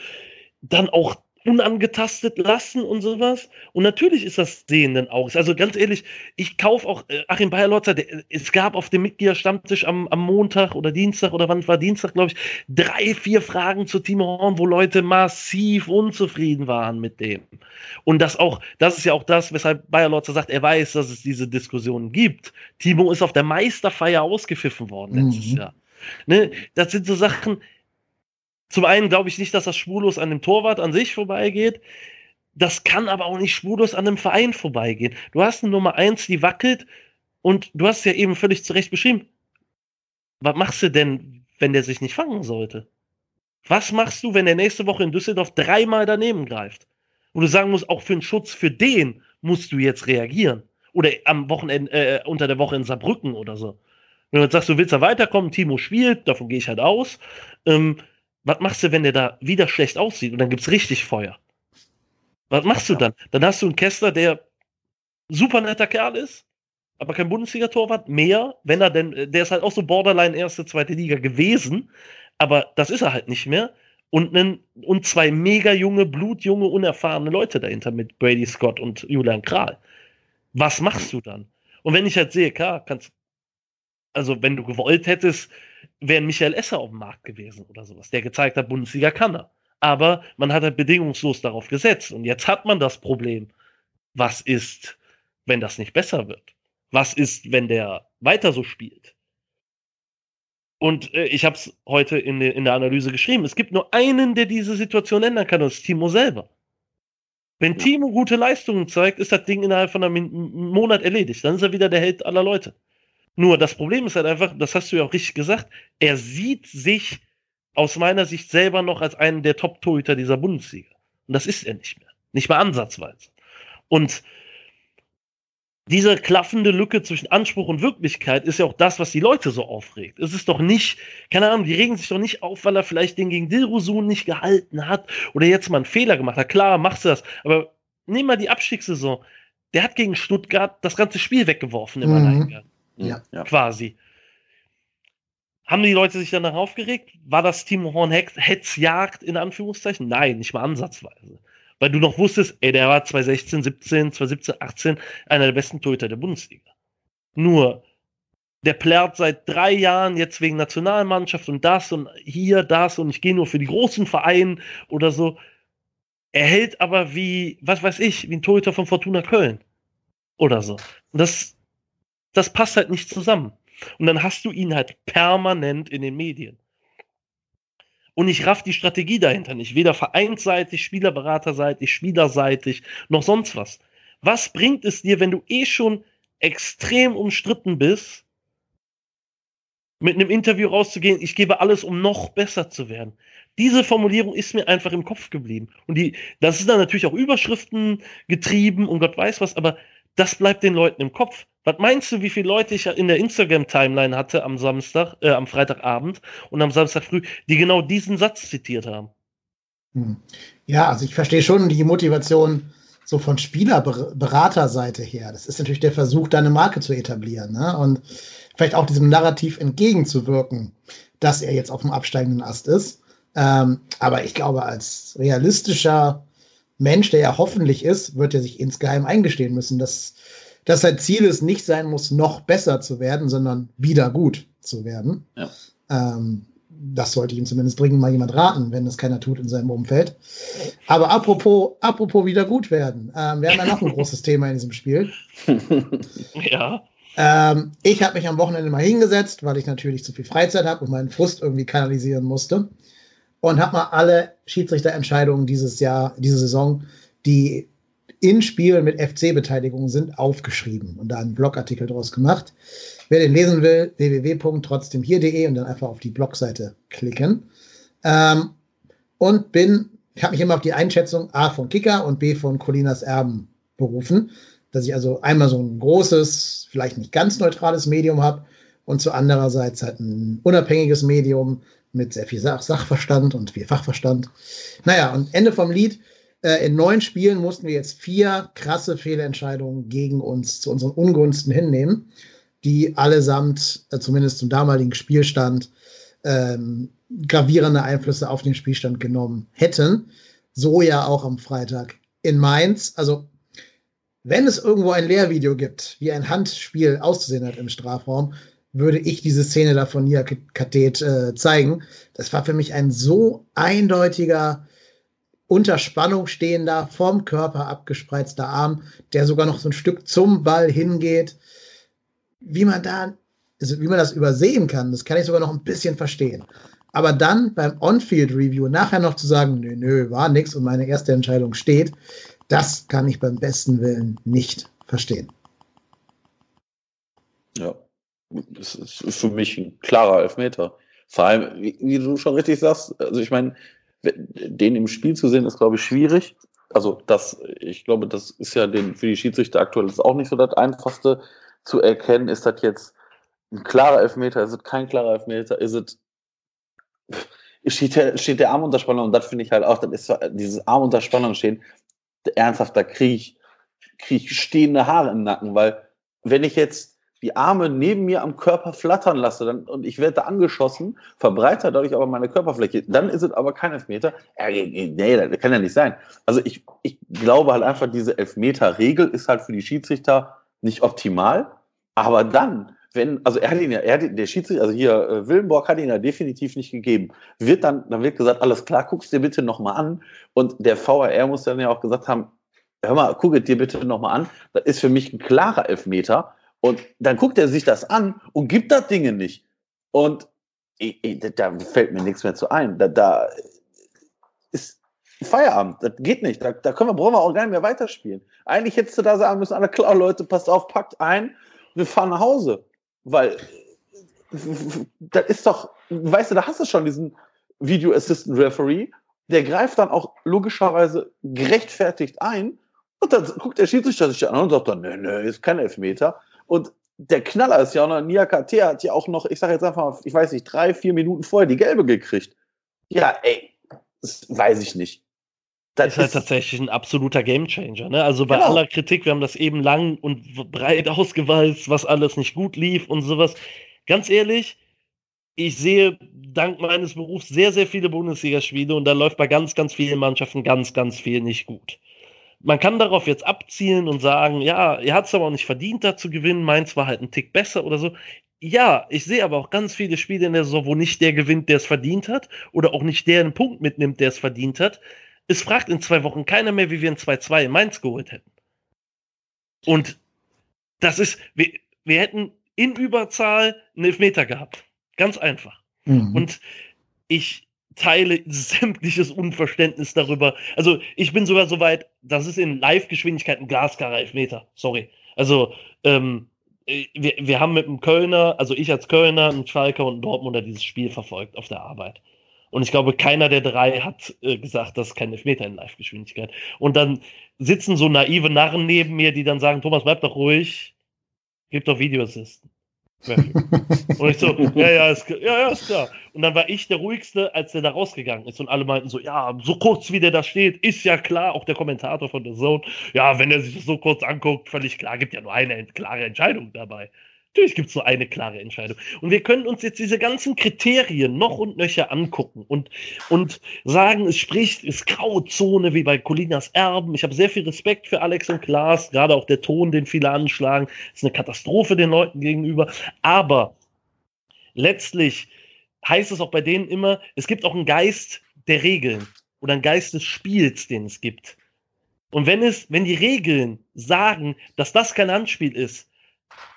dann auch unangetastet lassen und sowas. Und natürlich ist das sehenden Auges. Also ganz ehrlich, ich kaufe auch äh, Achim Bayerlotzer, es gab auf dem Mitgliederstammtisch am, am Montag oder Dienstag oder wann war Dienstag, glaube ich, drei, vier Fragen zu Timo Horn, wo Leute massiv unzufrieden waren mit dem. Und das auch, das ist ja auch das, weshalb Bayerlotzer sagt, er weiß, dass es diese Diskussionen gibt. Timo ist auf der Meisterfeier ausgepfiffen worden letztes mhm. Jahr. Ne, das sind so Sachen, zum einen glaube ich nicht, dass das spurlos an dem Torwart an sich vorbeigeht. Das kann aber auch nicht spurlos an einem Verein vorbeigehen. Du hast eine Nummer eins, die wackelt und du hast ja eben völlig zu Recht beschrieben. Was machst du denn, wenn der sich nicht fangen sollte? Was machst du, wenn der nächste Woche in Düsseldorf dreimal daneben greift? Und du sagen musst, auch für den Schutz für den musst du jetzt reagieren. Oder am Wochenende, äh, unter der Woche in Saarbrücken oder so. Wenn du jetzt sagst, du willst da weiterkommen, Timo spielt, davon gehe ich halt aus. Ähm, was machst du, wenn der da wieder schlecht aussieht und dann gibt es richtig Feuer? Was machst du dann? Dann hast du einen Kessler, der super netter Kerl ist, aber kein Bundesliga-Torwart mehr, wenn er denn, der ist halt auch so Borderline erste, zweite Liga gewesen, aber das ist er halt nicht mehr. Und, einen, und zwei mega junge, blutjunge, unerfahrene Leute dahinter mit Brady Scott und Julian Kral. Was machst du dann? Und wenn ich halt sehe, klar, kannst, also wenn du gewollt hättest, wäre Michael Esser auf dem Markt gewesen oder sowas, der gezeigt hat, Bundesliga kann er. Aber man hat halt bedingungslos darauf gesetzt. Und jetzt hat man das Problem. Was ist, wenn das nicht besser wird? Was ist, wenn der weiter so spielt? Und äh, ich habe es heute in, de, in der Analyse geschrieben. Es gibt nur einen, der diese Situation ändern kann, und das ist Timo selber. Wenn ja. Timo gute Leistungen zeigt, ist das Ding innerhalb von einem Monat erledigt. Dann ist er wieder der Held aller Leute. Nur das Problem ist halt einfach, das hast du ja auch richtig gesagt, er sieht sich aus meiner Sicht selber noch als einen der Top-Torhüter dieser Bundesliga. Und das ist er nicht mehr. Nicht mal ansatzweise. Und diese klaffende Lücke zwischen Anspruch und Wirklichkeit ist ja auch das, was die Leute so aufregt. Es ist doch nicht, keine Ahnung, die regen sich doch nicht auf, weil er vielleicht den gegen Dilrosun nicht gehalten hat oder jetzt mal einen Fehler gemacht hat. Klar, machst du das, aber nimm mal die Abstiegssaison. Der hat gegen Stuttgart das ganze Spiel weggeworfen im mhm. Alleingang. Ja. Quasi. Haben die Leute sich danach aufgeregt? War das Timo Horn Hetzjagd in Anführungszeichen? Nein, nicht mal ansatzweise weil du noch wusstest, ey, der war 2016, 17, 2017, 18 einer der besten Torhüter der Bundesliga. Nur, der plärt seit drei Jahren jetzt wegen Nationalmannschaft und das und hier, das und ich gehe nur für die großen Vereine oder so. Er hält aber wie, was weiß ich, wie ein Torhüter von Fortuna Köln. Oder so. Und das, das passt halt nicht zusammen. Und dann hast du ihn halt permanent in den Medien. Und ich raff die Strategie dahinter nicht. Weder vereinsseitig, Spielerberaterseitig, Spielerseitig, noch sonst was. Was bringt es dir, wenn du eh schon extrem umstritten bist, mit einem Interview rauszugehen, ich gebe alles, um noch besser zu werden. Diese Formulierung ist mir einfach im Kopf geblieben. Und die, das ist dann natürlich auch Überschriften getrieben und Gott weiß was, aber das bleibt den Leuten im Kopf. Was meinst du, wie viele Leute ich in der Instagram-Timeline hatte am Samstag, äh, am Freitagabend und am Samstag früh, die genau diesen Satz zitiert haben? Hm. Ja, also ich verstehe schon die Motivation so von Spielerberaterseite her. Das ist natürlich der Versuch, deine Marke zu etablieren ne? und vielleicht auch diesem Narrativ entgegenzuwirken, dass er jetzt auf dem absteigenden Ast ist. Ähm, aber ich glaube, als realistischer Mensch, der ja hoffentlich ist, wird er sich insgeheim eingestehen müssen, dass dass sein Ziel es nicht sein muss, noch besser zu werden, sondern wieder gut zu werden. Ja. Ähm, das sollte ihm zumindest dringend mal jemand raten, wenn das keiner tut in seinem Umfeld. Aber apropos, apropos wieder gut werden. Ähm, wir haben ja noch ein großes Thema in diesem Spiel. Ja. Ähm, ich habe mich am Wochenende mal hingesetzt, weil ich natürlich zu viel Freizeit habe und meinen Frust irgendwie kanalisieren musste. Und habe mal alle Schiedsrichterentscheidungen dieses Jahr, diese Saison, die in Spielen mit FC-Beteiligung sind, aufgeschrieben und da einen Blogartikel draus gemacht. Wer den lesen will, www.trotzdemhier.de und dann einfach auf die Blogseite klicken. Ähm, und bin, ich habe mich immer auf die Einschätzung A von Kicker und B von Colinas Erben berufen, dass ich also einmal so ein großes, vielleicht nicht ganz neutrales Medium habe und zu andererseits halt ein unabhängiges Medium mit sehr viel Sach Sachverstand und viel Fachverstand. Naja, und Ende vom Lied äh, in neun Spielen mussten wir jetzt vier krasse Fehlentscheidungen gegen uns zu unseren Ungunsten hinnehmen, die allesamt, äh, zumindest zum damaligen Spielstand, ähm, gravierende Einflüsse auf den Spielstand genommen hätten. So ja auch am Freitag in Mainz. Also, wenn es irgendwo ein Lehrvideo gibt, wie ein Handspiel auszusehen hat im Strafraum, würde ich diese Szene da von Nia Katet äh, zeigen. Das war für mich ein so eindeutiger unter Spannung stehender, vom Körper abgespreizter Arm, der sogar noch so ein Stück zum Ball hingeht. Wie man da, also wie man das übersehen kann, das kann ich sogar noch ein bisschen verstehen. Aber dann beim On-Field-Review nachher noch zu sagen, nö, nö, war nix und meine erste Entscheidung steht, das kann ich beim besten Willen nicht verstehen. Ja, das ist für mich ein klarer Elfmeter. Vor allem, wie, wie du schon richtig sagst, also ich meine, den im Spiel zu sehen, ist, glaube ich, schwierig. Also das, ich glaube, das ist ja den, für die Schiedsrichter aktuell ist auch nicht so das Einfachste zu erkennen. Ist das jetzt ein klarer Elfmeter? Ist es kein klarer Elfmeter? Ist es steht der, steht der Arm unter Spannung und das finde ich halt auch, das ist dieses Arm unter Spannung stehen, ernsthaft, da kriege ich, krieg ich stehende Haare im Nacken, weil wenn ich jetzt die Arme neben mir am Körper flattern lasse dann, und ich werde da angeschossen, verbreite dadurch aber meine Körperfläche, dann ist es aber kein Elfmeter. Äh, nee, das kann ja nicht sein. Also ich, ich glaube halt einfach, diese Elfmeter-Regel ist halt für die Schiedsrichter nicht optimal. Aber dann, wenn, also er hat ihn ja, er hat, der Schiedsrichter, also hier, äh, Willenborg hat ihn ja definitiv nicht gegeben. Wird dann, dann wird gesagt, alles klar, guckst dir bitte nochmal an. Und der VAR muss dann ja auch gesagt haben, hör mal, guck dir bitte nochmal an. Das ist für mich ein klarer Elfmeter. Und dann guckt er sich das an und gibt das Dinge nicht. Und ich, ich, da fällt mir nichts mehr zu ein. Da, da ist Feierabend. Das geht nicht. Da, da können wir, brauchen wir auch gar nicht mehr weiterspielen. Eigentlich hättest du da sagen müssen, alle klar, Leute, passt auf, packt ein, wir fahren nach Hause. Weil das ist doch, weißt du, da hast du schon diesen Video Assistant Referee, der greift dann auch logischerweise gerechtfertigt ein und dann guckt der Schiedsrichter sich an und sagt dann, nö, nö, ist kein Elfmeter. Und der Knaller ist ja auch noch, Nia KT hat ja auch noch, ich sage jetzt einfach mal, ich weiß nicht, drei, vier Minuten vorher die gelbe gekriegt. Ja, ey, das weiß ich nicht. Das ist halt tatsächlich ein absoluter Gamechanger. Ne? Also bei genau. aller Kritik, wir haben das eben lang und breit ausgewalzt, was alles nicht gut lief und sowas. Ganz ehrlich, ich sehe dank meines Berufs sehr, sehr viele Bundesligaspiele und da läuft bei ganz, ganz vielen Mannschaften ganz, ganz viel nicht gut. Man kann darauf jetzt abzielen und sagen, ja, er hat es aber auch nicht verdient, da zu gewinnen, meins war halt ein Tick besser oder so. Ja, ich sehe aber auch ganz viele Spiele in der Saison, wo nicht der gewinnt, der es verdient hat, oder auch nicht der einen Punkt mitnimmt, der es verdient hat. Es fragt in zwei Wochen keiner mehr, wie wir ein 2-2 in Mainz geholt hätten. Und das ist, wir, wir hätten in Überzahl einen Elfmeter gehabt. Ganz einfach. Mhm. Und ich teile sämtliches Unverständnis darüber. Also ich bin sogar so weit, das ist in Live-Geschwindigkeit ein glasklarer Elfmeter. Sorry. Also ähm, wir, wir haben mit dem Kölner, also ich als Kölner, einen Schalker und einen Dortmunder dieses Spiel verfolgt auf der Arbeit. Und ich glaube, keiner der drei hat äh, gesagt, das ist kein Elfmeter in Live-Geschwindigkeit. Und dann sitzen so naive Narren neben mir, die dann sagen, Thomas, bleib doch ruhig, gib doch Videoassisten. Und ich so, ja, ja, ist, ja, ja, ist klar. Und dann war ich der ruhigste, als der da rausgegangen ist. Und alle meinten so, ja, so kurz wie der da steht, ist ja klar, auch der Kommentator von der Zone, ja, wenn er sich das so kurz anguckt, völlig klar, gibt ja nur eine klare Entscheidung dabei. Natürlich gibt es so eine klare Entscheidung. Und wir können uns jetzt diese ganzen Kriterien noch und nöcher angucken und, und sagen, es spricht, es ist Grauzone wie bei Colinas Erben. Ich habe sehr viel Respekt für Alex und Klaas, gerade auch der Ton, den viele anschlagen, ist eine Katastrophe den Leuten gegenüber. Aber letztlich heißt es auch bei denen immer, es gibt auch einen Geist der Regeln oder einen Geist des Spiels, den es gibt. Und wenn es, wenn die Regeln sagen, dass das kein Handspiel ist,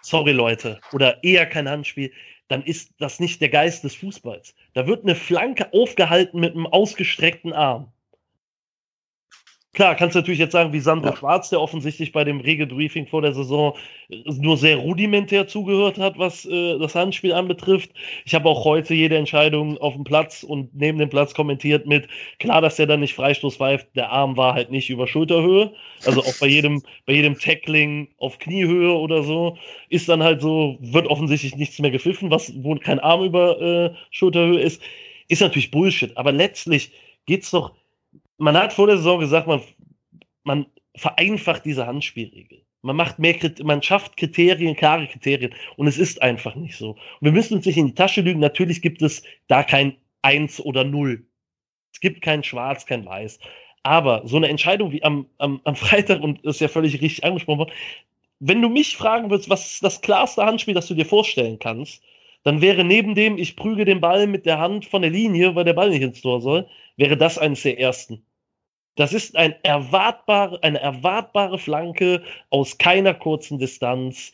sorry Leute, oder eher kein Handspiel, dann ist das nicht der Geist des Fußballs. Da wird eine Flanke aufgehalten mit einem ausgestreckten Arm. Klar, kannst du natürlich jetzt sagen, wie Sandro ja. Schwarz, der offensichtlich bei dem Regelbriefing vor der Saison äh, nur sehr rudimentär zugehört hat, was äh, das Handspiel anbetrifft. Ich habe auch heute jede Entscheidung auf dem Platz und neben dem Platz kommentiert mit, klar, dass der dann nicht Freistoß pfeift, der Arm war halt nicht über Schulterhöhe. Also auch bei jedem, bei jedem Tackling auf Kniehöhe oder so, ist dann halt so, wird offensichtlich nichts mehr gepfiffen, was, wo kein Arm über äh, Schulterhöhe ist. Ist natürlich Bullshit, aber letztlich geht's doch man hat vor der Saison gesagt, man, man vereinfacht diese Handspielregel. Man macht mehr, man schafft Kriterien, klare Kriterien. Und es ist einfach nicht so. Und wir müssen uns nicht in die Tasche lügen. Natürlich gibt es da kein Eins oder Null. Es gibt kein Schwarz, kein Weiß. Aber so eine Entscheidung wie am, am, am Freitag, und das ist ja völlig richtig angesprochen worden, wenn du mich fragen würdest, was ist das klarste Handspiel, das du dir vorstellen kannst, dann wäre neben dem, ich prüge den Ball mit der Hand von der Linie, weil der Ball nicht ins Tor soll, wäre das eines der ersten. Das ist ein erwartbar, eine erwartbare Flanke aus keiner kurzen Distanz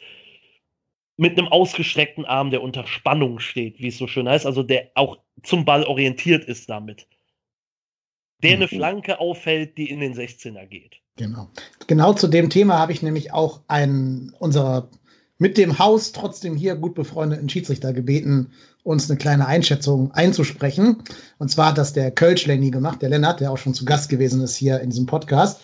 mit einem ausgestreckten Arm, der unter Spannung steht, wie es so schön heißt, also der auch zum Ball orientiert ist damit. Der eine mhm. Flanke aufhält, die in den 16er geht. Genau. Genau zu dem Thema habe ich nämlich auch einen unserer mit dem Haus trotzdem hier gut befreundeten Schiedsrichter gebeten, uns eine kleine Einschätzung einzusprechen. Und zwar hat das der Kölsch Lenny gemacht, der Lennart, der auch schon zu Gast gewesen ist hier in diesem Podcast.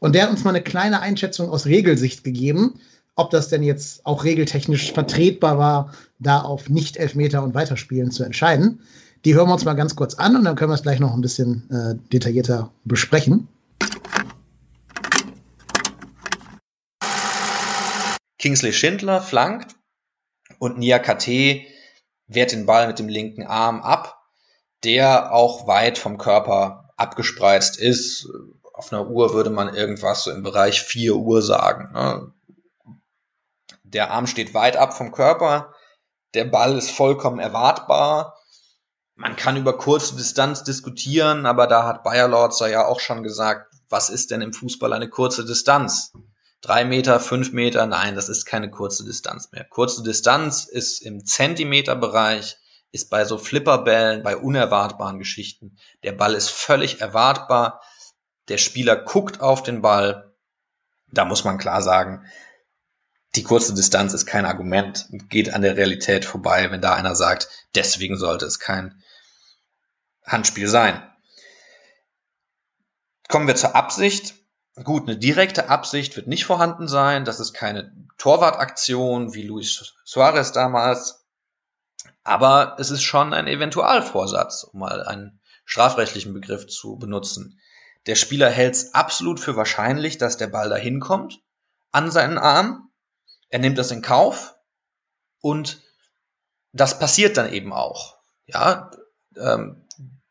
Und der hat uns mal eine kleine Einschätzung aus Regelsicht gegeben, ob das denn jetzt auch regeltechnisch vertretbar war, da auf Nicht-Elfmeter und Weiterspielen zu entscheiden. Die hören wir uns mal ganz kurz an und dann können wir es gleich noch ein bisschen äh, detaillierter besprechen. Kingsley Schindler flankt und Nia KT wehrt den Ball mit dem linken Arm ab, der auch weit vom Körper abgespreizt ist. Auf einer Uhr würde man irgendwas so im Bereich 4 Uhr sagen. Ne? Der Arm steht weit ab vom Körper, der Ball ist vollkommen erwartbar. Man kann über kurze Distanz diskutieren, aber da hat Bayer Lorzer ja auch schon gesagt, was ist denn im Fußball eine kurze Distanz? Drei Meter, fünf Meter, nein, das ist keine kurze Distanz mehr. Kurze Distanz ist im Zentimeterbereich, ist bei so Flipperbällen, bei unerwartbaren Geschichten. Der Ball ist völlig erwartbar. Der Spieler guckt auf den Ball. Da muss man klar sagen, die kurze Distanz ist kein Argument, geht an der Realität vorbei, wenn da einer sagt, deswegen sollte es kein Handspiel sein. Kommen wir zur Absicht. Gut, eine direkte Absicht wird nicht vorhanden sein. Das ist keine Torwartaktion wie Luis Suarez damals. Aber es ist schon ein Eventualvorsatz, um mal einen strafrechtlichen Begriff zu benutzen. Der Spieler hält es absolut für wahrscheinlich, dass der Ball dahin kommt an seinen Arm. Er nimmt das in Kauf und das passiert dann eben auch. Ja, ähm,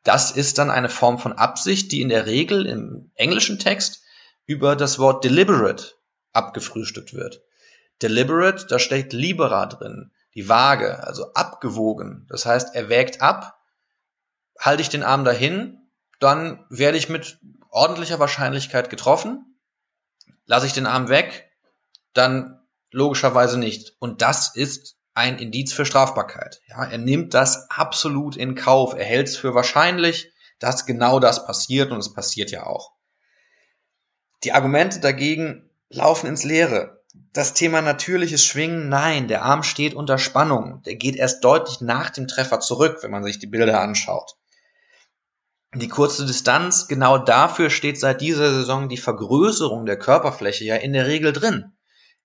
das ist dann eine Form von Absicht, die in der Regel im englischen Text über das Wort deliberate abgefrühstückt wird. Deliberate, da steckt libera drin, die Waage, also abgewogen. Das heißt, er wägt ab, halte ich den Arm dahin, dann werde ich mit ordentlicher Wahrscheinlichkeit getroffen. Lasse ich den Arm weg, dann logischerweise nicht. Und das ist ein Indiz für Strafbarkeit. Ja, er nimmt das absolut in Kauf. Er hält es für wahrscheinlich, dass genau das passiert und es passiert ja auch. Die Argumente dagegen laufen ins Leere. Das Thema natürliches Schwingen, nein, der Arm steht unter Spannung. Der geht erst deutlich nach dem Treffer zurück, wenn man sich die Bilder anschaut. Die kurze Distanz, genau dafür steht seit dieser Saison die Vergrößerung der Körperfläche ja in der Regel drin.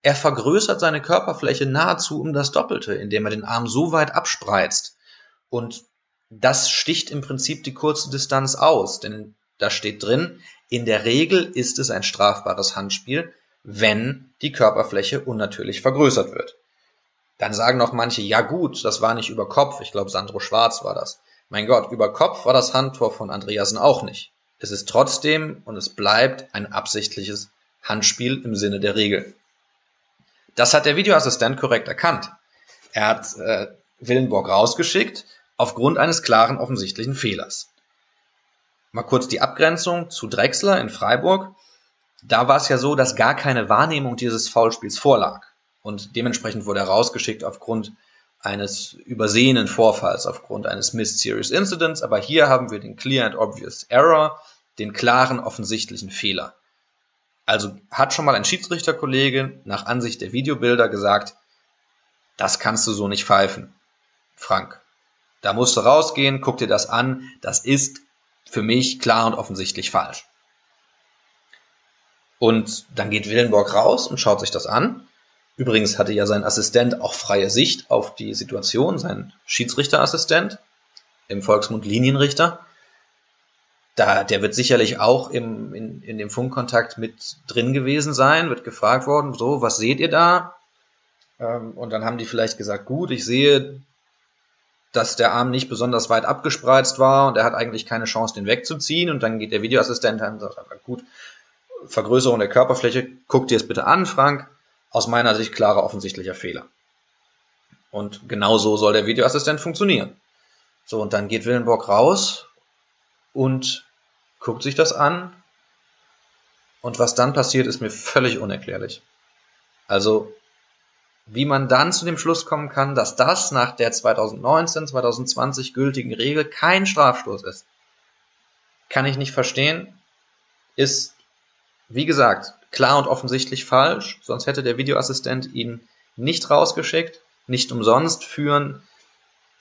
Er vergrößert seine Körperfläche nahezu um das Doppelte, indem er den Arm so weit abspreizt. Und das sticht im Prinzip die kurze Distanz aus, denn da steht drin, in der Regel ist es ein strafbares Handspiel, wenn die Körperfläche unnatürlich vergrößert wird. Dann sagen noch manche, ja gut, das war nicht über Kopf, ich glaube Sandro Schwarz war das. Mein Gott, über Kopf war das Handtor von Andreasen auch nicht. Es ist trotzdem und es bleibt ein absichtliches Handspiel im Sinne der Regel. Das hat der Videoassistent korrekt erkannt. Er hat äh, Willenborg rausgeschickt aufgrund eines klaren offensichtlichen Fehlers. Mal kurz die Abgrenzung zu Drexler in Freiburg. Da war es ja so, dass gar keine Wahrnehmung dieses Foulspiels vorlag. Und dementsprechend wurde er rausgeschickt aufgrund eines übersehenen Vorfalls, aufgrund eines Missed Serious Incidents. Aber hier haben wir den Clear and Obvious Error, den klaren offensichtlichen Fehler. Also hat schon mal ein Schiedsrichterkollege nach Ansicht der Videobilder gesagt, das kannst du so nicht pfeifen. Frank, da musst du rausgehen, guck dir das an, das ist für mich klar und offensichtlich falsch. Und dann geht Willenborg raus und schaut sich das an. Übrigens hatte ja sein Assistent auch freie Sicht auf die Situation, sein Schiedsrichterassistent, im Volksmund Linienrichter da, der wird sicherlich auch im, in, in dem Funkkontakt mit drin gewesen sein, wird gefragt worden, so, was seht ihr da? Ähm, und dann haben die vielleicht gesagt, gut, ich sehe, dass der Arm nicht besonders weit abgespreizt war und er hat eigentlich keine Chance, den wegzuziehen. Und dann geht der Videoassistent und sagt, gut, Vergrößerung der Körperfläche, guck dir es bitte an, Frank. Aus meiner Sicht klarer offensichtlicher Fehler. Und genau so soll der Videoassistent funktionieren. So, und dann geht Willenborg raus und guckt sich das an und was dann passiert, ist mir völlig unerklärlich. Also, wie man dann zu dem Schluss kommen kann, dass das nach der 2019, 2020 gültigen Regel kein Strafstoß ist, kann ich nicht verstehen, ist, wie gesagt, klar und offensichtlich falsch, sonst hätte der Videoassistent ihn nicht rausgeschickt. Nicht umsonst führen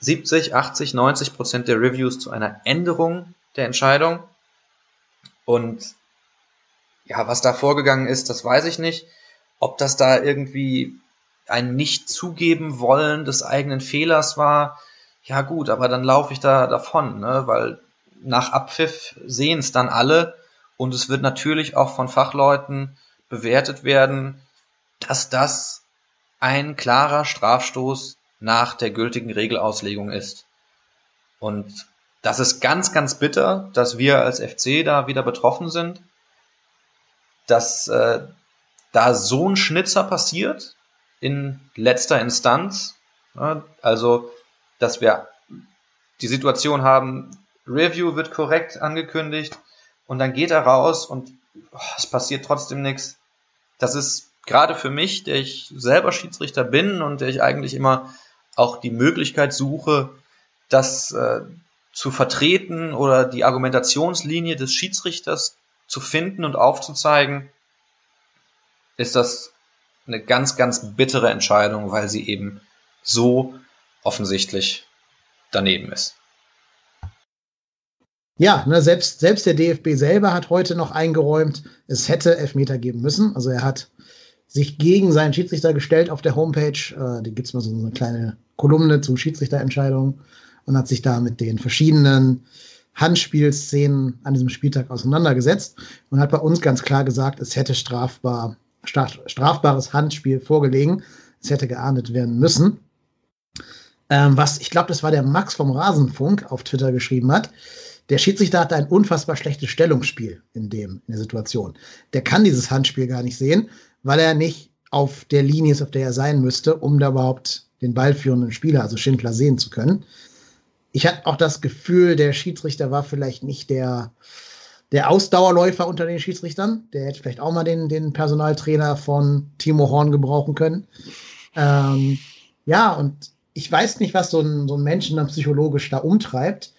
70, 80, 90 Prozent der Reviews zu einer Änderung der Entscheidung. Und ja, was da vorgegangen ist, das weiß ich nicht. Ob das da irgendwie ein Nicht-Zugeben wollen des eigenen Fehlers war, ja gut, aber dann laufe ich da davon, ne? weil nach Abpfiff sehen es dann alle und es wird natürlich auch von Fachleuten bewertet werden, dass das ein klarer Strafstoß nach der gültigen Regelauslegung ist. Und das ist ganz, ganz bitter, dass wir als FC da wieder betroffen sind, dass äh, da so ein Schnitzer passiert in letzter Instanz. Also, dass wir die Situation haben, Review wird korrekt angekündigt und dann geht er raus und oh, es passiert trotzdem nichts. Das ist gerade für mich, der ich selber Schiedsrichter bin und der ich eigentlich immer auch die Möglichkeit suche, das äh, zu vertreten oder die Argumentationslinie des Schiedsrichters zu finden und aufzuzeigen, ist das eine ganz, ganz bittere Entscheidung, weil sie eben so offensichtlich daneben ist. Ja, ne, selbst, selbst der DFB selber hat heute noch eingeräumt, es hätte Elfmeter geben müssen. Also er hat sich gegen seinen Schiedsrichter gestellt auf der Homepage. Äh, da gibt es mal so eine kleine Kolumne zu Schiedsrichterentscheidungen und hat sich da mit den verschiedenen Handspielszenen an diesem Spieltag auseinandergesetzt und hat bei uns ganz klar gesagt, es hätte strafbar, strafbares Handspiel vorgelegen. Es hätte geahndet werden müssen. Ähm, was, ich glaube, das war der Max vom Rasenfunk auf Twitter geschrieben hat. Der Schiedsrichter hatte ein unfassbar schlechtes Stellungsspiel in dem, in der Situation. Der kann dieses Handspiel gar nicht sehen, weil er nicht auf der Linie ist, auf der er sein müsste, um da überhaupt den ballführenden Spieler, also Schindler, sehen zu können. Ich hatte auch das Gefühl, der Schiedsrichter war vielleicht nicht der, der Ausdauerläufer unter den Schiedsrichtern. Der hätte vielleicht auch mal den, den Personaltrainer von Timo Horn gebrauchen können. Ähm, ja, und ich weiß nicht, was so ein, so ein Menschen dann psychologisch da umtreibt.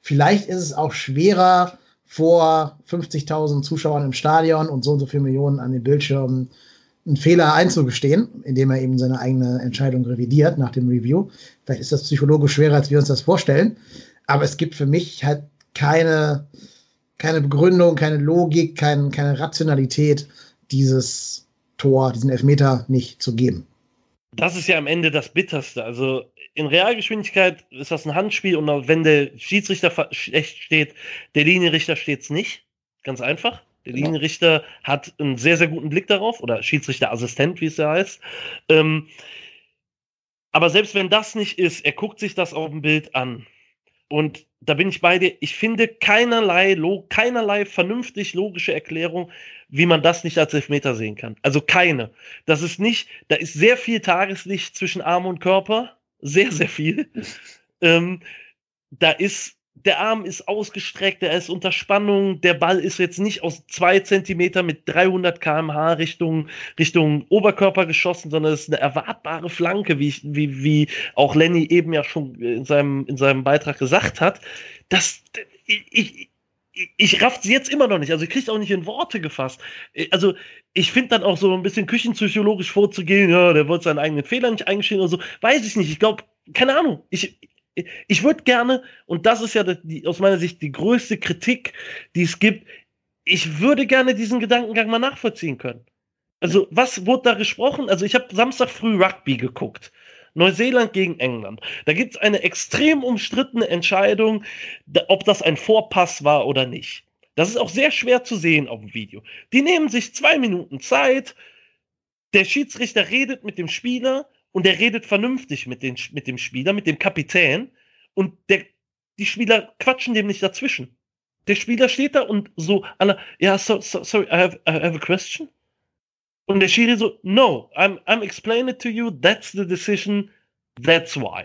Vielleicht ist es auch schwerer, vor 50.000 Zuschauern im Stadion und so und so viele Millionen an den Bildschirmen einen Fehler einzugestehen, indem er eben seine eigene Entscheidung revidiert nach dem Review. Vielleicht ist das psychologisch schwerer, als wir uns das vorstellen. Aber es gibt für mich halt keine, keine Begründung, keine Logik, kein, keine Rationalität, dieses Tor, diesen Elfmeter nicht zu geben. Das ist ja am Ende das Bitterste. Also in Realgeschwindigkeit ist das ein Handspiel und wenn der Schiedsrichter schlecht steht, der Linienrichter steht es nicht. Ganz einfach. Der genau. Linienrichter hat einen sehr, sehr guten Blick darauf, oder Schiedsrichterassistent, wie es ja heißt. Ähm, aber selbst wenn das nicht ist, er guckt sich das auf dem Bild an. Und da bin ich bei dir. Ich finde keinerlei, keinerlei vernünftig logische Erklärung, wie man das nicht als Elfmeter sehen kann. Also keine. Das ist nicht, da ist sehr viel Tageslicht zwischen Arm und Körper. Sehr, sehr viel. ähm, da ist der Arm ist ausgestreckt, er ist unter Spannung, der Ball ist jetzt nicht aus zwei Zentimeter mit 300 kmh Richtung, Richtung Oberkörper geschossen, sondern es ist eine erwartbare Flanke, wie, ich, wie, wie auch Lenny eben ja schon in seinem, in seinem Beitrag gesagt hat. Das, ich, ich, ich raff sie jetzt immer noch nicht. Also ich krieg's auch nicht in Worte gefasst. Also ich finde dann auch so ein bisschen küchenpsychologisch vorzugehen, ja, der wollte seinen eigenen Fehler nicht eingestehen oder so. Weiß ich nicht. Ich glaube, keine Ahnung. Ich, ich würde gerne, und das ist ja die, aus meiner Sicht die größte Kritik, die es gibt, ich würde gerne diesen Gedankengang mal nachvollziehen können. Also, was wurde da gesprochen? Also, ich habe Samstag früh Rugby geguckt. Neuseeland gegen England. Da gibt es eine extrem umstrittene Entscheidung, ob das ein Vorpass war oder nicht. Das ist auch sehr schwer zu sehen auf dem Video. Die nehmen sich zwei Minuten Zeit. Der Schiedsrichter redet mit dem Spieler und der redet vernünftig mit, den, mit dem Spieler, mit dem Kapitän und der, die Spieler quatschen dem nicht dazwischen. Der Spieler steht da und so, Anna, ja, so, so, sorry, I have, I have a question. Und der Schiri so, no, I'm, I'm explaining it to you, that's the decision, that's why.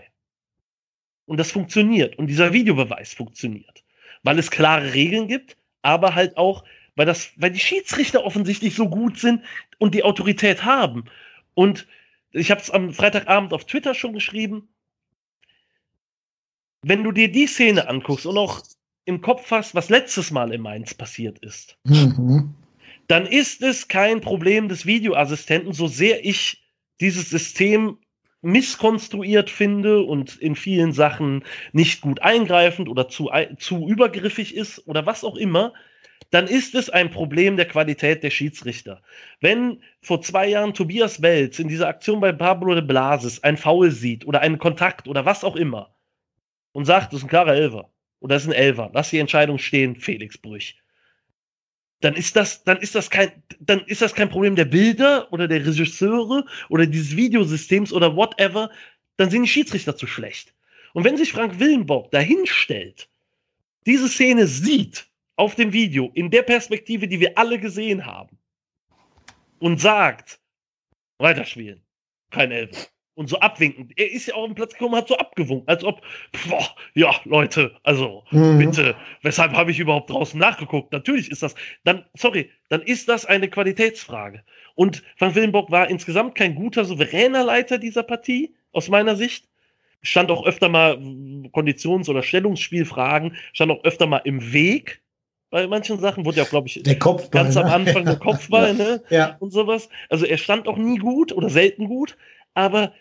Und das funktioniert. Und dieser Videobeweis funktioniert. Weil es klare Regeln gibt, aber halt auch, weil das, weil die Schiedsrichter offensichtlich so gut sind und die Autorität haben. Und ich habe es am Freitagabend auf Twitter schon geschrieben. Wenn du dir die Szene anguckst und auch im Kopf hast, was letztes Mal in Mainz passiert ist, mhm. dann ist es kein Problem des Videoassistenten, so sehr ich dieses System misskonstruiert finde und in vielen Sachen nicht gut eingreifend oder zu, zu übergriffig ist oder was auch immer, dann ist es ein Problem der Qualität der Schiedsrichter. Wenn vor zwei Jahren Tobias Welz in dieser Aktion bei Pablo de Blasis ein Foul sieht oder einen Kontakt oder was auch immer und sagt, das ist ein klarer Elfer oder das ist ein Elfer, lass die Entscheidung stehen, Felix Brüch. Dann ist das, dann ist das kein, dann ist das kein Problem der Bilder oder der Regisseure oder dieses Videosystems oder whatever. Dann sind die Schiedsrichter zu schlecht. Und wenn sich Frank Willenborg dahinstellt, diese Szene sieht auf dem Video in der Perspektive, die wir alle gesehen haben und sagt, weiterspielen, kein Elfer. Und so abwinken. Er ist ja auf den Platz gekommen, hat so abgewunken, als ob, boah, ja, Leute, also, mhm. bitte, weshalb habe ich überhaupt draußen nachgeguckt? Natürlich ist das, dann, sorry, dann ist das eine Qualitätsfrage. Und Van Willenborg war insgesamt kein guter, souveräner Leiter dieser Partie, aus meiner Sicht. Stand auch öfter mal Konditions- oder Stellungsspielfragen, stand auch öfter mal im Weg bei manchen Sachen. Wurde ja, glaube ich, der Kopfball, ganz am ne? Anfang der Kopfball, ja. ne? Ja. Und sowas. Also er stand auch nie gut oder selten gut, aber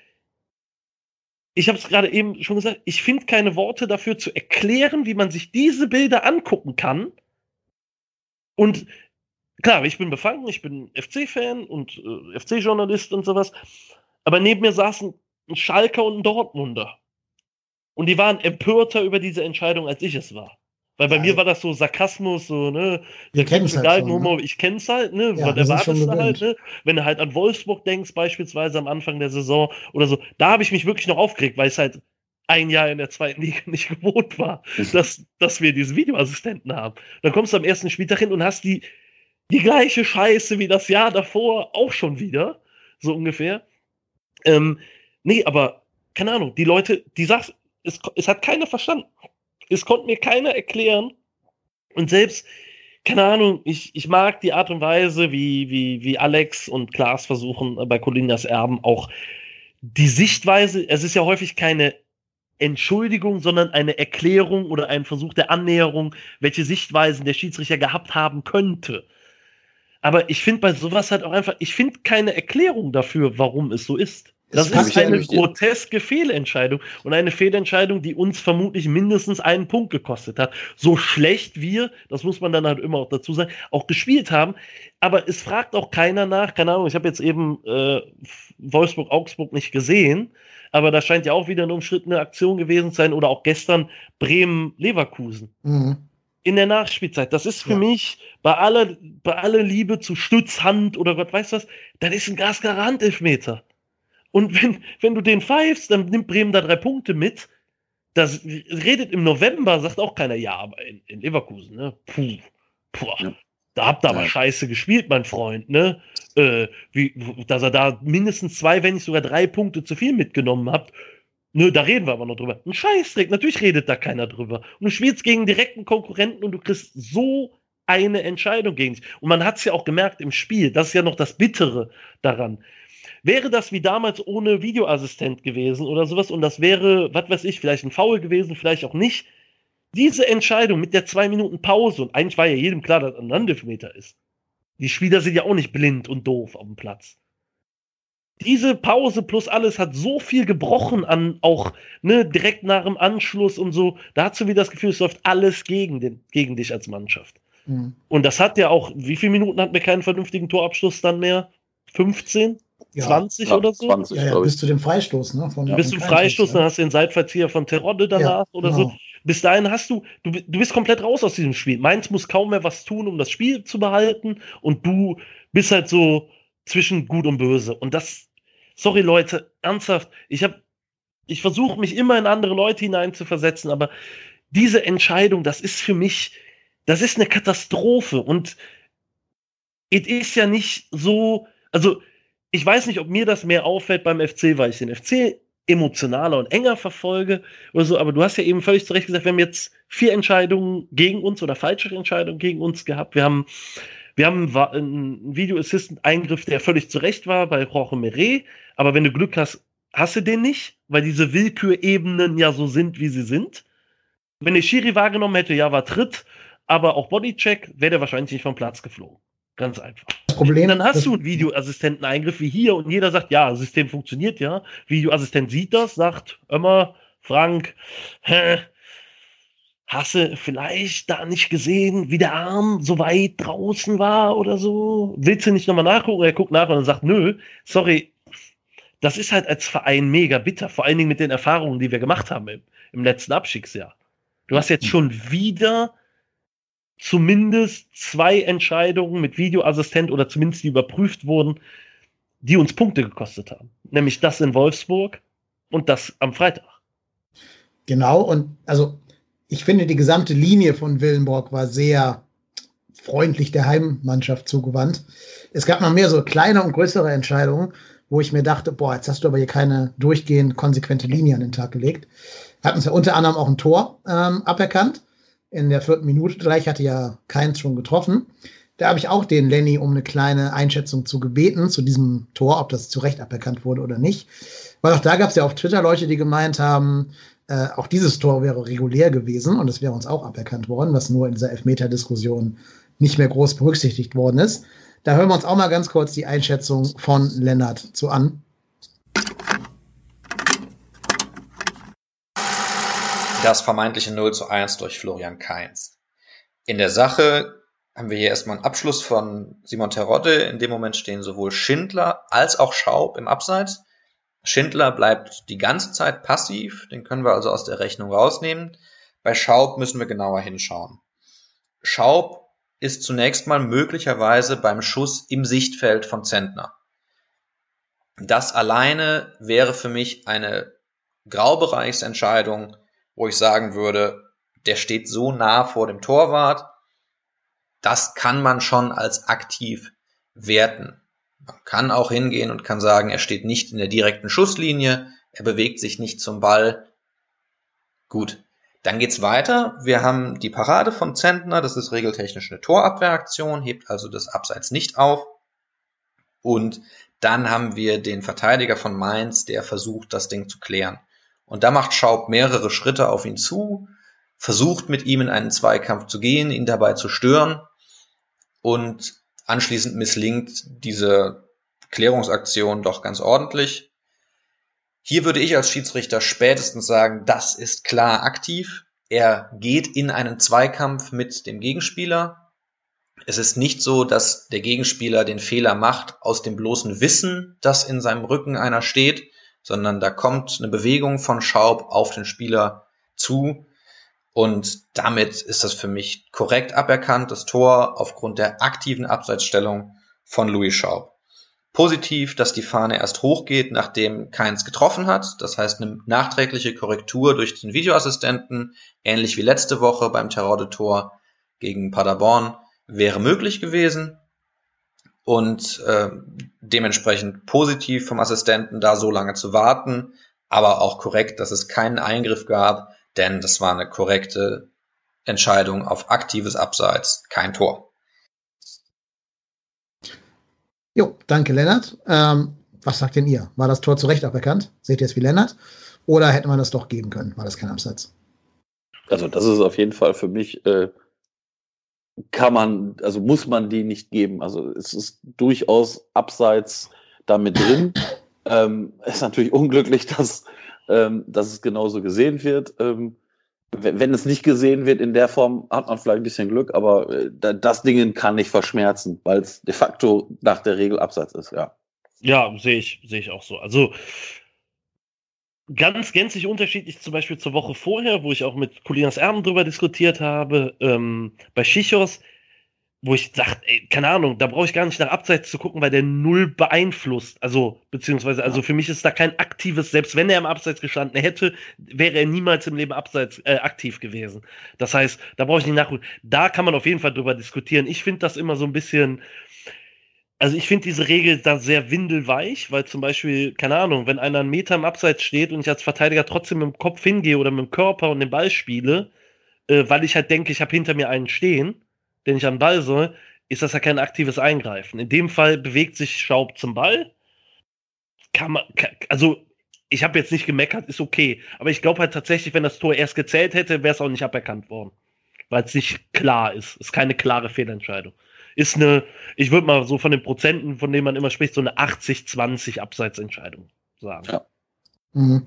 ich habe es gerade eben schon gesagt, ich finde keine Worte dafür zu erklären, wie man sich diese Bilder angucken kann. Und klar, ich bin befangen, ich bin FC-Fan und äh, FC-Journalist und sowas, aber neben mir saßen ein Schalker und ein Dortmunder. Und die waren empörter über diese Entscheidung, als ich es war. Weil bei Ja, mir war das so Sarkasmus, so, ne? Wir kennen's halt schon, ne? ich kenn's halt, ne? Ja, Was erwartest du halt, ne? Wenn du halt an Wolfsburg denkst, beispielsweise am Anfang der Saison oder so, da habe ich mich wirklich noch aufgeregt, weil es halt ein Jahr in der zweiten Liga nicht gewohnt war, dass, dass wir diese Videoassistenten haben. Dann kommst du am ersten Spieltag hin und hast die, die gleiche Scheiße wie das Jahr davor auch schon wieder, so ungefähr. Ähm, nee, aber keine Ahnung, die Leute, die sagt, es, es hat keiner verstanden. Es konnte mir keiner erklären. Und selbst, keine Ahnung, ich, ich mag die Art und Weise, wie, wie, wie Alex und Klaas versuchen, äh, bei Colinas Erben auch die Sichtweise, es ist ja häufig keine Entschuldigung, sondern eine Erklärung oder ein Versuch der Annäherung, welche Sichtweisen der Schiedsrichter gehabt haben könnte. Aber ich finde bei sowas halt auch einfach, ich finde keine Erklärung dafür, warum es so ist. Das passt ist ja eine groteske Fehlentscheidung und eine Fehlentscheidung, die uns vermutlich mindestens einen Punkt gekostet hat. So schlecht wir, das muss man dann halt immer auch dazu sagen, auch gespielt haben. Aber es fragt auch keiner nach, keine Ahnung, ich habe jetzt eben äh, Wolfsburg-Augsburg nicht gesehen, aber da scheint ja auch wieder eine umstrittene Aktion gewesen zu sein oder auch gestern Bremen-Leverkusen Mhm. in der Nachspielzeit. Das ist für Ja. mich bei aller, bei aller Liebe zu Stützhand oder Gott weiß was, das ist ein gasklarer Handelfmeter. Und wenn, wenn du den pfeifst, dann nimmt Bremen da drei Punkte mit. Das redet im November, sagt auch keiner, ja, aber in, in Leverkusen, ne? Puh, puh. Ja. Da habt ihr aber Ja. scheiße gespielt, mein Freund, ne? Äh, wie, dass er da mindestens zwei, wenn nicht sogar drei Punkte zu viel mitgenommen habt. Nö, da reden wir aber noch drüber. Ein Scheißdreck, natürlich redet da keiner drüber. Und du spielst gegen direkten Konkurrenten und du kriegst so eine Entscheidung gegen dich. Und man hat es ja auch gemerkt im Spiel, das ist ja noch das Bittere daran. Wäre das wie damals ohne Videoassistent gewesen oder sowas und das wäre, was weiß ich, vielleicht ein Foul gewesen, vielleicht auch nicht. Diese Entscheidung mit der zwei Minuten Pause und eigentlich war ja jedem klar, dass ein Handelfmeter ist. Die Spieler sind ja auch nicht blind und doof auf dem Platz. Diese Pause plus alles hat so viel gebrochen an auch ne, direkt nach dem Anschluss und so. Da hast du wieder das Gefühl, es läuft alles gegen, den, gegen dich als Mannschaft. Mhm. Und das hat ja auch, wie viele Minuten hatten wir keinen vernünftigen Torabschluss dann mehr? 15? Ja. 20 Ja, oder so? 20, Ja, ja, bis zu dem Freistoß, ne? Von, bis von zum Freistoß, dann hast du den Seitverzieher von Terodde danach Ja, oder genau. so. Bis dahin hast du, du, du bist komplett raus aus diesem Spiel. Mainz muss kaum mehr was tun, um das Spiel zu behalten und du bist halt so zwischen gut und böse. Und das, sorry Leute, ernsthaft, ich habe, ich versuche mich immer in andere Leute hineinzuversetzen, aber diese Entscheidung, das ist für mich, das ist eine Katastrophe und es ist ja nicht so, also ich weiß nicht, ob mir das mehr auffällt beim FC, weil ich den FC emotionaler und enger verfolge oder so, aber du hast ja eben völlig zu Recht gesagt, wir haben jetzt vier Entscheidungen gegen uns oder falsche Entscheidungen gegen uns gehabt. Wir haben, wir haben einen Video Assistant Eingriff, der völlig zu Recht war bei Jorge Meret, aber wenn du Glück hast, hast du den nicht, weil diese Willkürebenen ja so sind, wie sie sind. Wenn der Schiri wahrgenommen hätte, ja, war Tritt, aber auch Bodycheck, wäre der wahrscheinlich nicht vom Platz geflogen. Ganz einfach. Das Problem, Dann hast du einen Videoassistenten-Eingriff wie hier und jeder sagt, ja, das System funktioniert ja. Videoassistent sieht das, sagt, immer, Frank, hä, hast du vielleicht da nicht gesehen, wie der Arm so weit draußen war oder so? Willst du nicht nochmal nachgucken? Er guckt nach und dann sagt, nö, sorry, das ist halt als Verein mega bitter, vor allen Dingen mit den Erfahrungen, die wir gemacht haben im, im letzten Abstiegsjahr. Du hast jetzt schon wieder zumindest zwei Entscheidungen mit Videoassistent oder zumindest die überprüft wurden, die uns Punkte gekostet haben. Nämlich das in Wolfsburg und das am Freitag. Genau, und also ich finde, die gesamte Linie von Willenborg war sehr freundlich der Heimmannschaft zugewandt. Es gab noch mehr so kleine und größere Entscheidungen, wo ich mir dachte, boah, jetzt hast du aber hier keine durchgehend konsequente Linie an den Tag gelegt. Hat uns ja unter anderem auch ein Tor ähm, aberkannt. In der vierten Minute gleich hatte ja keins schon getroffen. Da habe ich auch den Lenny um eine kleine Einschätzung zu gebeten, zu diesem Tor, ob das zu Recht aberkannt wurde oder nicht. Weil auch da gab es ja auf Twitter Leute, die gemeint haben, äh, auch dieses Tor wäre regulär gewesen und es wäre uns auch aberkannt worden, was nur in dieser Elfmeter-Diskussion nicht mehr groß berücksichtigt worden ist. Da hören wir uns auch mal ganz kurz die Einschätzung von Lennart zu an. Das vermeintliche 0 zu 1 durch Florian Kainz. In der Sache haben wir hier erstmal einen Abschluss von Simon Terodde. In dem Moment stehen sowohl Schindler als auch Schaub im Abseits. Schindler bleibt die ganze Zeit passiv, den können wir also aus der Rechnung rausnehmen. Bei Schaub müssen wir genauer hinschauen. Schaub ist zunächst mal möglicherweise beim Schuss im Sichtfeld von Zentner. Das alleine wäre für mich eine Graubereichsentscheidung, wo ich sagen würde, der steht so nah vor dem Torwart, das kann man schon als aktiv werten. Man kann auch hingehen und kann sagen, er steht nicht in der direkten Schusslinie, er bewegt sich nicht zum Ball. Gut, dann geht's weiter. Wir haben die Parade von Zentner, das ist regeltechnisch eine Torabwehraktion, hebt also das Abseits nicht auf. Und dann haben wir den Verteidiger von Mainz, der versucht, das Ding zu klären. Und da macht Schaub mehrere Schritte auf ihn zu, versucht mit ihm in einen Zweikampf zu gehen, ihn dabei zu stören. Und anschließend misslingt diese Klärungsaktion doch ganz ordentlich. Hier würde ich als Schiedsrichter spätestens sagen, das ist klar aktiv. Er geht in einen Zweikampf mit dem Gegenspieler. Es ist nicht so, dass der Gegenspieler den Fehler macht aus dem bloßen Wissen, dass in seinem Rücken einer steht, sondern da kommt eine Bewegung von Schaub auf den Spieler zu. Und damit ist das für mich korrekt aberkannt, das Tor aufgrund der aktiven Abseitsstellung von Louis Schaub. Positiv, dass die Fahne erst hochgeht, nachdem keins getroffen hat. Das heißt, eine nachträgliche Korrektur durch den Videoassistenten, ähnlich wie letzte Woche beim Terrorde-Tor gegen Paderborn, wäre möglich gewesen und äh, dementsprechend positiv vom Assistenten da so lange zu warten, aber auch korrekt, dass es keinen Eingriff gab, denn das war eine korrekte Entscheidung auf aktives Abseits, kein Tor. Jo, danke Lennart. Ähm, was sagt denn ihr? War das Tor zu Recht aberkannt? Seht ihr es wie Lennart? Oder hätte man das doch geben können? War das kein Abseits? Also das ist auf jeden Fall für mich äh, kann man, also muss man die nicht geben. Also es ist durchaus abseits damit drin. ähm, ist natürlich unglücklich, dass, ähm, dass es genauso gesehen wird. Ähm, wenn, es nicht gesehen wird in der Form, hat man vielleicht ein bisschen Glück, aber äh, das Ding kann nicht verschmerzen, weil es de facto nach der Regel Abseits ist, ja. Ja, sehe ich, sehe ich auch so. Also ganz gänzlich unterschiedlich zum Beispiel zur Woche vorher, wo ich auch mit Colinas Erben drüber diskutiert habe, ähm, bei Schichos, wo ich sage, keine Ahnung, da brauche ich gar nicht nach Abseits zu gucken, weil der null beeinflusst. Also, beziehungsweise, also für mich ist da kein aktives, selbst wenn er im Abseits gestanden hätte, wäre er niemals im Leben Abseits äh, aktiv gewesen. Das heißt, da brauche ich nicht nachholen. Da kann man auf jeden Fall drüber diskutieren. Ich finde das immer so ein bisschen, also ich finde diese Regel da sehr windelweich, weil zum Beispiel, keine Ahnung, wenn einer einen Meter im Abseits steht und ich als Verteidiger trotzdem mit dem Kopf hingehe oder mit dem Körper und den Ball spiele, äh, weil ich halt denke, ich habe hinter mir einen stehen, den ich den Ball soll, ist das ja kein aktives Eingreifen. In dem Fall bewegt sich Schaub zum Ball. Kann man, kann, also ich habe jetzt nicht gemeckert, ist okay. Aber ich glaube halt tatsächlich, wenn das Tor erst gezählt hätte, wäre es auch nicht aberkannt worden. Weil es nicht klar ist. Es ist keine klare Fehlentscheidung ist eine, ich würde mal so von den Prozenten, von denen man immer spricht, so eine 80-20 Abseitsentscheidung sagen. Ja. Mhm.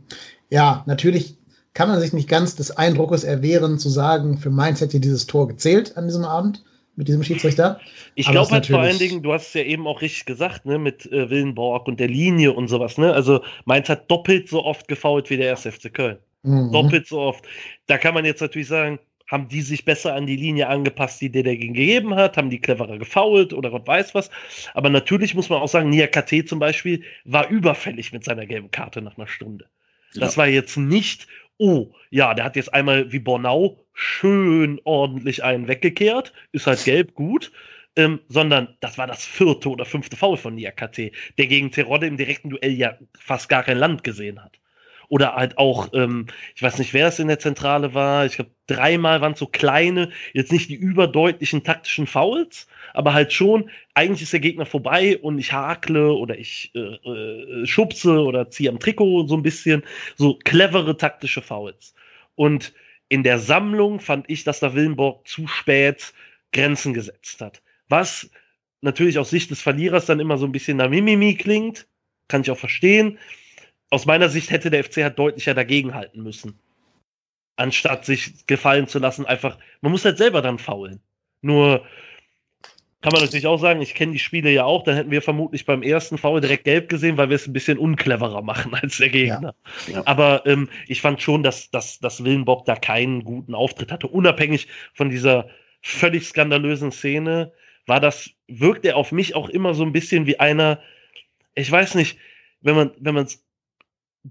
ja, natürlich kann man sich nicht ganz des Eindruckes erwehren, zu sagen, für Mainz hätte dieses Tor gezählt an diesem Abend mit diesem Schiedsrichter. Ich glaube halt vor allen Dingen, du hast es ja eben auch richtig gesagt, ne, mit äh, Willenborg und der Linie und sowas, ne? Also Mainz hat doppelt so oft gefault wie der 1. FC Köln. Mhm. Doppelt so oft. Da kann man jetzt natürlich sagen, haben die sich besser an die Linie angepasst, die der dagegen gegeben hat? Haben die cleverer gefault oder Gott weiß was? Aber natürlich muss man auch sagen, Nia KT zum Beispiel war überfällig mit seiner gelben Karte nach einer Stunde. Ja. Das war jetzt nicht, oh, ja, der hat jetzt einmal wie Bornau schön ordentlich einen weggekehrt, ist halt gelb, gut. Ähm, sondern das war das vierte oder fünfte Foul von Nia KT, der gegen Terodde im direkten Duell ja fast gar kein Land gesehen hat. Oder halt auch, ähm, ich weiß nicht, wer es in der Zentrale war. Ich glaube, dreimal waren es so kleine, jetzt nicht die überdeutlichen taktischen Fouls, aber halt schon, eigentlich ist der Gegner vorbei und ich hakle oder ich äh, äh, schubse oder ziehe am Trikot so ein bisschen. So clevere taktische Fouls. Und in der Sammlung fand ich, dass da Willenborg zu spät Grenzen gesetzt hat. Was natürlich aus Sicht des Verlierers dann immer so ein bisschen nach Mimimi klingt, kann ich auch verstehen. Aus meiner Sicht hätte der FC halt deutlicher dagegenhalten müssen. Anstatt sich gefallen zu lassen, einfach, man muss halt selber dann faulen. Nur kann man natürlich auch sagen, ich kenne die Spiele ja auch, dann hätten wir vermutlich beim ersten Foul direkt gelb gesehen, weil wir es ein bisschen uncleverer machen als der Gegner. Ja. Ja. Aber ähm, ich fand schon, dass, dass, dass Willenbock da keinen guten Auftritt hatte, unabhängig von dieser völlig skandalösen Szene war das, wirkt er auf mich auch immer so ein bisschen wie einer, ich weiß nicht, wenn man, wenn man es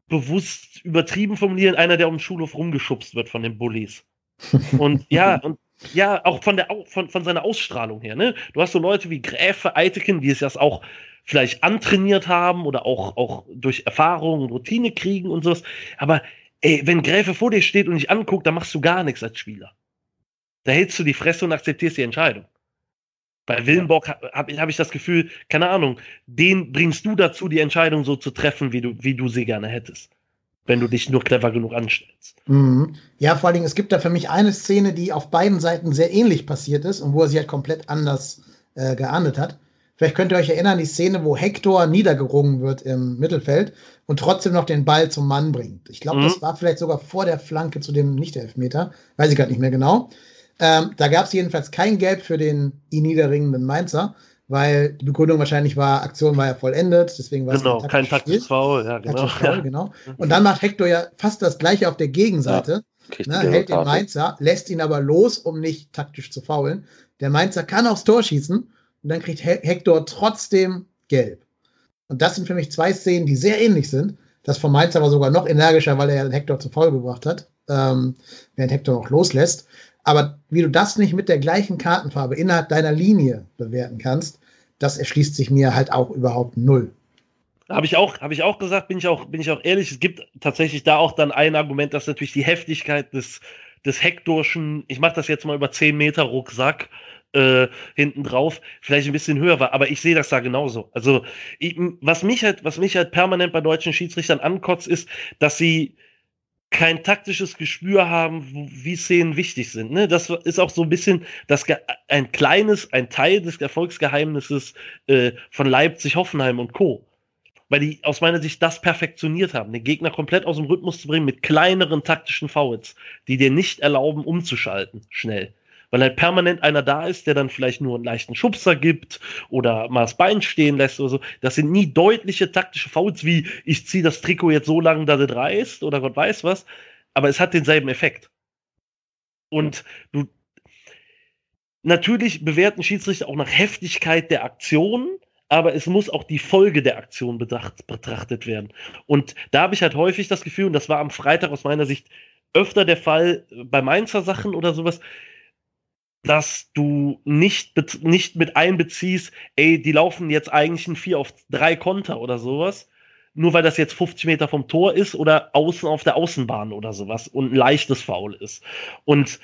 bewusst übertrieben formulieren, einer, der um den Schulhof rumgeschubst wird von den Bullies. Und ja, und ja, auch von der von, von seiner Ausstrahlung her, ne? Du hast so Leute wie Gräfe, Eitekin, die es ja auch vielleicht antrainiert haben oder auch, auch durch Erfahrung und Routine kriegen und sowas. Aber ey, wenn Gräfe vor dir steht und dich anguckt, dann machst du gar nichts als Spieler. Da hältst du die Fresse und akzeptierst die Entscheidung. Bei Willenborg habe hab ich das Gefühl, keine Ahnung, den bringst du dazu, die Entscheidung so zu treffen, wie du, wie du sie gerne hättest. Wenn du dich nur clever genug anstellst. Mhm. Ja, vor allen Dingen, es gibt da für mich eine Szene, die auf beiden Seiten sehr ähnlich passiert ist und wo er sich halt komplett anders äh, geahndet hat. Vielleicht könnt ihr euch erinnern, die Szene, wo Hector niedergerungen wird im Mittelfeld und trotzdem noch den Ball zum Mann bringt. Ich glaube, mhm. das war vielleicht sogar vor der Flanke zu dem Nicht-Elfmeter. Weiß ich gerade nicht mehr genau. Ähm, da gab es jedenfalls kein Gelb für den ihn niederringenden Mainzer, weil die Begründung wahrscheinlich war, Aktion war ja vollendet, deswegen war genau, es kein taktisches Foul. Ja, genau. Foul, genau. Und dann macht Hector ja fast das gleiche auf der Gegenseite. Ja, ne, hält den Mainzer, lässt ihn aber los, um nicht taktisch zu faulen. Der Mainzer kann aufs Tor schießen und dann kriegt Hector trotzdem gelb. Und das sind für mich zwei Szenen, die sehr ähnlich sind. Das von Mainzer war sogar noch energischer, weil er ja Hector zu Foul gebracht hat, ähm, während Hector noch loslässt. Aber wie du das nicht mit der gleichen Kartenfarbe innerhalb deiner Linie bewerten kannst, das erschließt sich mir halt auch überhaupt null. Habe ich auch, habe ich auch gesagt, bin ich auch, bin ich auch ehrlich. Es gibt tatsächlich da auch dann ein Argument, dass natürlich die Heftigkeit des, des Hektorschen, ich mache das jetzt mal über 10 Meter Rucksack, äh, hinten drauf vielleicht ein bisschen höher war, aber ich sehe das da genauso. Also ich, was mich halt, was mich halt permanent bei deutschen Schiedsrichtern ankotzt, ist, dass sie kein taktisches Gespür haben, wie Szenen wichtig sind. Ne? Das ist auch so ein bisschen das ein kleines, ein Teil des Erfolgsgeheimnisses äh, von Leipzig, Hoffenheim und Co. Weil die aus meiner Sicht das perfektioniert haben, den Gegner komplett aus dem Rhythmus zu bringen mit kleineren taktischen Fouls, die dir nicht erlauben, umzuschalten, schnell weil halt permanent einer da ist, der dann vielleicht nur einen leichten Schubser gibt oder mal das Bein stehen lässt oder so. Das sind nie deutliche taktische Fouls wie ich ziehe das Trikot jetzt so lange, dass es reißt oder Gott weiß was, aber es hat denselben Effekt. Und du natürlich bewerten Schiedsrichter auch nach Heftigkeit der Aktion, aber es muss auch die Folge der Aktion betracht, betrachtet werden. Und da habe ich halt häufig das Gefühl, und das war am Freitag aus meiner Sicht öfter der Fall bei Mainzer Sachen oder sowas, dass du nicht, nicht mit einbeziehst, ey, die laufen jetzt eigentlich ein 4 auf 3 Konter oder sowas, nur weil das jetzt 50 Meter vom Tor ist oder außen auf der Außenbahn oder sowas und ein leichtes Foul ist. Und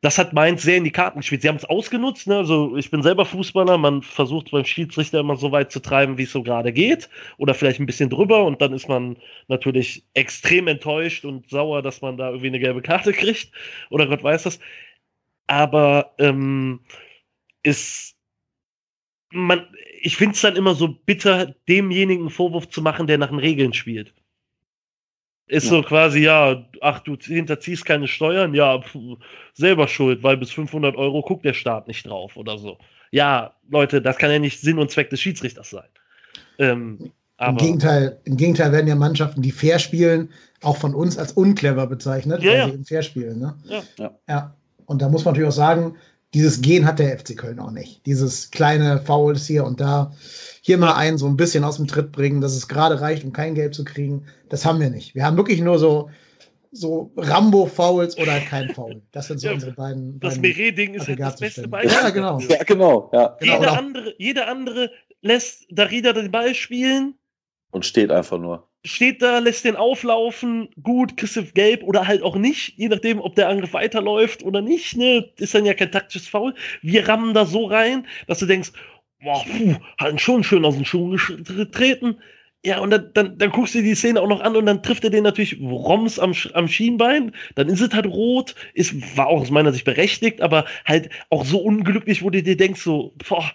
das hat Mainz sehr in die Karten gespielt. Sie haben es ausgenutzt. Ne? Also ich bin selber Fußballer. Man versucht beim Schiedsrichter immer so weit zu treiben, wie es so gerade geht. Oder vielleicht ein bisschen drüber. Und dann ist man natürlich extrem enttäuscht und sauer, dass man da irgendwie eine gelbe Karte kriegt. Oder Gott weiß das aber ähm, ist man, ich finde es dann immer so bitter, demjenigen Vorwurf zu machen, der nach den Regeln spielt. Ist ja. so quasi, ja, ach, du hinterziehst keine Steuern, ja, pf, selber schuld, weil bis 500 Euro guckt der Staat nicht drauf oder so. Ja, Leute, das kann ja nicht Sinn und Zweck des Schiedsrichters sein. Ähm, Im, Gegenteil, Im Gegenteil werden ja Mannschaften, die fair spielen, auch von uns als unclever bezeichnet, ja, weil ja. sie eben fair spielen. Ne? Ja. ja. Ja. Und da muss man natürlich auch sagen, dieses Gen hat der FC Köln auch nicht. Dieses kleine Fouls hier und da, hier mal einen so ein bisschen aus dem Tritt bringen, dass es gerade reicht, um kein Geld zu kriegen. Das haben wir nicht. Wir haben wirklich nur so, so Rambo-Fouls oder kein Foul. Das sind so ja, unsere beiden. Das Meret-Ding ist halt das beste Beispiel. Ja, genau. Ja, genau. Ja. Jeder, genau. andere, jeder andere lässt Darida den Ball spielen. Und steht einfach nur. Steht da, lässt den auflaufen, gut, kriegst gelb oder halt auch nicht, je nachdem, ob der Angriff weiterläuft oder nicht, ne, ist dann ja kein taktisches Foul. Wir rammen da so rein, dass du denkst, boah, puh, hat schon schön aus den Schuhen getreten. Ja, und dann, dann, dann guckst du die Szene auch noch an und dann trifft er den natürlich Roms am, am Schienbein. Dann ist es halt rot. Ist, war auch aus meiner Sicht berechtigt, aber halt auch so unglücklich, wo du dir denkst, so, boah,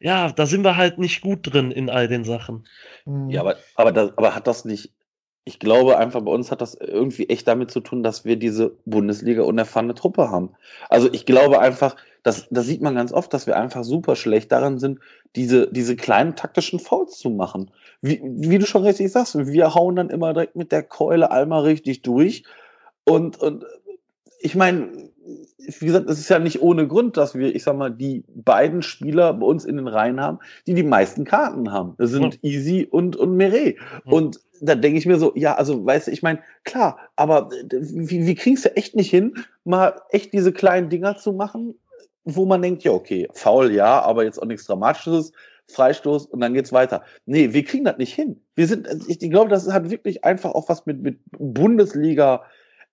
ja, da sind wir halt nicht gut drin in all den Sachen. Mhm. Ja, aber, aber, das, aber hat das nicht, ich glaube einfach, bei uns hat das irgendwie echt damit zu tun, dass wir diese Bundesliga unerfahrene Truppe haben. Also ich glaube einfach, das, das sieht man ganz oft, dass wir einfach super schlecht daran sind, diese, diese kleinen taktischen Fouls zu machen. Wie, wie du schon richtig sagst, wir hauen dann immer direkt mit der Keule einmal richtig durch. Und, und ich meine, wie gesagt, es ist ja nicht ohne Grund, dass wir, ich sag mal, die beiden Spieler bei uns in den Reihen haben, die die meisten Karten haben. Das sind ja. Easy und, und Meret. Ja. Und da denke ich mir so, ja, also, weißt du, ich meine, klar, aber wie, wie kriegst du echt nicht hin, mal echt diese kleinen Dinger zu machen, wo man denkt, ja, okay, faul, ja, aber jetzt auch nichts Dramatisches, Freistoß und dann geht's weiter. Nee, wir kriegen das nicht hin. Wir sind, ich, ich glaube, das hat wirklich einfach auch was mit, mit Bundesliga,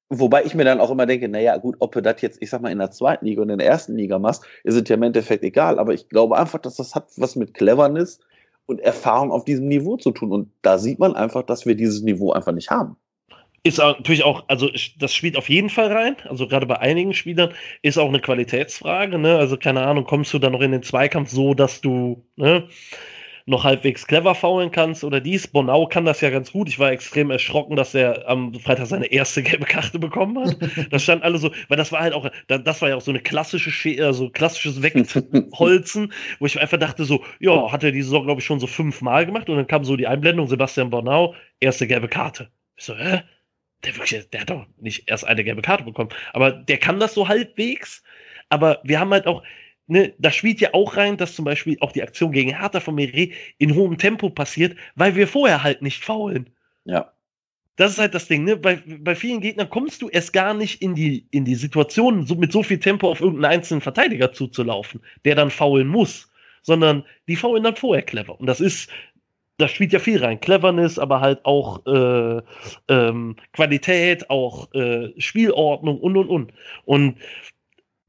Wobei ich mir dann auch immer denke, naja, gut, ob du das jetzt, ich sag mal, in der zweiten Liga und in der ersten Liga machst, ist es ja im Endeffekt egal. Aber ich glaube einfach, dass das hat was mit Cleverness und Erfahrung auf diesem Niveau zu tun. Und da sieht man einfach, dass wir dieses Niveau einfach nicht haben. Ist natürlich auch, also das spielt auf jeden Fall rein. Also gerade bei einigen Spielern ist auch eine Qualitätsfrage. Ne? Also keine Ahnung, kommst du dann noch in den Zweikampf so, dass du ne, noch halbwegs clever faulen kannst oder dies. Bonau kann das ja ganz gut. Ich war extrem erschrocken, dass er am Freitag seine erste gelbe Karte bekommen hat. Das stand alle so, weil das war halt auch, das war ja auch so eine klassische, also klassisches Wegholzen, wo ich einfach dachte so, ja, hat er diese Saison, glaube ich, schon so fünfmal gemacht und dann kam so die Einblendung, Sebastian Bonau, erste gelbe Karte. Ich so, hä? Der, wirklich, der hat doch nicht erst eine gelbe Karte bekommen. Aber der kann das so halbwegs. Aber wir haben halt auch, ne, da spielt ja auch rein, dass zum Beispiel auch die Aktion gegen Hertha von Meret in hohem Tempo passiert, weil wir vorher halt nicht faulen. Ja. Das ist halt das Ding, ne? Bei, bei vielen Gegnern kommst du erst gar nicht in die, in die Situation, so mit so viel Tempo auf irgendeinen einzelnen Verteidiger zuzulaufen, der dann faulen muss, sondern die faulen dann vorher clever. Und das ist, da spielt ja viel rein. Cleverness, aber halt auch äh, ähm, Qualität, auch äh, Spielordnung und und und. Und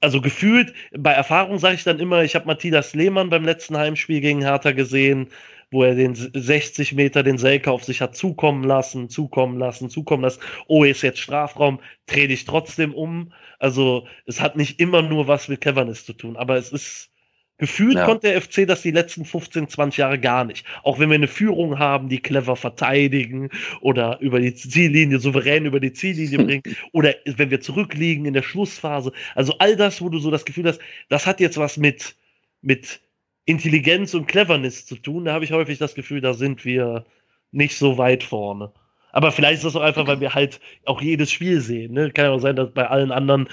also gefühlt, bei Erfahrung sage ich dann immer, ich habe Matthias Lehmann beim letzten Heimspiel gegen Hertha gesehen, wo er den 60 Meter den Selke auf sich hat zukommen lassen, zukommen lassen, zukommen lassen. Oh, ist jetzt Strafraum, dreh dich trotzdem um. Also es hat nicht immer nur was mit Cleverness zu tun, aber es ist Gefühlt ja. konnte der FC das die letzten 15, 20 Jahre gar nicht. Auch wenn wir eine Führung haben, die clever verteidigen oder über die Ziellinie, souverän über die Ziellinie bringen oder wenn wir zurückliegen in der Schlussphase. Also all das, wo du so das Gefühl hast, das hat jetzt was mit, mit Intelligenz und Cleverness zu tun. Da habe ich häufig das Gefühl, da sind wir nicht so weit vorne. Aber vielleicht ist das auch einfach, weil wir halt auch jedes Spiel sehen. Ne? Kann ja auch sein, dass bei allen anderen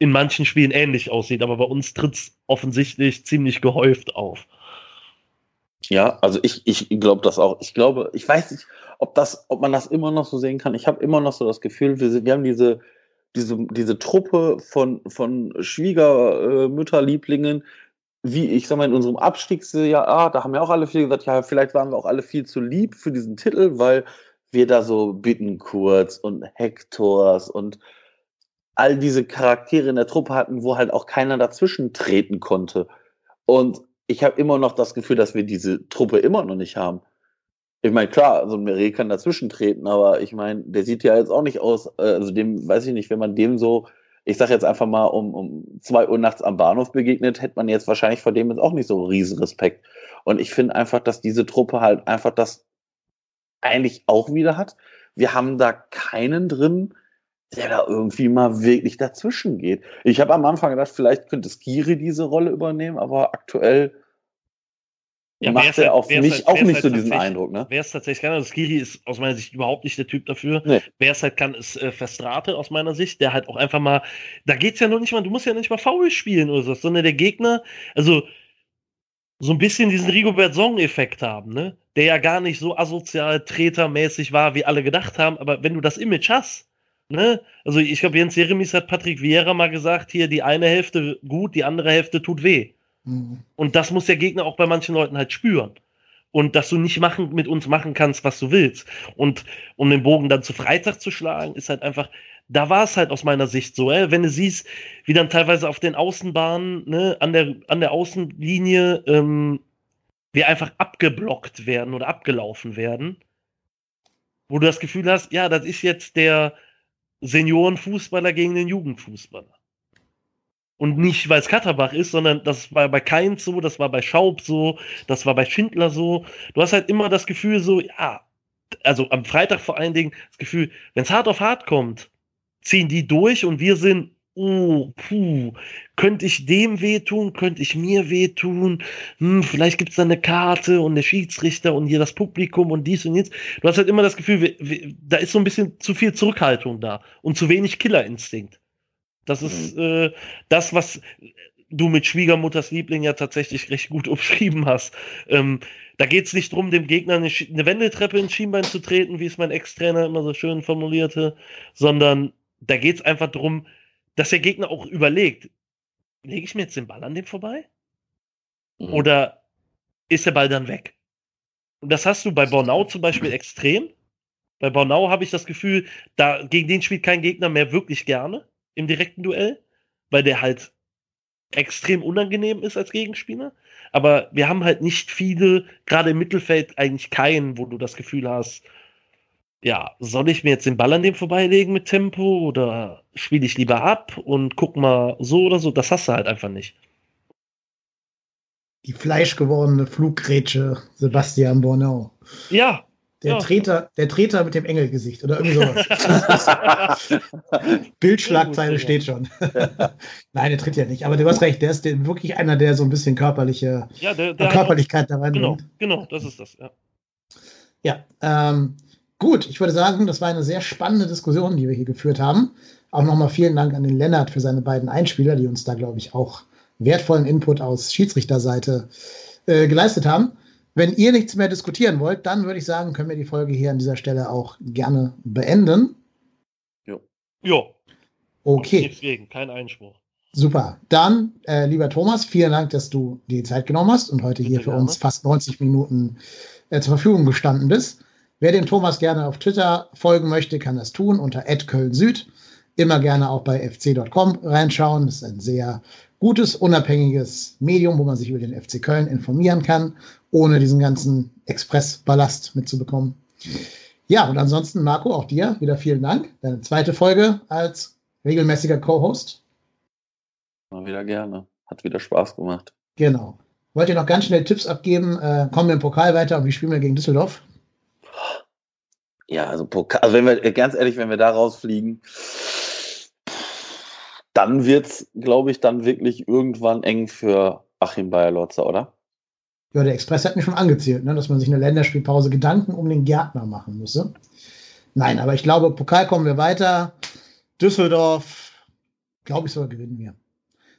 in manchen Spielen ähnlich aussieht, aber bei uns tritt es offensichtlich ziemlich gehäuft auf. Ja, also ich, ich glaube das auch. Ich glaube, ich weiß nicht, ob das, ob man das immer noch so sehen kann. Ich habe immer noch so das Gefühl, wir, wir haben diese, diese, diese Truppe von, von Schwiegermütterlieblingen, wie ich sag mal, in unserem Abstiegsjahr, ah, da haben ja auch alle viel gesagt, ja, vielleicht waren wir auch alle viel zu lieb für diesen Titel, weil wir da so Bittenkurz und Hektors und all diese Charaktere in der Truppe hatten, wo halt auch keiner dazwischen treten konnte. Und ich habe immer noch das Gefühl, dass wir diese Truppe immer noch nicht haben. Ich meine, klar, so ein Meret kann dazwischen treten, aber ich meine, der sieht ja jetzt auch nicht aus, äh, also dem, weiß ich nicht, wenn man dem so, ich sag jetzt einfach mal, um, um zwei Uhr nachts am Bahnhof begegnet, hätte man jetzt wahrscheinlich vor dem jetzt auch nicht so riesen Respekt. Und ich finde einfach, dass diese Truppe halt einfach das eigentlich auch wieder hat. Wir haben da keinen drin, der da irgendwie mal wirklich dazwischen geht. Ich habe am Anfang gedacht, vielleicht könnte Skiri diese Rolle übernehmen, aber aktuell ja, macht er halt, auf mich halt, auch nicht halt so diesen Eindruck. Ne? Wer es tatsächlich kann, also Skiri ist aus meiner Sicht überhaupt nicht der Typ dafür. Nee. Wer es halt kann, ist äh, Verstrate aus meiner Sicht, der halt auch einfach mal, da geht es ja nur nicht mal, du musst ja nicht mal faul spielen oder so, sondern der Gegner, also so ein bisschen diesen Rigobert Song-Effekt haben, ne? Der ja gar nicht so asozial, tretermäßig war, wie alle gedacht haben, aber wenn du das Image hast, Ne? Also ich glaube, Jens Jeremies hat Patrick Vieira mal gesagt, hier die eine Hälfte gut, die andere Hälfte tut weh. Mhm. Und das muss der Gegner auch bei manchen Leuten halt spüren. und dass du nicht machen, mit uns machen kannst, was du willst. Und um den Bogen dann zu Freitag zu schlagen, ist halt einfach, da war es halt aus meiner Sicht so, äh, wenn du siehst, wie dann teilweise auf den Außenbahnen, ne, an der, an der Außenlinie, ähm, wir einfach abgeblockt werden oder abgelaufen werden, wo du das Gefühl hast, ja, das ist jetzt der Seniorenfußballer gegen den Jugendfußballer. Und nicht, weil es Katterbach ist, sondern das war bei Keins so, das war bei Schaub so, das war bei Schindler so. Du hast halt immer das Gefühl so, ja, also am Freitag vor allen Dingen das Gefühl, wenn es hart auf hart kommt, ziehen die durch und wir sind, oh, puh, könnte ich dem wehtun, könnte ich mir wehtun, hm, vielleicht gibt es da eine Karte und der Schiedsrichter und hier das Publikum und dies und jetzt. Du hast halt immer das Gefühl, wir, wir, da ist so ein bisschen zu viel Zurückhaltung da und zu wenig Killerinstinkt. Das ist mhm. äh, das, was du mit Schwiegermutters Liebling ja tatsächlich recht gut umschrieben hast. Ähm, da geht es nicht darum, dem Gegner eine, eine, Wendeltreppe ins Schienbein zu treten, wie es mein Ex-Trainer immer so schön formulierte, sondern da geht es einfach darum, dass der Gegner auch überlegt, lege ich mir jetzt den Ball an dem vorbei? Mhm. Oder ist der Ball dann weg? Und das hast du bei Bornau zum Beispiel extrem. Bei Bornau habe ich das Gefühl, da, gegen den spielt kein Gegner mehr wirklich gerne im direkten Duell, weil der halt extrem unangenehm ist als Gegenspieler. Aber wir haben halt nicht viele, gerade im Mittelfeld eigentlich keinen, wo du das Gefühl hast, ja, soll ich mir jetzt den Ball an dem vorbeilegen mit Tempo oder spiele ich lieber ab und guck mal so oder so? Das hast du halt einfach nicht. Die fleischgewordene Fluggrätsche Sebastian Bornau. Ja, der, ja. Treter, der Treter mit dem Engelgesicht oder irgendwie sowas. Bildschlagzeile steht schon. Nein, der tritt ja nicht. Aber du hast recht, der ist wirklich einer, der so ein bisschen körperliche ja, der, der Körperlichkeit da rein Genau, genau, das ist das, ja. Ja, ähm, gut, ich würde sagen, das war eine sehr spannende Diskussion, die wir hier geführt haben. Auch nochmal vielen Dank an den Lennart für seine beiden Einspieler, die uns da, glaube ich, auch wertvollen Input aus Schiedsrichterseite äh, geleistet haben. Wenn ihr nichts mehr diskutieren wollt, dann würde ich sagen, können wir die Folge hier an dieser Stelle auch gerne beenden. Jo. Jo. Okay. Gegen, kein Einspruch. Super. Dann, äh, lieber Thomas, vielen Dank, dass du die Zeit genommen hast und heute Bitte hier für gerne. uns fast 90 Minuten äh, zur Verfügung gestanden bist. Wer dem Thomas gerne auf Twitter folgen möchte, kann das tun unter @kölnsüd. Immer gerne auch bei fc.com reinschauen. Das ist ein sehr gutes, unabhängiges Medium, wo man sich über den FC Köln informieren kann, ohne diesen ganzen Express-Ballast mitzubekommen. Ja, und ansonsten, Marco, auch dir wieder vielen Dank. Deine zweite Folge als regelmäßiger Co-Host. Mal wieder gerne. Hat wieder Spaß gemacht. Genau. Wollt ihr noch ganz schnell Tipps abgeben? Äh, kommen wir im Pokal weiter und wie spielen wir gegen Düsseldorf? Ja, also Pokal, also wenn wir, ganz ehrlich, wenn wir da rausfliegen, dann wird es, glaube ich, dann wirklich irgendwann eng für Achim Bayer-Lotzer, oder? Ja, der Express hat mich schon angezählt, ne, dass man sich eine Länderspielpause Gedanken um den Gärtner machen müsse. Nein, aber ich glaube, Pokal kommen wir weiter. Düsseldorf, glaube ich, sogar gewinnen wir.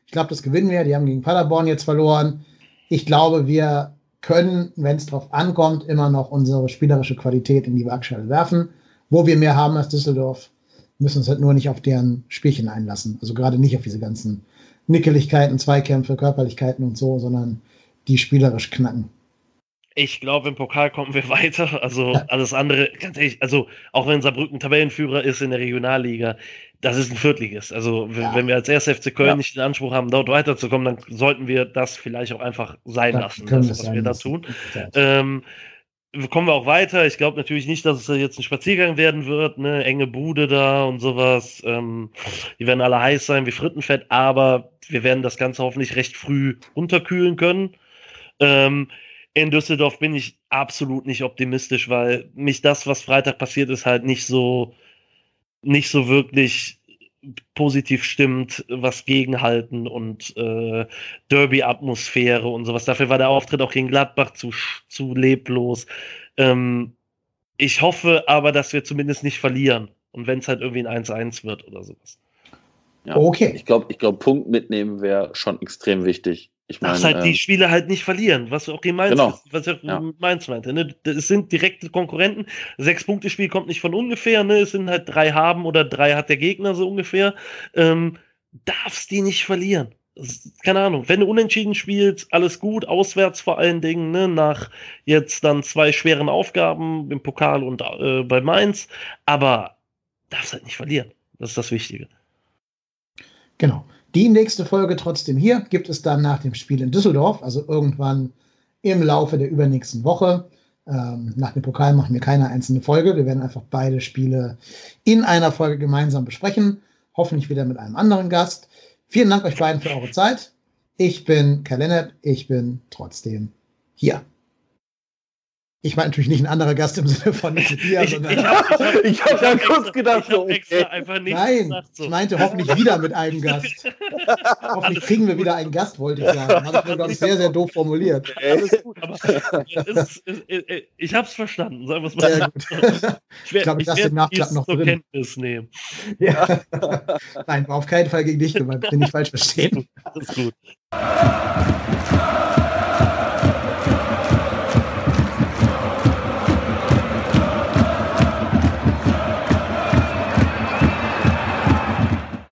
Ich glaube, das gewinnen wir. Die haben gegen Paderborn jetzt verloren. Ich glaube, wir können, wenn es drauf ankommt, immer noch unsere spielerische Qualität in die Waagschale werfen. Wo wir mehr haben als Düsseldorf, müssen uns halt nur nicht auf deren Spielchen einlassen. Also gerade nicht auf diese ganzen Nickeligkeiten, Zweikämpfe, Körperlichkeiten und so, sondern die spielerisch knacken. Ich glaube, im Pokal kommen wir weiter. Also ja. alles andere, ganz ehrlich, also auch wenn Saarbrücken Tabellenführer ist in der Regionalliga, das ist ein Viertliges. Also ja. wenn wir als erster FC Köln ja. nicht den Anspruch haben, dort weiterzukommen, dann sollten wir das vielleicht auch einfach sein lassen, das, was wir da tun. Ähm, kommen wir auch weiter. Ich glaube natürlich nicht, dass es jetzt ein Spaziergang werden wird, ne? Enge Bude da und sowas. Ähm, die werden alle heiß sein wie Frittenfett, aber wir werden das Ganze hoffentlich recht früh unterkühlen können. Ähm, in Düsseldorf bin ich absolut nicht optimistisch, weil mich das, was Freitag passiert ist, halt nicht so, nicht so wirklich positiv stimmt, was gegenhalten und äh, Derby-Atmosphäre und sowas. Dafür war der Auftritt auch gegen Gladbach zu, zu leblos. Ähm, ich hoffe aber, dass wir zumindest nicht verlieren. Und wenn es halt irgendwie ein 1-1 wird oder sowas. Ja, okay. Ich glaube, ich glaub, Punkt mitnehmen wäre schon extrem wichtig. Ich meine, Dass halt äh, die Spiele halt nicht verlieren, was auch meinst, genau. was auch ja. Mainz meinte. Ne? Es sind direkte Konkurrenten. Sechs-Punkte-Spiel kommt nicht von ungefähr. Ne? Es sind halt drei haben oder drei hat der Gegner so ungefähr. Ähm, darfst die nicht verlieren. keine Ahnung, wenn du unentschieden spielst, alles gut, auswärts vor allen Dingen, ne, nach jetzt dann zwei schweren Aufgaben im Pokal und äh, bei Mainz, aber darfst halt nicht verlieren. Das ist das Wichtige. Genau. Die nächste Folge trotzdem hier gibt es dann nach dem Spiel in Düsseldorf, also irgendwann im Laufe der übernächsten Woche. Ähm, nach dem Pokal machen wir keine einzelne Folge. Wir werden einfach beide Spiele in einer Folge gemeinsam besprechen. Hoffentlich wieder mit einem anderen Gast. Vielen Dank euch beiden für eure Zeit. Ich bin Kai Lennart. Ich bin trotzdem hier. Ich meine natürlich nicht ein anderer Gast im Sinne von nicht mit dir, sondern. Ich habe hab kurz gedacht, ich hab extra einfach nicht Nein, gesagt, so. ich meinte hoffentlich wieder mit einem Gast. hoffentlich kriegen wir wieder einen Gast, wollte ich sagen. Habe ich mir, glaube ich, sehr, sehr doof formuliert. Ist, ist, ist, ich habe es verstanden, sagen wir es mal. Sehr gut. Ich, ich glaube, ich lasse den Nachklapp noch drin. Kenntnis nehmen. Ja. Nein, war auf keinen Fall gegen dich gemeint, bin ich falsch verstehen. Alles gut.